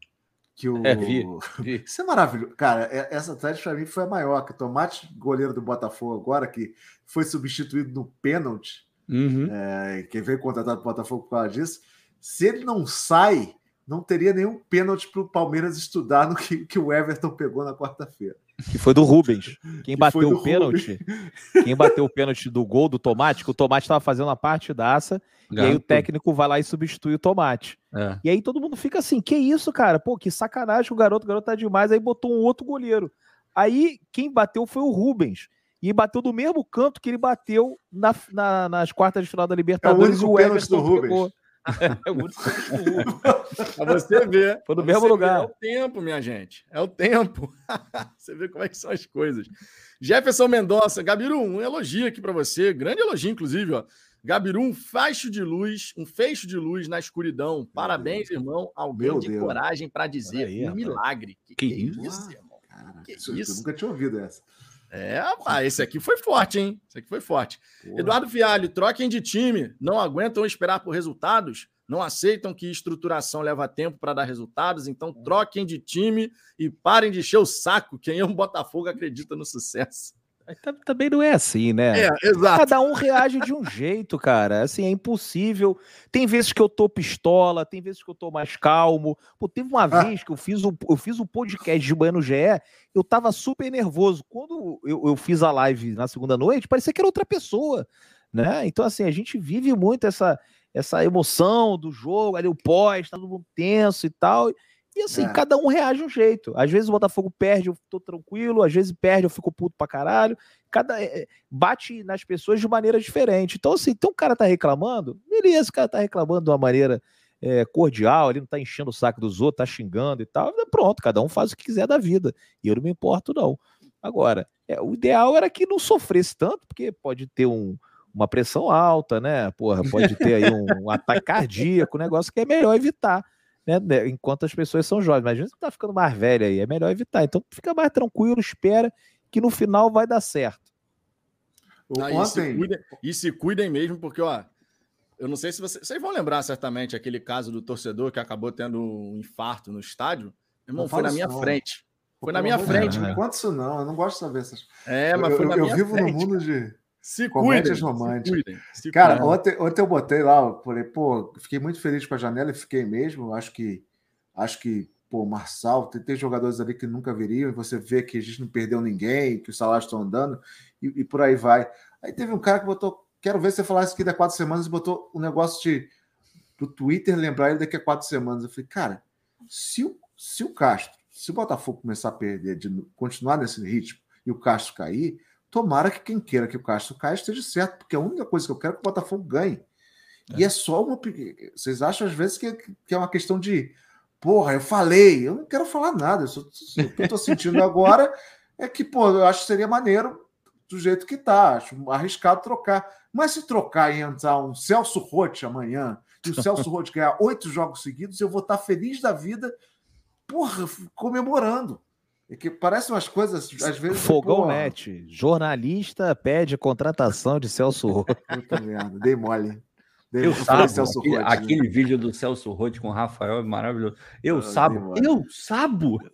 Que o... É, vi, vi. Isso é maravilhoso. Cara, é- essa thread para mim foi a maior. Que o Tomate, goleiro do Botafogo agora, que foi substituído no pênalti, Uhum. é, que veio contratado o Botafogo por causa disso. Se ele não sai, não teria nenhum pênalti para o Palmeiras estudar no que, que o Everton pegou na quarta-feira. Que foi do Rubens. Quem Que bateu o pênalti, quem bateu o pênalti do gol do Tomate, que o Tomate estava fazendo a partidaça, e aí o técnico vai lá e substitui o Tomate. É. E aí todo mundo fica assim, que isso, cara? Pô, que sacanagem o garoto, o garoto tá demais. Aí botou um outro goleiro. Aí quem bateu foi o Rubens. E bateu do mesmo canto que ele bateu na- na- nas quartas de final da Libertadores. único e o pênalti do Rubens. pegou. É o único pênalti do Rubens. Pra você ver. Foi mesmo você lugar. É o tempo, minha gente. É o tempo. você vê como é que são as coisas. Jefferson Mendonça, Gabiru, um elogio aqui para você. Grande elogio, inclusive, ó. Gabiru, um facho de luz, um feixo de luz na escuridão. Parabéns, irmão. Alguém Meu de coragem para dizer. Aí, um rapaz. milagre. Que, Que que isso? isso, irmão? Cara, Que isso? Eu nunca tinha ouvido essa. É, rapaz, esse aqui foi forte, hein? Esse aqui foi forte. Porra. Eduardo Fialho, troquem de time, não aguentam esperar por resultados, não aceitam que estruturação leva tempo para dar resultados, então troquem de time e parem de encher o saco. Quem é um Botafogo acredita no sucesso. Também não é assim, né? É, exato. Cada um reage de um jeito, cara. Assim, é impossível. Tem vezes que eu tô pistola, tem vezes que eu tô mais calmo. Pô, teve uma Ah. vez que eu fiz o eu fiz o podcast de manhã no GE, eu tava super nervoso. Quando eu, eu fiz a live na segunda noite, parecia que era outra pessoa. né? Então, assim, a gente vive muito essa, essa emoção do jogo, ali o pós, tá todo mundo tenso e tal. E assim, é. cada um reage de um jeito. Às vezes o Botafogo perde, eu tô tranquilo, às vezes perde, eu fico puto pra caralho. Cada é, bate nas pessoas de maneira diferente. Então, assim, então o cara tá reclamando, beleza, o cara tá reclamando de uma maneira é, cordial, ele não tá enchendo o saco dos outros, tá xingando e tal. Pronto, cada um faz o que quiser da vida. E eu não me importo, não. Agora, é, o ideal era que não sofresse tanto, porque pode ter um, uma pressão alta, né? Porra, pode ter aí um, um ataque cardíaco, um negócio que é melhor evitar, né? né enquanto as pessoas são jovens. Mas a gente tá ficando mais velha aí, é melhor evitar. Então fica mais tranquilo, espera que no final vai dar certo. Não, e, se cuidem, e se cuidem mesmo, porque, ó, eu não sei se vocês, vocês vão lembrar certamente aquele caso do torcedor que acabou tendo um infarto no estádio. Irmão, foi na minha não. frente. Foi na minha frente. Não conta isso, não. Eu não gosto de saber essas É, mas foi eu, na eu, minha Eu vivo frente. no mundo de se comédias cuidem, românticas. Se cuidem, se Cara, cuidem. ontem, ontem eu botei lá, eu falei, pô, fiquei muito feliz com a janela e fiquei mesmo. Acho que, acho que, pô, Marçal, tem, tem jogadores ali que nunca viriam, e você vê que a gente não perdeu ninguém, que os salários estão andando, e, e por aí vai. Aí teve um cara que botou, quero ver se você falasse aqui daqui a quatro semanas, e botou um negócio de do Twitter lembrar ele daqui a quatro semanas. Eu falei, cara, se o, se o Castro, se o Botafogo começar a perder, de continuar nesse ritmo e o Castro cair, tomara que quem queira que o Castro caia esteja certo, porque a única coisa que eu quero é que o Botafogo ganhe. É. E é só uma. Vocês acham às vezes que, que é uma questão de. Porra, eu falei, eu não quero falar nada. Eu só, o que eu estou sentindo agora é que, pô, eu acho que seria maneiro do jeito que tá. Acho arriscado trocar. Mas se trocar e entrar um Celso Rotti amanhã, e o Celso Rotti ganhar oito jogos seguidos, eu vou estar feliz da vida, porra, comemorando. É que parece umas coisas, às vezes. Fogão porra, Net. Jornalista pede contratação de Celso Rotti. Puta merda, dei mole. Dei Eu sabo, Celso aquele, Rotti, né? aquele vídeo do Celso Rotti com o Rafael é maravilhoso. Eu Ah, sabo, eu sabo.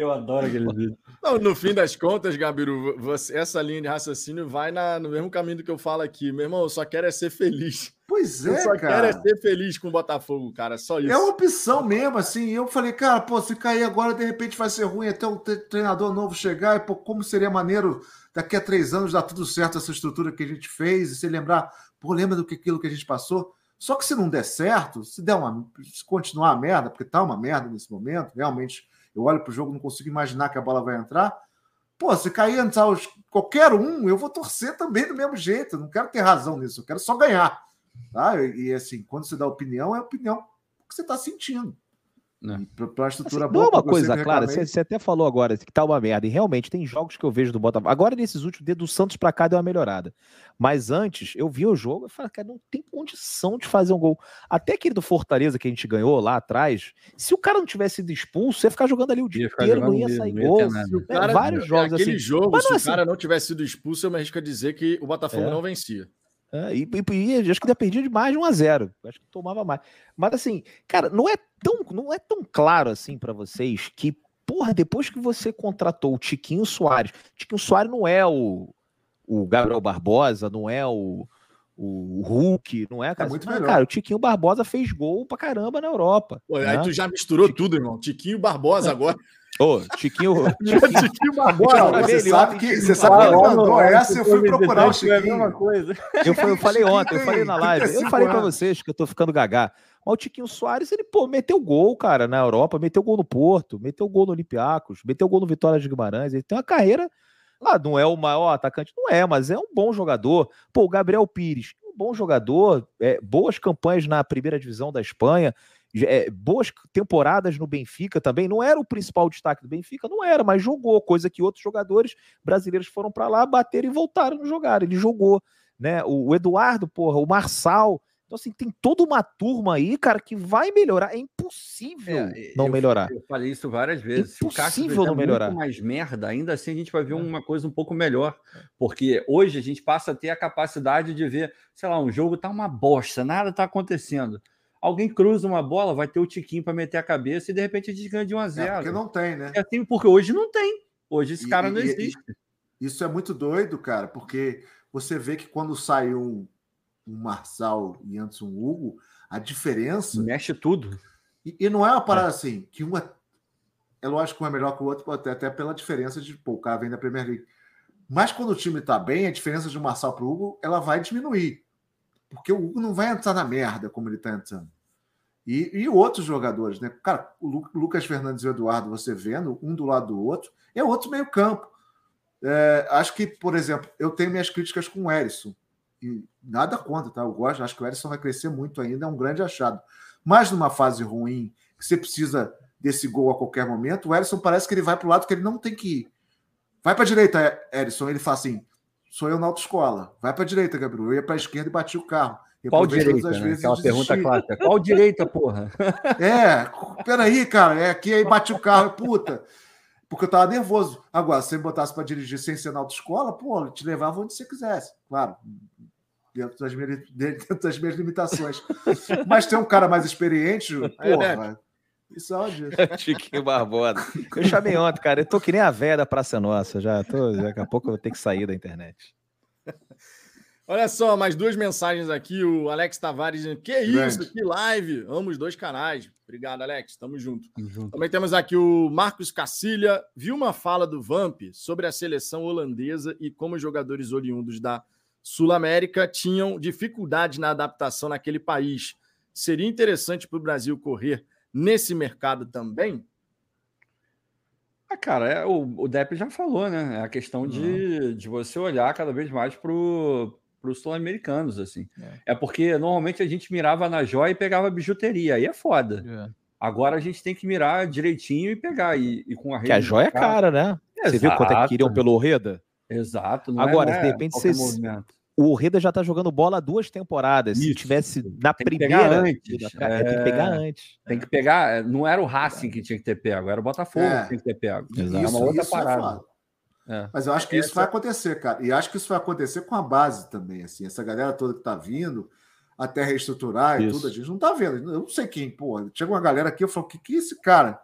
eu adoro aquele vídeo. Não, no fim das contas, Gabiru, você- essa linha de raciocínio vai na- no mesmo caminho do que eu falo aqui. Meu irmão, eu só quero é ser feliz. Pois eu é, só quero cara. é ser feliz com o Botafogo, cara. Só isso. É uma opção mesmo, assim. Eu falei, cara, pô, se cair agora, de repente vai ser ruim até o tre- treinador novo chegar. E, pô, como seria maneiro daqui a três anos dar tudo certo essa estrutura que a gente fez e se lembrar, pô, lembra do que aquilo que a gente passou? Só que se não der certo, se der uma. Se continuar a merda, porque tá uma merda nesse momento, realmente, eu olho pro jogo, não consigo imaginar que a bola vai entrar. Pô, se cair entrar os, qualquer um, eu vou torcer também do mesmo jeito. Eu não quero ter razão nisso, eu quero só ganhar. Tá? E, assim, quando você dá opinião, é opinião que você está sentindo. É. Para a estrutura Assim, boa. não é uma coisa clara, você, você até falou agora que tá uma merda, e realmente tem jogos que eu vejo do Botafogo. Agora, nesses últimos, desde o Santos pra cá, deu uma melhorada. Mas antes, eu vi o jogo e falei, cara, não tem condição de fazer um gol. Até aquele do Fortaleza que a gente ganhou lá atrás, se o cara não tivesse sido expulso, ia ficar jogando ali o dia inteiro, não ia mesmo, sair ia gol. É, cara- vários jogos aquele assim. jogo, Mas se não o assim. cara não tivesse sido expulso, eu me arrisco a dizer que o Botafogo É. não vencia. É, e, e- acho que dependia de mais de 1 a 0 Acho que tomava mais. Mas assim, cara, não é tão, não é tão claro assim pra vocês que, porra, depois que você contratou o Tiquinho Soares, Tiquinho Soares não é o, o Gabriel Barbosa, não é o, o Hulk, não é, cara? muito Mas, melhor. cara, o Tiquinho Barbosa fez gol pra caramba na Europa. Pô, né? Aí tu já misturou tudo, irmão. Tiquinho Barbosa agora. Ô, Tiquinho, Tiquinho Olha, você sabe que, você sabe que mandou essa, eu fui procurar o É a Chiquinho. mesma coisa. Eu, falei- eu ontem, eu falei na live, eu 35 falei pra anos. vocês que eu tô ficando gagá. Mas o Tiquinho Soares, ele, pô, meteu gol, cara, na Europa, meteu gol no Porto, meteu gol no Olympiacos, meteu gol no Vitória de Guimarães. Ele tem uma carreira. Ah, não é o maior atacante, não é, mas é um bom jogador. Pô, o Gabriel Pires, um bom jogador, é, boas campanhas na primeira divisão da Espanha, é, boas temporadas no Benfica também. Não era o principal destaque do Benfica, não era, mas jogou, coisa que outros jogadores brasileiros foram para lá, bateram e voltaram a jogar. Ele jogou, né? O, o Eduardo, porra, o Marçal. Então, assim, tem toda uma turma aí, cara, que vai melhorar. É impossível É, não eu- melhorar. Eu falei isso várias vezes. Se o Impossível não melhorar. muito mais merda, ainda assim a gente vai ver É. uma coisa um pouco melhor. Porque hoje a gente passa a ter a capacidade de ver, sei lá, um jogo tá uma bosta, nada tá acontecendo. Alguém cruza uma bola, vai ter o tiquinho para meter a cabeça e de repente a gente ganha de 1 a É, 0. porque não tem, né? É assim, porque hoje não tem. Hoje esse E- cara e- não e- existe. Isso é muito doido, cara, porque você vê que quando sai um, um Marçal e antes um Hugo, a diferença. Mexe tudo. E, e não é uma parada assim, que uma. É lógico que um é melhor que o outro, até, até pela diferença de. Pô, o cara vem da Premier League. Mas quando o time está bem, a diferença de um Marçal para o Hugo ela vai diminuir. Porque o Hugo não vai entrar na merda como ele está entrando. E, e, outros jogadores, né? Cara, o Lucas Fernandes e o Eduardo, você vendo, um do lado do outro, é outro meio-campo. É, acho que, por exemplo, eu tenho minhas críticas com o Erisson. E nada contra, tá? Eu gosto, acho que o Erisson vai crescer muito ainda, é um grande achado. Mas numa fase ruim, que você precisa desse gol a qualquer momento, o Erisson parece que ele vai para o lado que ele não tem que ir. Vai para a direita, Erisson. Ele fala assim: sou eu na autoescola. Vai para a direita, Gabriel. Eu ia para a esquerda e bati o carro. Qual direita? Né? Aquela pergunta clássica. Qual direita, porra? É, peraí, cara. É aqui aí bate o carro, puta. Porque eu tava nervoso. Agora, se você botasse para dirigir sem ser na autoescola, pô, te levava onde você quisesse. Claro, dentro das minhas, dentro das minhas limitações. Mas tem um cara mais experiente, é, porra. Né? Isso é ódio. Chiquinho Barbosa. Eu chamei ontem, cara. Eu tô que nem a véia da Praça Nossa. Já tô, daqui a pouco eu vou ter que sair da internet. Olha só, mais duas mensagens aqui. O Alex Tavares dizendo: Que isso, que live! Amo os dois canais. Obrigado, Alex. Tamo junto. junto. Também temos aqui o Marcos Cacilha. Viu uma fala do Vamp sobre a seleção holandesa e como os jogadores oriundos da Sul-América tinham dificuldade na adaptação naquele país. Seria interessante para o Brasil correr nesse mercado também? Ah, cara, é, o, o Depp já falou, né? É a questão de, de você olhar cada vez mais para os sul-americanos, assim. É. é. porque normalmente a gente mirava na joia e pegava bijuteria, aí é foda. É. Agora a gente tem que mirar direitinho e pegar. E, e com a rede. Que a joia é cara, né? Exato. Você viu quanto é que queriam pelo Reda? Exato. Agora, é, de repente, vocês, movimento o Reda já tá jogando bola há duas temporadas. Isso. Se tivesse na tem primeira. Antes. É, tem que pegar antes. Tem que pegar. É, não era o Racing que tinha que ter pego, era o Botafogo é. que tinha que ter pego. Exato. É uma outra é parada. É Mas eu acho que isso vai acontecer, cara. E acho que isso vai acontecer com a base também. Assim, essa galera toda que tá vindo, até reestruturar e tudo, a gente não tá vendo. Eu não sei quem, pô. Chega uma galera aqui, eu falo, que que é esse cara?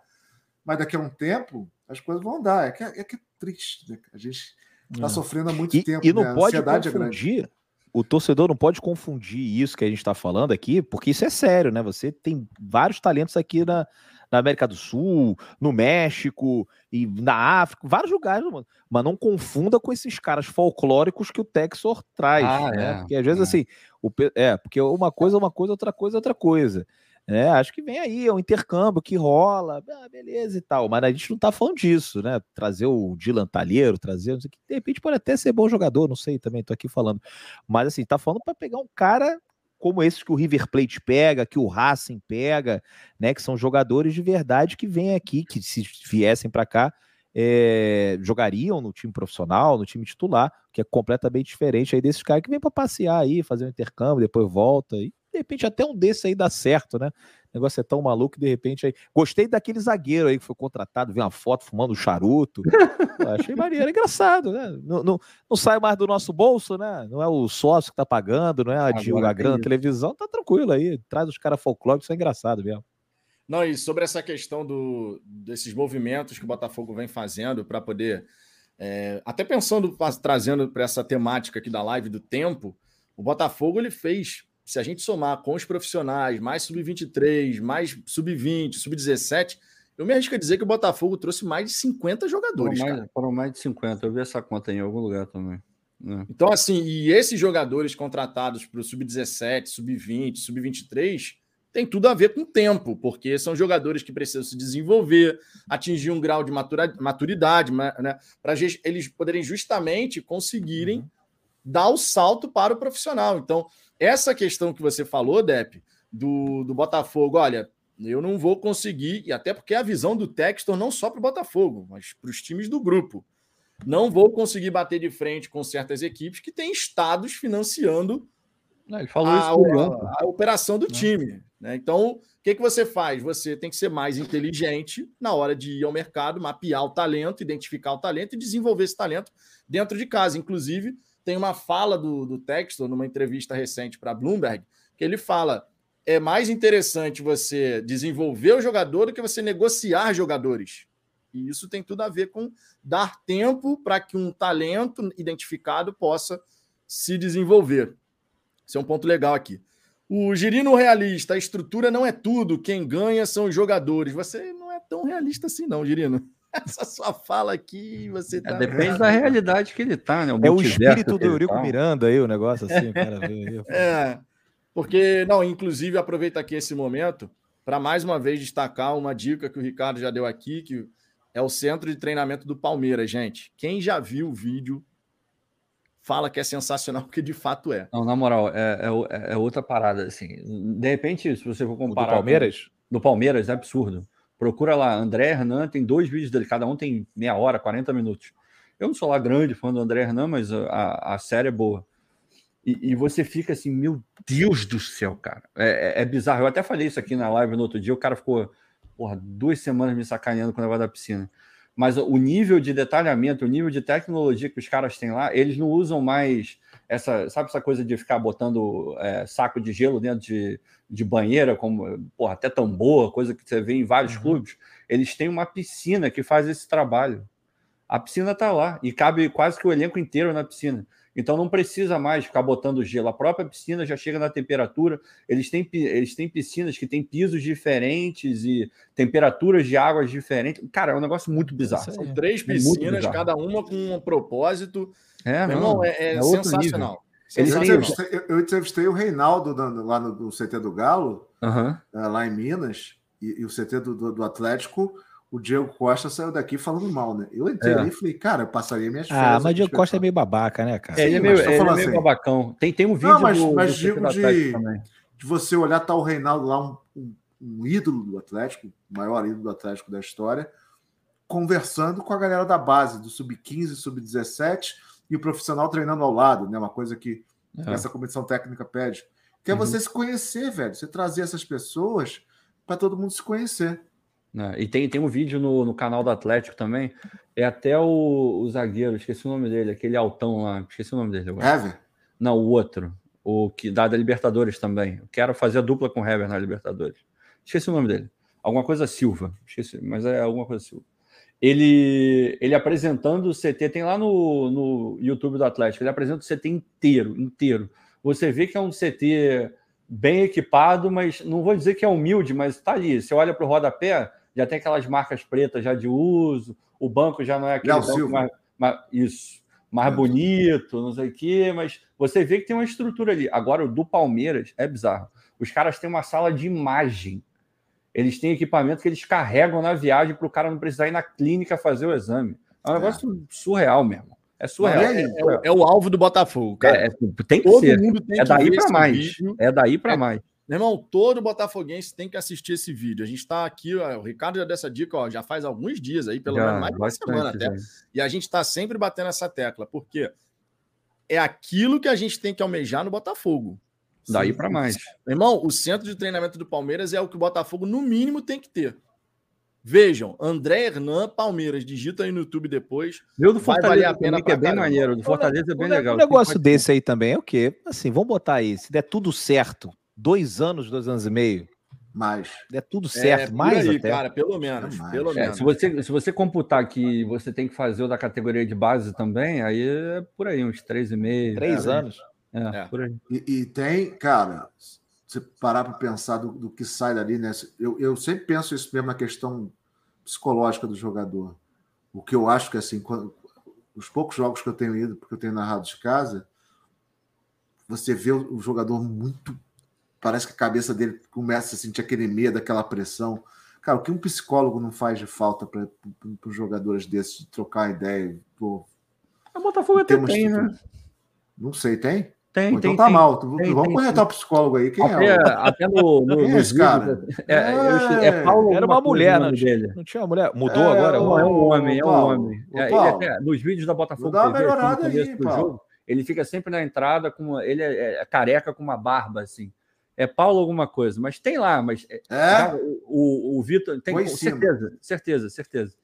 Mas daqui a um tempo, as coisas vão dar. É que é, que é triste, né? A gente Está é. sofrendo há muito e, tempo. E não né? pode é confundir. É o torcedor não pode confundir isso que a gente está falando aqui, porque isso é sério, né? Você tem vários talentos aqui na, na América do Sul, no México e na África, vários lugares, mano. Mas não confunda com esses caras folclóricos que o Texor traz, ah, né? É, porque às vezes é. assim, o, é, porque uma coisa é uma coisa, outra coisa é outra coisa. É, acho que vem aí, é um intercâmbio que rola, ah, beleza e tal, mas a gente não tá falando disso, né? Trazer o Dylan Talheiro, trazer, não sei o que, de repente pode até ser bom jogador, não sei também, tô aqui falando. Mas assim, tá falando para pegar um cara como esses que o River Plate pega, que o Racing pega, né? Que são jogadores de verdade que vêm aqui, que se viessem para cá, é, jogariam no time profissional, no time titular, que é completamente diferente aí desses caras que vêm para passear aí, fazer um intercâmbio, depois volta e de repente até um desse aí dá certo, né? O negócio é tão maluco, de repente aí. Gostei daquele zagueiro aí que foi contratado, vi uma foto fumando charuto. achei maneiro, engraçado, né? Não, não, não, sai mais do nosso bolso, né? Não é o sócio que tá pagando, não é a, a grana televisão, tá tranquilo aí. Traz os caras folclóricos, isso é engraçado mesmo. Não, e sobre essa questão do, desses movimentos que o Botafogo vem fazendo para poder. É, até pensando, trazendo para essa temática aqui da live do tempo, o Botafogo ele fez se a gente somar com os profissionais, mais sub-23, mais sub-20, sub-17, eu me arrisco a dizer que o Botafogo trouxe mais de 50 jogadores. Foram mais, foram mais de 50, eu vi essa conta em algum lugar também. É. Então, assim, e esses jogadores contratados para o sub-17, sub-20, sub-23 tem tudo a ver com tempo, porque são jogadores que precisam se desenvolver, atingir um grau de maturidade, né, para eles poderem justamente conseguirem uhum. Dar o salto para o profissional. Então, essa questão que você falou, Depp, do, do Botafogo, olha, eu não vou conseguir, e até porque é a visão do Textor não só para o Botafogo, mas para os times do grupo. Não vou conseguir bater de frente com certas equipes que têm estados financiando não, ele falou a, isso a, a, operação do time. Né? Então, o que, que você faz? Você tem que ser mais inteligente na hora de ir ao mercado, mapear o talento, identificar o talento e desenvolver esse talento dentro de casa. Inclusive, tem uma fala do, do numa entrevista recente para Bloomberg, que ele fala: é mais interessante você desenvolver o jogador do que você negociar jogadores. E isso tem tudo a ver com dar tempo para que um talento identificado possa se desenvolver. Esse é um ponto legal aqui. O Girino realista, a estrutura não é tudo, quem ganha são os jogadores. Você não é tão realista assim, não, Girino. Essa sua fala aqui, você É, tá. depende da realidade que ele tá, né? É o espírito do Eurico tá. Miranda aí, o negócio assim, o cara vê. É, porque, não, inclusive, aproveita aqui esse momento para mais uma vez destacar uma dica que o Ricardo já deu aqui, que é o centro de treinamento do Palmeiras, gente. Quem já viu o vídeo fala que é sensacional, porque de fato é. Não, na moral, é, é o- é outra parada, assim. De repente, se você for O do comparar... com- Palmeiras? do Palmeiras, é absurdo. Procura lá, André Hernan, tem dois vídeos dele, cada um tem meia hora, 40 minutos. Eu não sou lá grande fã do André Hernan, mas a, a, série é boa. E, e você fica assim, meu Deus do céu, cara. É, é- é bizarro. Eu até falei isso aqui na live no outro dia, o cara ficou porra, duas semanas me sacaneando com o negócio da piscina. Mas o nível de detalhamento, o nível de tecnologia que os caras têm lá, eles não usam mais essa, sabe essa coisa de ficar botando é, saco de gelo dentro de, de banheira, como porra, até tambor, coisa que você vê em vários Uhum. clubes. Eles têm uma piscina que faz esse trabalho. A piscina está lá e cabe quase que o elenco inteiro na piscina. Então não precisa mais ficar botando gelo. A própria piscina já chega na temperatura. Eles têm, eles têm piscinas que têm pisos diferentes e temperaturas de águas diferentes. Cara, é um negócio muito bizarro. Isso aí. São três É piscinas, bizarro. cada uma com um propósito. É, Meu não, irmão, é, é é sensacional. Eu entrevistei, eu- eu entrevistei o Reinaldo na- lá no, no CT do Galo, eh, lá em Minas, e, e o CT do, do- do Atlético, o Diego Costa saiu daqui falando mal, né? Eu entrei É. e falei, cara, eu passaria minhas férias. Ah, mas aqui Diego Costa é meio babaca, né, cara? É, ele é meio, ele é meio assim. babacão. Tem, tem um vídeo Não, mas- do, mas do digo de- de você olhar tá o Reinaldo lá, um, um- um ídolo do Atlético, o maior ídolo do Atlético da história, conversando com a galera da base, do sub-15, sub-17, e o profissional treinando ao lado, né? Uma coisa que É. essa comissão técnica pede. Que é Uhum. você se conhecer, velho. Você trazer essas pessoas para todo mundo se conhecer. né? E tem, tem um vídeo no, no canal do Atlético também. É até o, o zagueiro, esqueci o nome dele, aquele altão lá, esqueci o nome dele agora. Hever? Não, o outro. O que dá da Libertadores também. Eu quero fazer a dupla com o Hever na Libertadores. Esqueci o nome dele. Alguma coisa Silva. Esqueci, mas é alguma coisa Silva. Ele, ele apresentando o CT, tem lá no, no YouTube do Atlético, ele apresenta o CT inteiro, inteiro. Você vê que é um CT bem equipado, mas não vou dizer que é humilde, mas tá ali. Você olha para o rodapé, já tem aquelas marcas pretas já de uso, o banco já não é aquele banco mais, mais- isso, mais É. bonito, não sei o quê, mas você vê que tem uma estrutura ali. Agora, o do Palmeiras é bizarro. Os caras têm uma sala de imagem. Eles têm equipamento que eles carregam na viagem para o cara não precisar ir na clínica fazer o exame. É um É. negócio surreal mesmo. É surreal. Aí. É, o- é o alvo do Botafogo, cara. É, é, tem que Todo ser. mundo tem É que daí ver para esse mais. vídeo. É daí para É. mais. Meu irmão, todo botafoguense tem que assistir esse vídeo. A gente está aqui, ó, o Ricardo já deu essa dica ó, já faz alguns dias aí, pelo Já, menos mais de uma semana até. já. E a gente está sempre batendo essa tecla, porque é aquilo que a gente tem que almejar no Botafogo. Daí para mais. Meu irmão, o centro de treinamento do Palmeiras é o que o Botafogo, no mínimo, tem que ter. Vejam, André Hernan, Palmeiras, digita aí no YouTube depois. Meu do Vai Fortaleza valer a pena que é bem caramba. maneiro. O do Fortaleza é bem legal. Um negócio desse aí também é o quê? Assim, vamos botar aí, se der tudo certo, dois anos, dois anos e meio, Mas. der tudo É, certo, por mais aí, até. cara, pelo menos. É mais. pelo É, menos. se, você, se você computar que você tem que fazer o da categoria de base também, aí é por aí, uns 3,5. Três é, anos. É, É. por aí. E, e tem, cara, se você parar para pensar do, do que sai dali, né? Eu, eu sempre penso isso mesmo na questão psicológica do jogador. O que eu acho que, assim, quando- os poucos jogos que eu tenho ido, porque eu tenho narrado de casa, você vê o, o jogador muito. Parece que a cabeça dele começa a sentir aquele medo, aquela pressão. Cara, o que um psicólogo não faz de falta para os jogadores desses de trocar ideia? Pô, O Botafogo até tem, né? não sei, tem? Tem, então tem. tá tem. mal. Tem, vamos tem, corretar o psicólogo aí. Quem Até, é? o- até no, no, Quem é esse cara? vídeos, É, eu- é Paulo. Era uma mulher, o não dele. não tinha uma mulher. Mudou É, agora? Não, é um homem, é um homem. É, até, nos vídeos da Botafogo uma TV, no melhorada começo aí, do Paulo. jogo, ele fica sempre na entrada com ele é, é careca com uma barba assim. É Paulo alguma coisa, mas tem lá, mas é, É? cara, o, o, o Vitor tem certeza, certeza, certeza.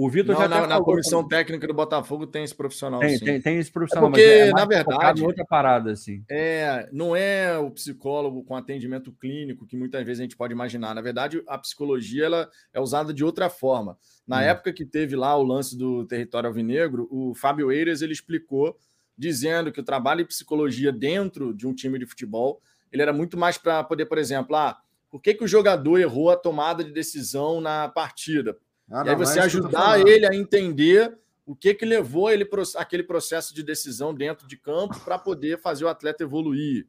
O Vitor já na, na comissão com- técnica do Botafogo tem esse profissional. tem, sim. tem, tem esse profissional, porque, mas é, é na verdade- outra parada assim. É, não é o psicólogo com atendimento clínico que muitas vezes a gente pode imaginar. Na verdade, a psicologia ela é usada de outra forma. Na Hum. época que teve lá o lance do território alvinegro, o Fábio Eiras ele explicou dizendo que o trabalho de psicologia dentro de um time de futebol ele era muito mais para poder, por exemplo, ah, por que, que o jogador errou a tomada de decisão na partida? E aí você ajudar ele a entender o que que levou ele aquele processo de decisão dentro de campo para poder fazer o atleta evoluir.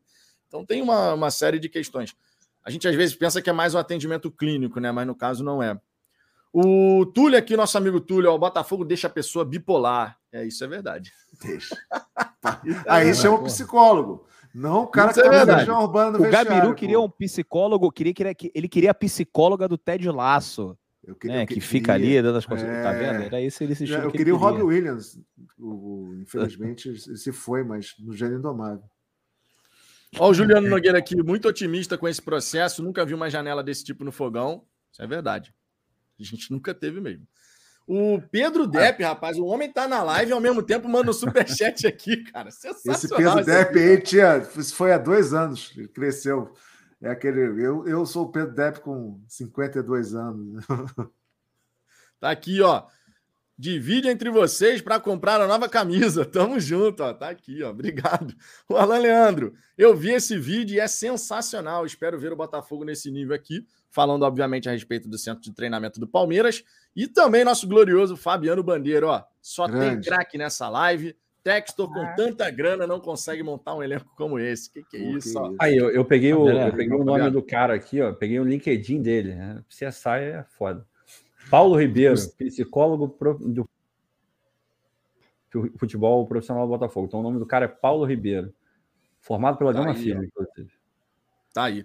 Então tem uma, uma série de questões. A gente às vezes pensa que é mais um atendimento clínico, né? Mas no caso não é. O Túlio aqui, nosso amigo Túlio, ó, o Botafogo deixa a pessoa bipolar. É, isso é verdade. Deixa. Aí chama o psicólogo. Não o cara isso que é tá urbano no O Gabiru queria um psicólogo, queria, queria, ele queria a psicóloga do Ted Laço. Eu queria, eu que queria, fica ali dando as coisas. É... Tá vendo? Era esse ele Eu que queria o Robbie Williams. O, infelizmente, se foi, mas no Gênio Indomável. Olha o Juliano Nogueira aqui, muito otimista com esse processo. Nunca vi uma janela desse tipo no fogão. Isso é verdade. A gente nunca teve mesmo. O Pedro Depp, rapaz, o homem tá na live e ao mesmo tempo manda um superchat aqui, cara. Sensacional. Esse Pedro Depp aí tinha, foi há dois anos, cresceu. É aquele. Eu, eu sou o Pedro Depp com 52 anos. Tá aqui, ó. Divide entre vocês para comprar a nova camisa. Tamo junto, ó. Tá aqui, ó. Obrigado. O Alan Leandro, eu vi esse vídeo e é sensacional. Espero ver o Botafogo nesse nível aqui. Falando, obviamente, a respeito do centro de treinamento do Palmeiras. E também nosso glorioso Fabiano Bandeira, ó. Só Grande. tem craque nessa live. Textor com ah. tanta grana não consegue montar um elenco como esse. Que que é isso? Ó? Aí, eu, eu peguei, o, eu peguei o nome do cara aqui, ó. Peguei o LinkedIn dele. Né? CSI é foda. Paulo Ribeiro, psicólogo do futebol profissional do Botafogo. Então o nome do cara é Paulo Ribeiro. Formado pela tá Gama Filho, inclusive. Tá aí.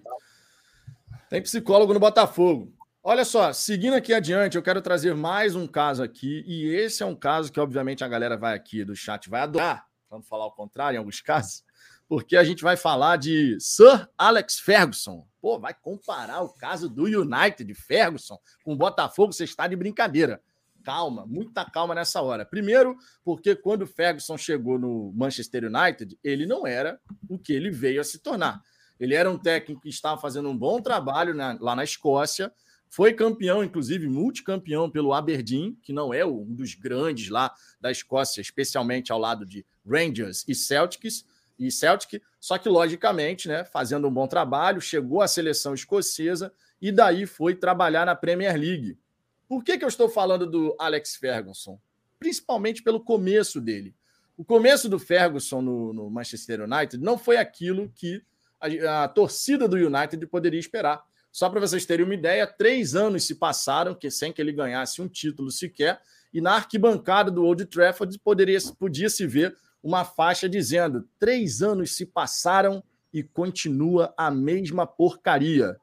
Tem psicólogo no Botafogo. Olha só, seguindo aqui adiante, eu quero trazer mais um caso aqui, e esse é um caso que, obviamente, a galera vai aqui do chat vai adorar, vamos falar o contrário em alguns casos, porque a gente vai falar de Sir Alex Ferguson. Pô, vai comparar o caso do United Ferguson com o Botafogo, você está de brincadeira. Calma, muita calma nessa hora. Primeiro, porque quando o Ferguson chegou no Manchester United, ele não era o que ele veio a se tornar. Ele era um técnico que estava fazendo um bom trabalho na, lá na Escócia, foi campeão, inclusive multicampeão pelo Aberdeen, que não é um dos grandes lá da Escócia, especialmente ao lado de Rangers e Celtics e Celtic, só que logicamente, né, fazendo um bom trabalho, chegou à seleção escocesa e daí foi trabalhar na Premier League. Por que, que eu estou falando do Alex Ferguson? Principalmente pelo começo dele. O começo do Ferguson no, no Manchester United não foi aquilo que a, a torcida do United poderia esperar. Só para vocês terem uma ideia, três anos se passaram que sem que ele ganhasse um título sequer, e na arquibancada do Old Trafford poderia, podia se ver uma faixa dizendo: três anos se passaram e continua a mesma porcaria.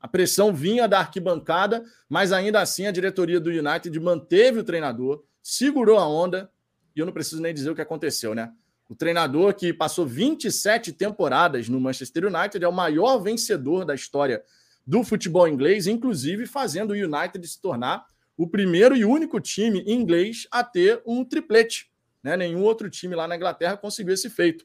A pressão vinha da arquibancada, mas ainda assim a diretoria do United manteve o treinador, segurou a onda, e eu não preciso nem dizer o que aconteceu, né? O treinador que passou 27 temporadas no Manchester United é o maior vencedor da história do futebol inglês, inclusive fazendo o United se tornar o primeiro e único time inglês a ter um triplete. Né? Nenhum outro time lá na Inglaterra conseguiu esse feito.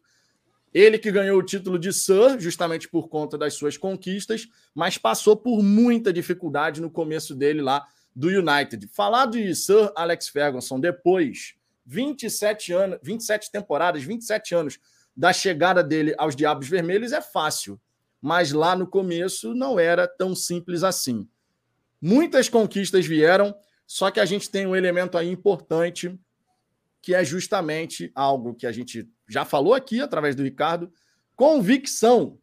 Ele que ganhou o título de Sir, justamente por conta das suas conquistas, mas passou por muita dificuldade no começo dele lá do United. Falar de Sir Alex Ferguson depois, 27 anos, 27 temporadas, 27 anos da chegada dele aos Diabos Vermelhos é fácil, mas lá no começo não era tão simples assim. Muitas conquistas vieram, só que a gente tem um elemento aí importante que é justamente algo que a gente já falou aqui através do Ricardo: convicção.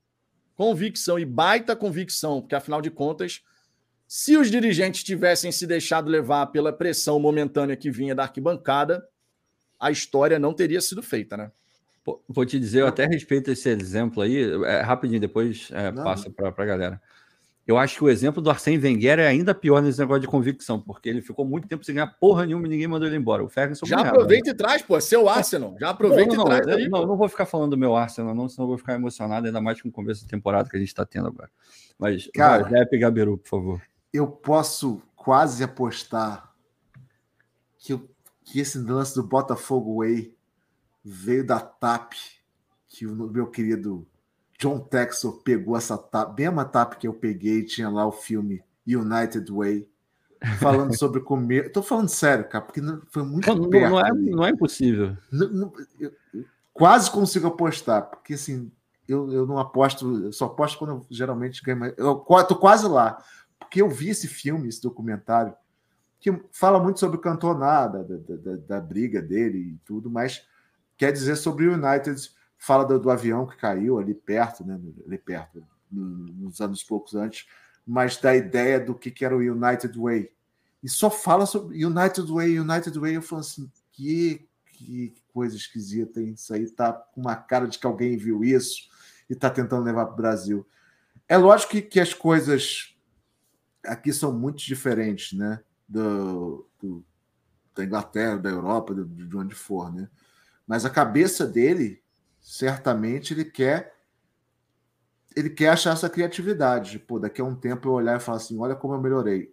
Convicção e baita convicção, porque afinal de contas, se os dirigentes tivessem se deixado levar pela pressão momentânea que vinha da arquibancada, a história não teria sido feita, né? Vou te dizer, eu até respeito esse exemplo aí, é, rapidinho, depois é, passa para a galera. Eu acho que o exemplo do Arsene Wenger é ainda pior nesse negócio de convicção, porque ele ficou muito tempo sem ganhar porra nenhuma e ninguém mandou ele embora. O Ferguson Já ganhava, aproveita né? e traz, pô, seu Arsenal. Já aproveita não, não, e traz. Aí, não, não vou ficar falando do meu Arsenal, não, senão eu vou ficar emocionado, ainda mais com o começo da temporada que a gente está tendo agora. Mas, cara, vai, pegar Gabiru, por favor. Eu posso quase apostar que, que esse lance do Botafogo Way veio da TAP, que o meu querido John Texor pegou essa tap, mesma tap que eu peguei, tinha lá o filme United Way, falando sobre comer. Estou falando sério, cara, porque foi muito não, perto. Não é, não é impossível. Não, não, eu, quase consigo apostar, porque assim, eu, eu não aposto, eu só aposto quando eu geralmente ganho. Eu estou quase lá, porque eu vi esse filme, esse documentário, que fala muito sobre o Cantona, da, da, da, da, briga dele e tudo, mas quer dizer sobre o United, fala do, do avião que caiu ali perto, né, ali perto, nos anos poucos antes, mas da ideia do que, que era o United Way. E só fala sobre United Way, United Way. Eu falo assim, que, que coisa esquisita, hein? Isso aí tá com uma cara de que alguém viu isso e está tentando levar para o Brasil. É lógico que, que as coisas aqui são muito diferentes, né? Do, do, da Inglaterra, da Europa, de, de onde for, né? Mas a cabeça dele, certamente, ele quer ele quer achar essa criatividade. Pô, daqui a um tempo eu olhar e falar assim: olha como eu melhorei.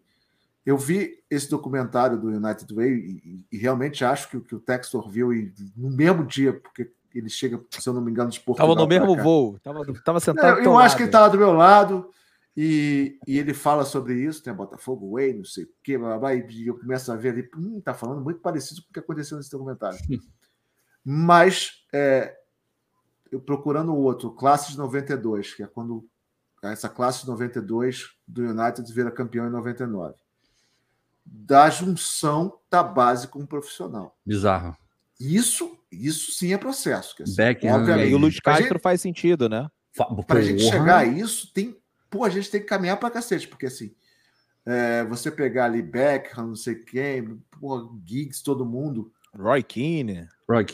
Eu vi esse documentário do United Way e, e realmente acho que, que, o Textor viu e, no mesmo dia, porque ele chega, se eu não me engano, de Portugal. Tava no mesmo voo, tava, tava sentado. eu, eu acho que ele estava do meu lado e, e, ele fala sobre isso. Tem Botafogo Way, não sei o que, blá, blá, blá, e eu começo a ver ali, hum, tá falando muito parecido com o que aconteceu nesse documentário. Mas é, eu procurando o outro, classe de 92, que é quando essa classe de 92 do United vira campeão em 99. Da junção da base com o profissional. Bizarro. Isso, isso sim é processo. Que, assim, obviamente, e o Luiz Castro gente, faz sentido, né? Para a gente chegar a isso, tem, pô, a gente tem que caminhar para cacete, porque assim, é, você pegar ali Beckham, não sei quem, pô, Giggs, todo mundo. Roy Keane. Roy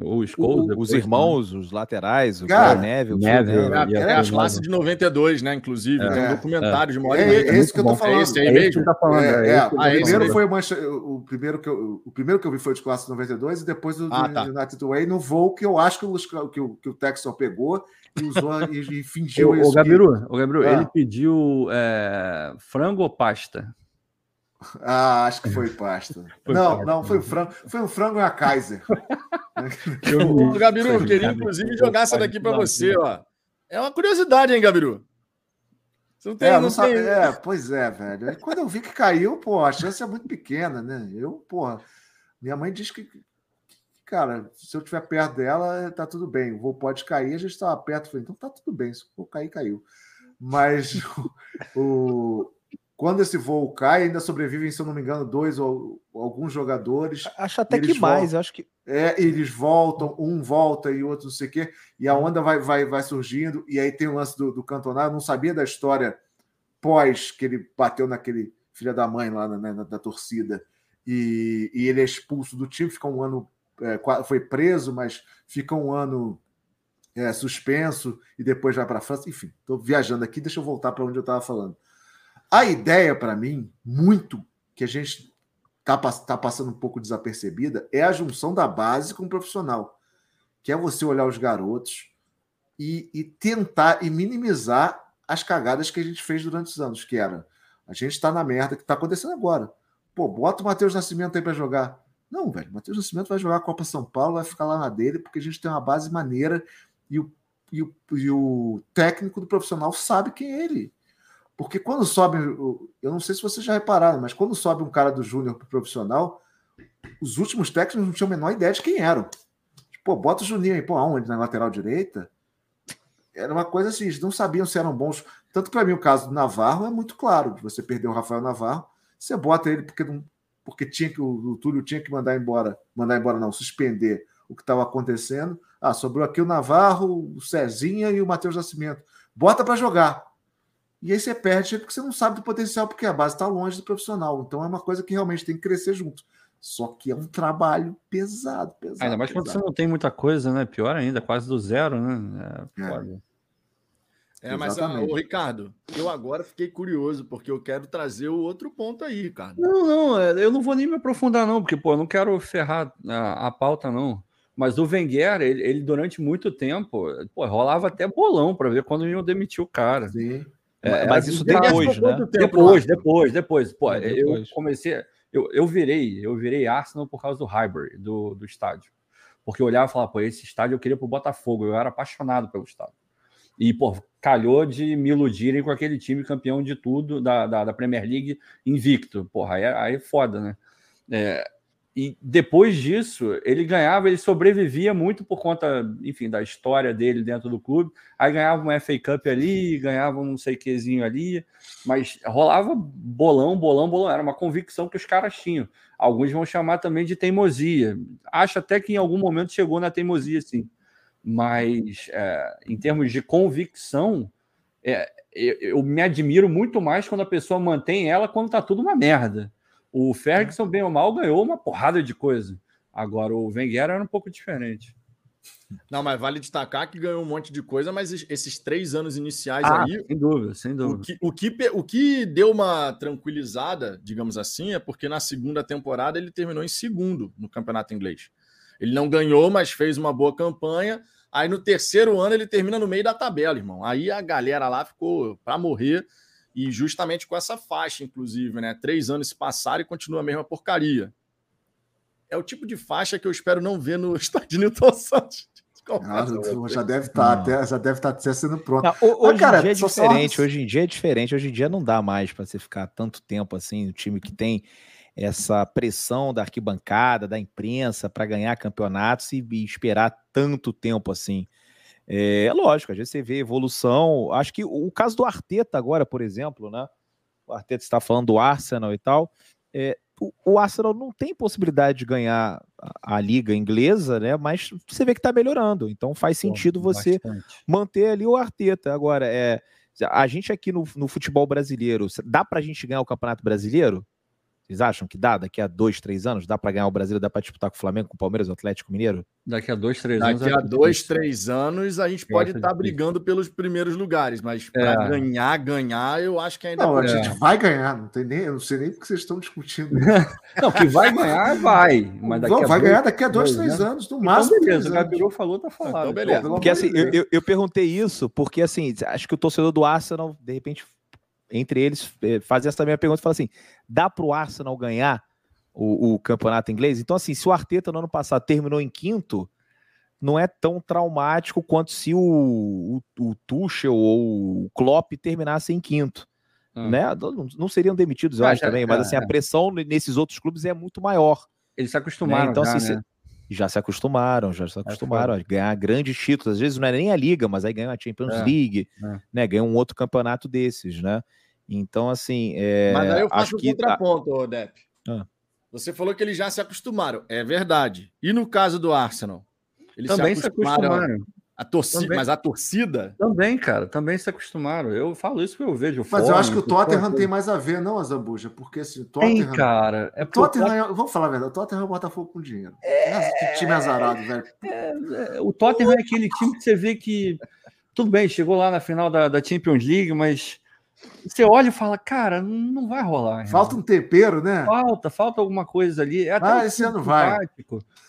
o Scholes, os irmãos, os laterais, o Cara, Neville. Neville é, é, a classe de 92, né? Inclusive, é, tem um documentário é. de uma hora é, é, esse que eu tô falando. Esse aí mesmo. Tá falando, é, é, o, primeiro foi o, o, primeiro que eu, o primeiro que eu vi foi de classe 92 e depois o ah, tá. United Way no voo que eu acho que o, que o, que o Texel pegou e usou e, e fingiu o, isso. O Gabiru, que... o Gabiru ele pediu frango ou pasta? Ah, acho que foi pasta. Foi não, pasta. não, foi o frango. Foi um frango e a Kaiser. Ô, Gabiru, eu queria inclusive jogar essa daqui para você, ó. É uma curiosidade, hein, Gabiru? Você não tem, é, não, não tem... É, pois é, velho. Quando eu vi que caiu, pô, a chance é muito pequena, né? Eu, porra, minha mãe diz que, cara, se eu estiver perto dela, tá tudo bem. O voo pode cair, a gente estava perto. Falei, então tá tudo bem, se for cair, caiu. Mas o, quando esse voo cai, ainda sobrevivem, se eu não me engano, dois ou, alguns jogadores. Acho até que mais, acho que. É, eles voltam, um volta e outro não sei o quê, e a onda vai, vai, vai surgindo, e aí tem o lance do, do cantonado. Eu não sabia da história pós que ele bateu naquele filho da mãe lá na, na, da torcida, e, e, ele é expulso do time, fica um ano. É, foi preso, mas fica um ano é, suspenso e depois vai para a França. Enfim, estou viajando aqui, deixa eu voltar para onde eu estava falando. A ideia, para mim, muito que a gente está tá passando um pouco desapercebida, é a junção da base com o profissional, que é você olhar os garotos e, e tentar e minimizar as cagadas que a gente fez durante os anos, que era a gente está na merda que está acontecendo agora. Pô, bota o Matheus Nascimento aí para jogar. Não, velho, o Matheus Nascimento vai jogar a Copa São Paulo, vai ficar lá na dele, porque a gente tem uma base maneira e o, e o, e o técnico do profissional sabe quem é ele. Porque quando sobe, eu não sei se vocês já repararam, mas quando sobe um cara do júnior para profissional, os últimos técnicos não tinham a menor ideia de quem eram. Pô, bota o Juninho aí, pô, aonde? Na lateral direita? Era uma coisa assim, eles não sabiam se eram bons. Tanto para mim, o caso do Navarro é muito claro. Você perdeu o Rafael Navarro, você bota ele porque, não, porque tinha que, o, o Túlio tinha que mandar embora, mandar embora, não, suspender o que estava acontecendo. Ah, sobrou aqui o Navarro, o Cezinha e o Matheus Nascimento. Bota para jogar. E aí você perde porque você não sabe do potencial, porque a base está longe do profissional. Então é uma coisa que realmente tem que crescer junto. Só que é um trabalho pesado, pesado. Ainda mais pesado. quando você não tem muita coisa, né? Pior ainda, quase do zero, né? É, é. é mas, ah, ô, Ricardo, eu agora fiquei curioso, porque eu quero trazer o outro ponto aí, Ricardo. Não, não, é, eu não vou nem me aprofundar, não, porque, pô, eu não quero ferrar a, a pauta, não. Mas o Wenger, ele, ele, durante muito tempo, pô, rolava até bolão para ver quando iam demitir o cara. Sim. É, mas isso depois, né? Depois, depois, depois. Pô, é, depois. eu comecei. Eu, eu virei, eu virei Arsenal por causa do Highbury, do, do estádio. Porque eu olhava e falava, pô, esse estádio eu queria pro Botafogo, eu era apaixonado pelo estádio. E, pô, calhou de me iludirem com aquele time campeão de tudo da, da, da Premier League invicto. Porra, aí, é, aí é foda, né? É, e depois disso, ele ganhava, ele sobrevivia muito por conta, enfim, da história dele dentro do clube. Aí ganhava uma FA Cup ali, ganhava um não sei quezinho ali, mas rolava bolão, bolão, bolão. Era uma convicção que os caras tinham. Alguns vão chamar também de teimosia. Acho até que em algum momento chegou na teimosia, sim. Mas é, em termos de convicção, é, eu, eu me admiro muito mais quando a pessoa mantém ela quando tá tudo uma merda. O Ferguson, bem ou mal, ganhou uma porrada de coisa. Agora, o Wenger era um pouco diferente. Não, mas vale destacar que ganhou um monte de coisa, mas esses três anos iniciais ah, aí. Sem dúvida, sem dúvida. O que, o, que, o que deu uma tranquilizada, digamos assim, é porque na segunda temporada ele terminou em segundo no campeonato inglês. Ele não ganhou, mas fez uma boa campanha. Aí no terceiro ano ele termina no meio da tabela, irmão. Aí a galera lá ficou para morrer e justamente com essa faixa, inclusive, né? Três anos se passaram e continua a mesma porcaria. É o tipo de faixa que eu espero não ver no estádio Newton Santos. Não, já deve estar tá até, já deve estar tá sendo pronto. Não, hoje ah, cara, em dia é diferente. Só... Hoje em dia é diferente. Hoje em dia não dá mais para você ficar tanto tempo assim. O time que tem essa pressão da arquibancada, da imprensa para ganhar campeonatos e, e esperar tanto tempo assim. É, é, lógico, às vezes você vê evolução. Acho que o caso do Arteta agora, por exemplo, né? O Arteta está falando do Arsenal e tal. É, o, o, Arsenal não tem possibilidade de ganhar a, a, liga inglesa, né? Mas você vê que está melhorando. Então faz sentido Bom, você bastante. manter ali o Arteta. Agora, é, a gente aqui no, no futebol brasileiro, dá para a gente ganhar o Campeonato Brasileiro? Vocês acham que dá? Daqui a dois, três anos? Dá para ganhar o Brasil? Dá para disputar com o Flamengo, com o Palmeiras, o Atlético Mineiro? Daqui a dois, três Daqui anos. Daqui a dois, três anos a gente pode estar tá brigando pelos primeiros lugares, mas para é. ganhar, ganhar, eu acho que ainda. Não, a gente vai ganhar, não tem nem, eu não sei nem porque vocês estão discutindo. não, que vai ganhar, vai. Mas daqui não, vai dois, ganhar daqui a dois, três anos, anos no então, máximo. Então, beleza, o Gabriel falou, tá falando. Então, beleza. Porque assim, eu, eu, eu perguntei isso porque assim, acho que o torcedor do Arsenal, de repente, entre eles, eh, faz essa minha pergunta e fala assim: dá para o Arsenal ganhar? o, o, campeonato inglês. Então, assim, se o Arteta no ano passado terminou em quinto, não é tão traumático quanto se o, o, o Tuchel ou o Klopp terminasse em quinto. Hum. Né? Não, seriam demitidos, eu ah, acho já, também, mas assim, a é. pressão nesses outros clubes é muito maior. Eles se acostumaram. Né? Então, já, assim, né? já se acostumaram, já se é, acostumaram é, a ganhar grandes títulos. Às vezes não é nem a Liga, mas aí ganham a Champions é, League, é. né? Ganham um outro campeonato desses, né? Então, assim. É, mas aí eu faço acho um que... contraponto, Depp. Ah. Você falou que eles já se acostumaram. É verdade. E no caso do Arsenal? Eles também se acostumaram. Se acostumaram. A torcida, mas a torcida? Também, cara, também se acostumaram. Eu falo isso que eu vejo. Mas fome, eu acho que o Tottenham tem mais a ver, não, a Zambuja, porque assim, o Tottenham. Tem, cara. É Tottenham, Tottenham... Vamos falar a verdade, o Tottenham é o Botafogo com dinheiro. É... Que time azarado, velho. É... É... O Tottenham é aquele time que você vê que. Tudo bem, chegou lá na final da, da Champions League, mas você olha e fala, cara, não vai rolar. Falta um tempero, né? Falta, falta alguma coisa ali. É até ah, esse ano vai.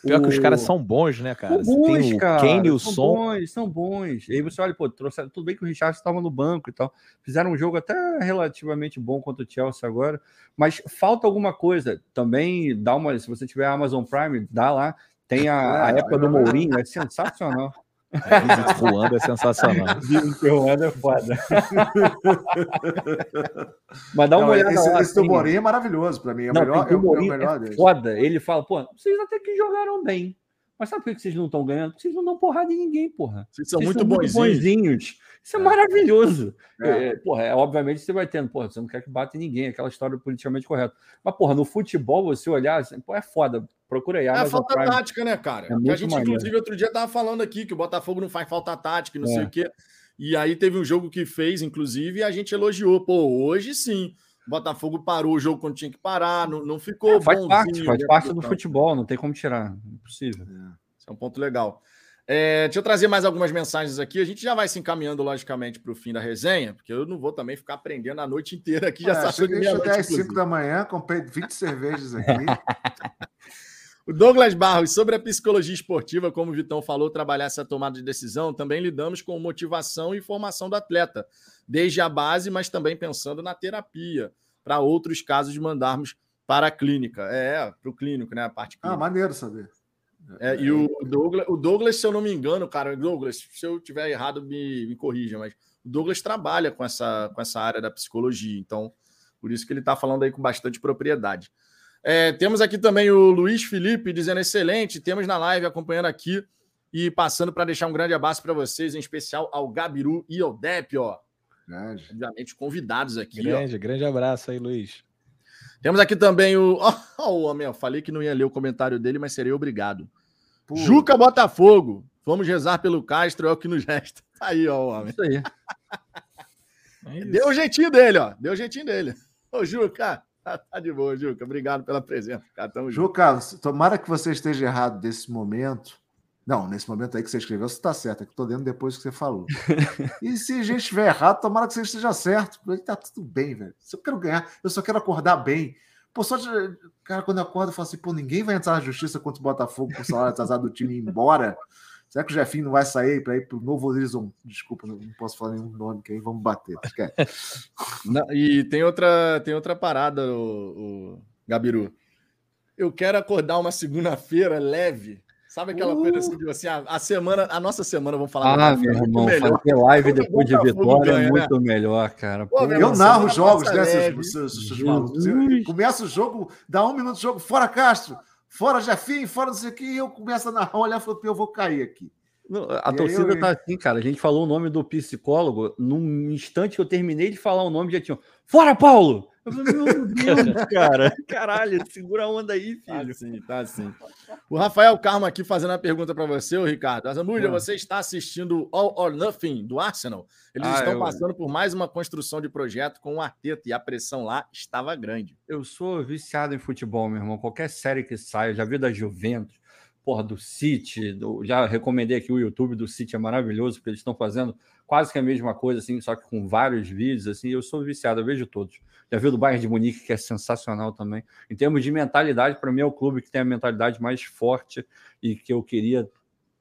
Pior o... que os caras são bons, né, cara? São bons, tem o cara. Kane e o são Som. Bons, são bons. E aí você olha, pô, trouxe... tudo bem que o Richard estava no banco e tal. Fizeram um jogo até relativamente bom contra o Chelsea agora. Mas falta alguma coisa. Também dá uma. Se você tiver a Amazon Prime, dá lá. Tem a, é, a época do Mourinho, é sensacional. Visit voando é sensacional. Visit voando é foda. Mas dá uma não, olhada esse, lá. Esse assim, é maravilhoso para mim. É o melhor, é, o melhor é foda. Ele fala, pô, vocês até que jogaram bem. Mas sabe por que vocês não estão ganhando? Porque vocês não dão porrada em ninguém, porra. Vocês são, vocês muito, são bonzinhos. muito bonzinhos. Isso é, é. maravilhoso. É. É, porra, é, obviamente você vai tendo, porra, você não quer que bata em ninguém, aquela história politicamente correta. Mas, porra, no futebol, você olhar, assim, pô, é foda. Procura aí. É falta Prime. tática, né, cara? É a gente, maneiro. inclusive, outro dia tava falando aqui que o Botafogo não faz falta tática, não sei é. o quê. E aí teve um jogo que fez, inclusive, e a gente elogiou. Pô, hoje sim. Botafogo parou o jogo quando tinha que parar, não, não ficou. É, faz parte, faz parte do futebol, não tem como tirar. Impossível. É. Esse é um ponto legal. É, deixa eu trazer mais algumas mensagens aqui. A gente já vai se encaminhando, logicamente, para o fim da resenha, porque eu não vou também ficar aprendendo a noite inteira aqui. Já é, cheguei até às 5 da manhã, comprei 20 cervejas aqui. o Douglas Barros, sobre a psicologia esportiva, como o Vitão falou, trabalhar essa tomada de decisão, também lidamos com motivação e formação do atleta, desde a base, mas também pensando na terapia, para outros casos mandarmos para a clínica. É, para o clínico, né? A parte ah, clínica. Ah, maneiro saber. É, e o Douglas, o Douglas, se eu não me engano, cara, Douglas, se eu tiver errado, me, me corrija, mas o Douglas trabalha com essa, com essa área da psicologia, então por isso que ele está falando aí com bastante propriedade. É, temos aqui também o Luiz Felipe dizendo excelente. Temos na live acompanhando aqui e passando para deixar um grande abraço para vocês, em especial ao Gabiru e ao Dep, ó. Grande. Obviamente, convidados aqui. Grande, ó. grande abraço aí, Luiz. Temos aqui também o. Oh, o homem, eu falei que não ia ler o comentário dele, mas seria obrigado. Pô. Juca Botafogo. Vamos rezar pelo Castro, é o que nos resta. Tá aí, ó, o homem. Isso aí. É Deu o jeitinho dele, ó. Deu o jeitinho dele. Ô, Juca, tá, tá de boa, Juca. Obrigado pela presença. Cara, tamo Juca, tomara que você esteja errado desse momento. Não, nesse momento aí que você escreveu, você está certo. É que tô dentro depois que você falou. e se a gente estiver errado, tomara que você esteja certo. Tá tudo bem, velho. Se eu quero ganhar, eu só quero acordar bem. Pô, só de. Cara, quando eu acordo, eu falo assim, pô, ninguém vai entrar na justiça contra o Botafogo por salário atrasado do time ir embora. Será que o Jefinho não vai sair para ir para o Novo Horizonte? Desculpa, não posso falar nenhum nome que aí vamos bater. Não, e tem outra, tem outra parada, o, o Gabiru. Eu quero acordar uma segunda-feira leve. Sabe aquela uh. coisa assim, assim, a, a, semana, a nossa semana, vamos falar. Ah, meu irmão, melhor. fazer live depois de vitória é ganha, é muito né? melhor, cara. Pô, eu narro jogos, né, seus, seus, seus malucos. Começa o jogo, dá um minuto de jogo, fora Castro fora Jefinho, fora não sei o que, e eu começo a narrar, olhar e falo, eu vou cair aqui. A e torcida eu... tá assim, cara. A gente falou o nome do psicólogo, num instante que eu terminei de falar o nome, já tinha. Fora, Paulo! Eu falei, meu Deus, cara. Caralho, segura a onda aí, tá filho. Tá sim, tá assim. O Rafael Carmo aqui fazendo a pergunta para você, o Ricardo. Azambuja, ah. você está assistindo All or Nothing do Arsenal? Eles ah, estão eu... passando por mais uma construção de projeto com o Arteta e a pressão lá estava grande. Eu sou viciado em futebol, meu irmão. Qualquer série que saia, já vi da Juventus, porra, do City, do... já recomendei aqui o YouTube do City, é maravilhoso, porque eles estão fazendo quase que a mesma coisa, assim, só que com vários vídeos, assim, eu sou viciado, eu vejo todos. Já vi o do Bayern de Munique, que é sensacional também. Em termos de mentalidade, para mim é o clube que tem a mentalidade mais forte e que eu queria,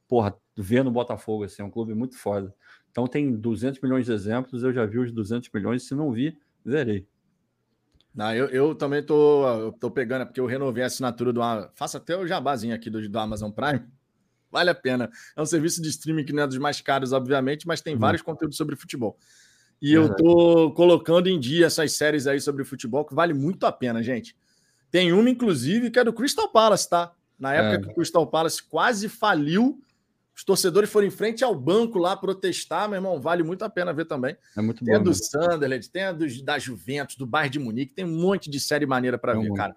porra, ver no Botafogo, assim, é um clube muito foda. Então tem 200 milhões de exemplos, eu já vi os 200 milhões, se não vi, verei. Não, eu, eu também tô, eu tô pegando, é porque eu renovei a assinatura do. Faço até o jabazinho aqui do, do Amazon Prime. Vale a pena. É um serviço de streaming que não é dos mais caros, obviamente, mas tem uhum. vários conteúdos sobre futebol. E eu tô colocando em dia essas séries aí sobre futebol que vale muito a pena, gente. Tem uma, inclusive, que é do Crystal Palace, tá? Na época é. que o Crystal Palace quase faliu, os torcedores foram em frente ao banco lá protestar, meu irmão. Vale muito a pena ver também. É muito tem bom. Tem a do né? Sunderland, tem a do, da Juventus, do Bayern de Munique, tem um monte de série maneira para é ver, cara.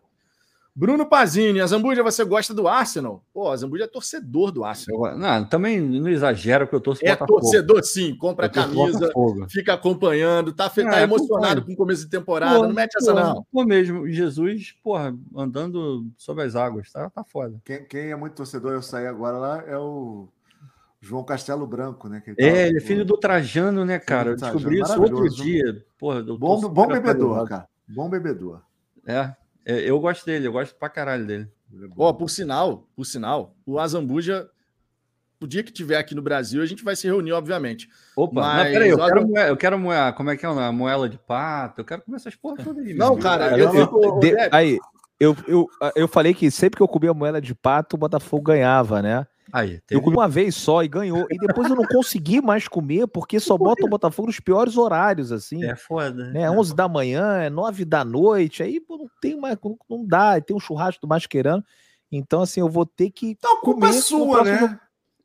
Bruno Pazini, a Zambuja, você gosta do Arsenal? Pô, a Zambuja é torcedor do Arsenal. Eu, não, também não exagero que eu torço É Botafogo. torcedor, sim. Compra a camisa, fica acompanhando, tá, tá é, emocionado com o começo de temporada. Pô, não mete essa, não. Pô, mesmo. Jesus, porra, andando sobre as águas, tá, tá foda. Quem, quem é muito torcedor, eu saí agora lá, é o João Castelo Branco, né? Ele é, ele é filho do Trajano, né, cara? Eu descobri isso outro dia. Porra, bom, bom bebedor, cara. Bom bebedor. É, eu gosto dele, eu gosto pra caralho dele. Ó, oh, por sinal, por sinal, o Azambuja, o dia que tiver aqui no Brasil, a gente vai se reunir, obviamente. Opa, Mas... não, peraí, eu quero, moer, eu quero moer, como é que é a moela de pato, eu quero comer essas porra todas aí. Não, cara, eu, eu, eu, de, aí, eu, eu, eu falei que sempre que eu comia moela de pato, o Botafogo ganhava, né? Aí, teve... Eu comi uma vez só e ganhou. E depois eu não consegui mais comer, porque só bota o Botafogo nos piores horários, assim. É foda. Né? 11 da manhã, é 9 da noite. Aí pô, não tem mais, não dá. Tem um churrasco do Masquerano. Então, assim, eu vou ter que. Então, a culpa é sua, né? Jogo,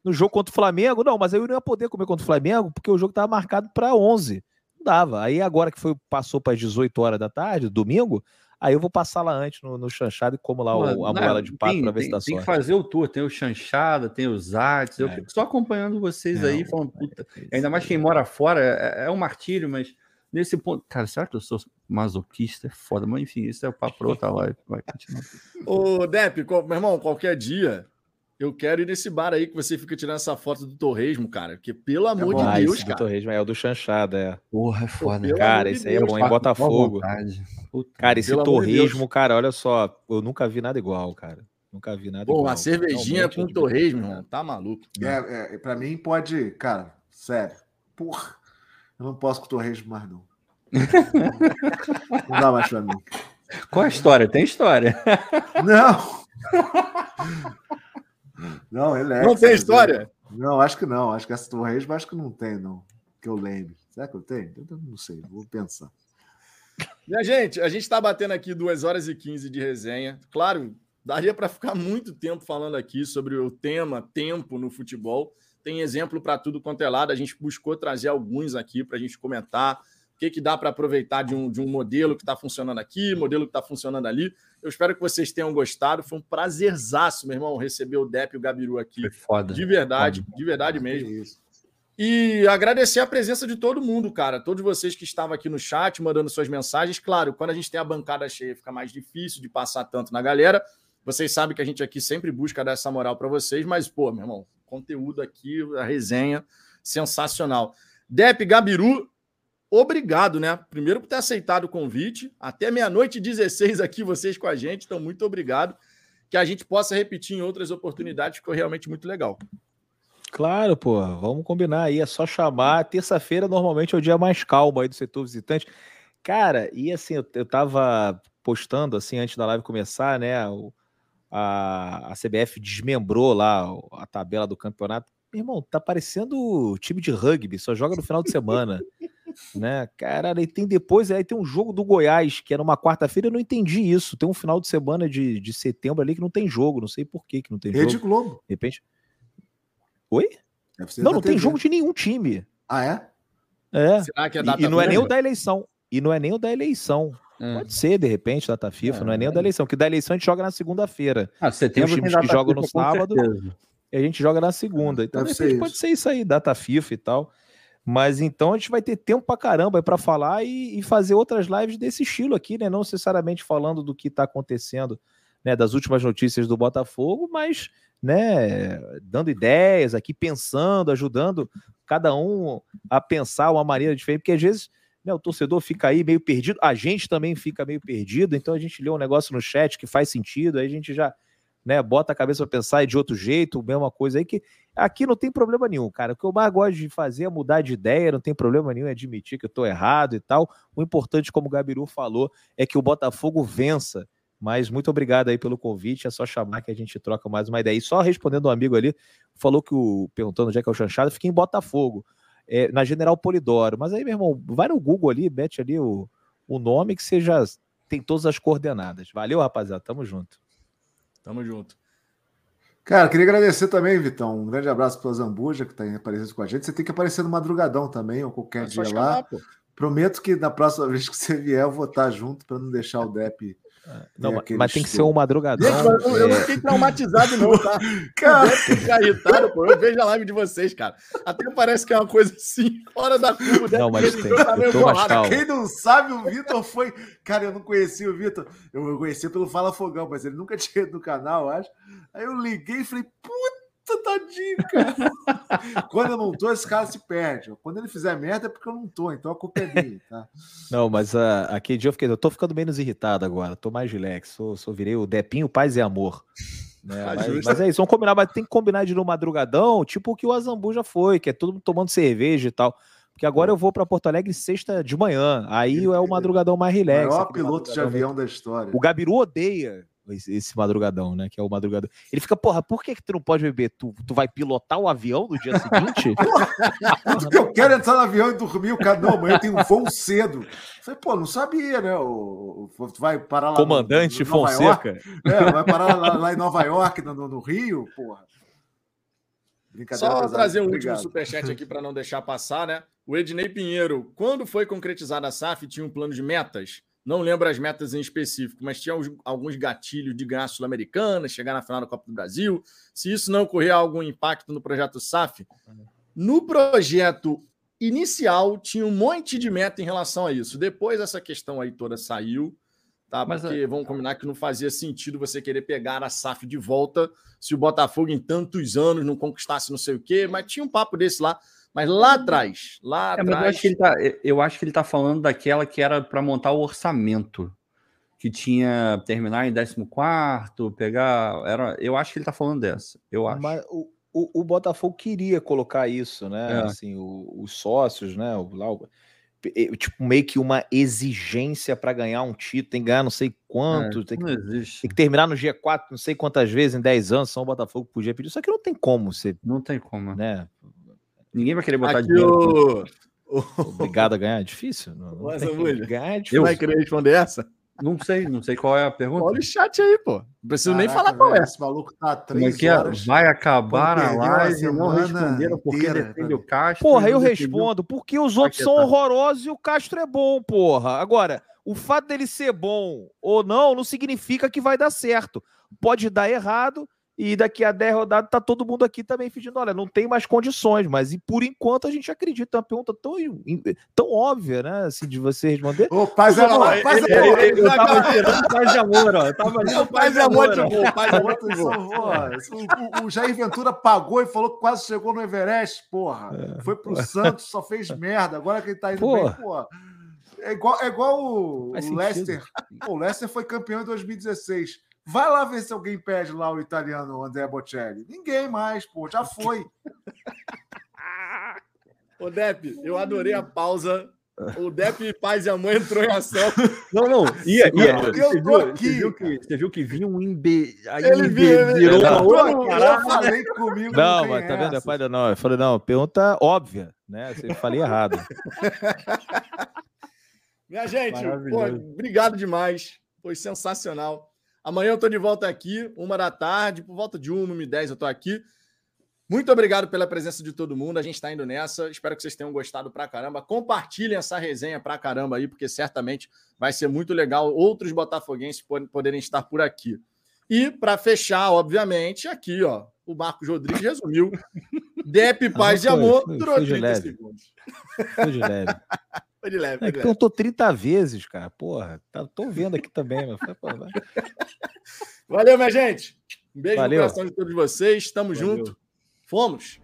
no jogo contra o Flamengo. Não, mas eu não ia poder comer contra o Flamengo, porque o jogo estava marcado para 11. Não dava. Aí agora que foi passou para as 18 horas da tarde, domingo, Aí eu vou passar lá antes no, no chanchado e como lá o, a moela de pato para ver se dá Tem que fazer o tour, tem o chanchada, tem os artes. É. Eu fico só acompanhando vocês aí, falando, puta. É ainda mais quem mora fora, é, é um martírio, mas nesse ponto. Cara, será que eu sou masoquista? É foda, mas enfim, isso é o papo para outra live. Vai continuar. Ô, Depp, meu irmão, qualquer dia eu quero ir nesse bar aí que você fica tirando essa foto do Torresmo, cara. Que pelo é amor é de Deus, cara. Do Torresmo é o do Chanchada, é. Porra, é foda. Pô, cara, esse aí é bom em Botafogo. Cara, esse Torresmo, cara, olha só. Eu nunca vi nada igual, cara. Nunca vi nada Pô, igual. Uma cervejinha com torresmo, irmão. Tá maluco. É, é, pra mim pode, cara, sério. Porra, eu não posso com torresmo mais, não. não dá mais pra mim. Qual a história? Tem história. Não. Não, ele é. Não tem história? Não, acho que não. Acho que essa Torresmo acho que não tem, não. Que eu lembre. Será que eu tenho? Eu não sei, vou pensar. Minha gente, a gente está batendo aqui 2 horas e 15 de resenha. Claro, daria para ficar muito tempo falando aqui sobre o tema tempo no futebol. Tem exemplo para tudo quanto é lado. A gente buscou trazer alguns aqui para a gente comentar que, que dá para aproveitar de um, de um modelo que está funcionando aqui, modelo que está funcionando ali. Eu espero que vocês tenham gostado. Foi um prazerzaço, meu irmão, receber o Dep e o Gabiru aqui. Foi foda. De verdade, foda. de verdade mesmo. E agradecer a presença de todo mundo, cara. Todos vocês que estavam aqui no chat, mandando suas mensagens. Claro, quando a gente tem a bancada cheia, fica mais difícil de passar tanto na galera. Vocês sabem que a gente aqui sempre busca dar essa moral para vocês, mas, pô, meu irmão, conteúdo aqui, a resenha, sensacional. Dep Gabiru, obrigado, né? Primeiro por ter aceitado o convite. Até meia-noite e 16 aqui vocês com a gente. Então, muito obrigado. Que a gente possa repetir em outras oportunidades, ficou realmente muito legal. Claro, pô, vamos combinar aí. É só chamar. Terça-feira, normalmente, é o dia mais calmo aí do setor visitante. Cara, e assim, eu, eu tava postando, assim, antes da live começar, né? O, a, a CBF desmembrou lá a tabela do campeonato. Meu irmão, tá parecendo time de rugby, só joga no final de semana. né? Cara, e tem depois, aí tem um jogo do Goiás, que era uma quarta-feira, eu não entendi isso. Tem um final de semana de, de setembro ali que não tem jogo, não sei por que que não tem Rede jogo. Globo. De repente. Oi? Não, não tem jogo de nenhum time. Ah, é? É. Será que é data e, e não é nem o da eleição. E não é nem o da eleição. Hum. Pode ser, de repente, data FIFA, é, não é nem o da eleição, que da eleição a gente joga na segunda-feira. Ah, setembro tem os times que jogam no sábado e a gente joga na segunda. Então, Deve de repente, pode ser isso aí, data FIFA e tal. Mas então a gente vai ter tempo pra caramba para falar e, e, fazer outras lives desse estilo aqui, né? Não necessariamente falando do que está acontecendo, né? Das últimas notícias do Botafogo, mas, né? Dando ideias aqui, pensando, ajudando cada um a pensar uma maneira diferente, porque às vezes né, o torcedor fica aí meio perdido, a gente também fica meio perdido, então a gente lê um negócio no chat que faz sentido, aí a gente já né, bota a cabeça para pensar de outro jeito, mesma coisa aí que aqui não tem problema nenhum, cara. O que eu mais gosto de fazer é mudar de ideia, não tem problema nenhum, é admitir que eu estou errado e tal. O importante, como o Gabiru falou, é que o Botafogo vença. Mas muito obrigado aí pelo convite. É só chamar que a gente troca mais uma ideia. E só respondendo um amigo ali, falou que o perguntando onde é que é o chanchado, fica em Botafogo é, na General Polidoro. Mas aí, meu irmão, vai no Google ali, mete ali o, o nome que você já tem todas as coordenadas. Valeu, rapaziada. Tamo junto. Tamo junto. Cara, queria agradecer também, Vitão. Um grande abraço para o Zambuja, que está aparecendo com a gente. Você tem que aparecer no madrugadão também, ou qualquer é dia lá. Prometo que na próxima vez que você vier, eu vou estar junto para não deixar o Dep não, mas, mas tem que ser um madrugadão. eu, eu, não é. fiquei traumatizado, não, tá? Cara, ficar irritado, pô. Eu vejo a live de vocês, cara. Até parece que é uma coisa assim, fora da curva. Não, mas tem. Tá Quem não sabe, o Vitor foi. Cara, eu não conhecia o Vitor. Eu conhecia pelo Fala Fogão, mas ele nunca tinha ido no canal, acho. Aí eu liguei e falei, puta tadinho, cara. Quando eu não tô, esse cara se perde. Quando ele fizer merda é porque eu não tô, então a culpa é minha, tá? Não, mas uh, aquele dia eu fiquei, eu tô ficando menos irritado agora, tô mais relax, sou, sou virei o Depinho Paz e Amor. Né? Mas, mas, é isso, vamos combinar, mas tem que combinar de no madrugadão, tipo o que o Azambu já foi, que é todo mundo tomando cerveja e tal. Porque agora eu vou para Porto Alegre sexta de manhã. Aí é o madrugadão mais relax. O maior piloto de avião da história. O Gabiru odeia esse madrugadão, né? Que é o madrugadão. Ele fica, porra, por que, que tu não pode beber? Tu, tu vai pilotar o avião no dia seguinte? Porque eu quero entrar no avião e dormir. O cara, não, amanhã tem um voo cedo. Eu falei, pô, não sabia, né? O, o, tu vai parar lá. Comandante no, no Fonseca. É, vai parar lá, lá, em Nova York, no, no Rio, porra. Só trazer um Obrigado. último superchat aqui para não deixar passar, né? O Ednei Pinheiro, quando foi concretizada a SAF, tinha um plano de metas? Não lembro as metas em específico, mas tinha alguns gatilhos de ganhar Sul-Americana, chegar na final da Copa do Brasil. Se isso não ocorrer algum impacto no projeto SAF, no projeto inicial tinha um monte de meta em relação a isso. Depois essa questão aí toda saiu, tá? Porque mas, é, vamos combinar que não fazia sentido você querer pegar a SAF de volta se o Botafogo em tantos anos não conquistasse não sei o quê, mas tinha um papo desse lá. Mas lá atrás, lá é, atrás. Eu acho, que ele tá, eu acho que ele tá falando daquela que era para montar o orçamento. Que tinha terminar em 14, pegar. Era, eu acho que ele tá falando dessa. Eu acho. Mas o, o, o Botafogo queria colocar isso, né? É. Assim, o, os sócios, né? O, lá, o, tipo, meio que uma exigência para ganhar um título, tem que ganhar não sei quanto, é, tem, que, tem, que, terminar no G4 não sei quantas vezes em 10 anos, só o Botafogo podia pedir. Só que não tem como você. Não tem como. Né? Ninguém vai querer botar Aqui dinheiro. Obrigado a ganhar, é difícil. Não, não tem- Mulher. ganhar é Você difícil. vai querer responder essa? Não sei, não sei qual é a pergunta. Olha o chat aí, pô. Não preciso nem Caraca, falar qual é. Esse maluco tá há Como é três é? horas. Vai acabar a live e não responderam porque inteira, defende o cara. Castro. Porra, eu respondo, porque os outros são horrorosos e o Castro é bom, porra. Agora, o fato dele ser bom ou não, não significa que vai dar certo. Pode dar errado e daqui a 10 rodadas tá todo mundo aqui também pedindo, olha, não tem mais condições, mas e por enquanto a gente acredita. É uma pergunta tão, tão óbvia, né, assim, de você responder. Ô, paz é Não, amor, paz é amor. Eu tava tirando paz de amor, ó. Eu tava ali É o no paz e amor de paz e amor de o, Jair Ventura pagou e falou que quase chegou no Everest, porra. Foi pro Santos, só fez merda. Agora que ele tá indo Porra. bem, porra. É igual, é igual o, o. Leicester. O Leicester foi campeão em 2016. Vai lá ver se alguém pede lá o italiano André Bocelli. Ninguém mais, pô, já foi. Ô, Depp, eu adorei a pausa. O Depp Paz e a Mãe entrou em ação. Não, não. Ia, ia. Eu Você tô viu, aqui, Você viu, que, você viu que vinha um imbe... Aí Ele imbe- ele- virou uma eu- outra falei comigo. Não, mas tá vendo? essa. Pai, não, eu falei, não, pergunta óbvia, né? Você falei errado. Minha gente, pô, obrigado demais. Foi sensacional. Amanhã eu tô de volta aqui, uma da tarde, por volta de uma, uma e dez eu tô aqui. Muito obrigado pela presença de todo mundo. A gente tá indo nessa. Espero que vocês tenham gostado pra caramba. Compartilhem essa resenha pra caramba aí, porque certamente vai ser muito legal outros botafoguenses pod- poderem estar por aqui. E para fechar, obviamente, aqui, ó, o Marcos Rodrigues resumiu. Dep, paz e amor, durou foi de 30 leve. segundos. Foi de leve. Foi de leve, foi de tô 30 vezes, cara. Porra, tá, tô vendo aqui também, mas. Valeu, minha gente. Um beijo Valeu. no coração de todos vocês. Tamo Valeu. junto. Fomos.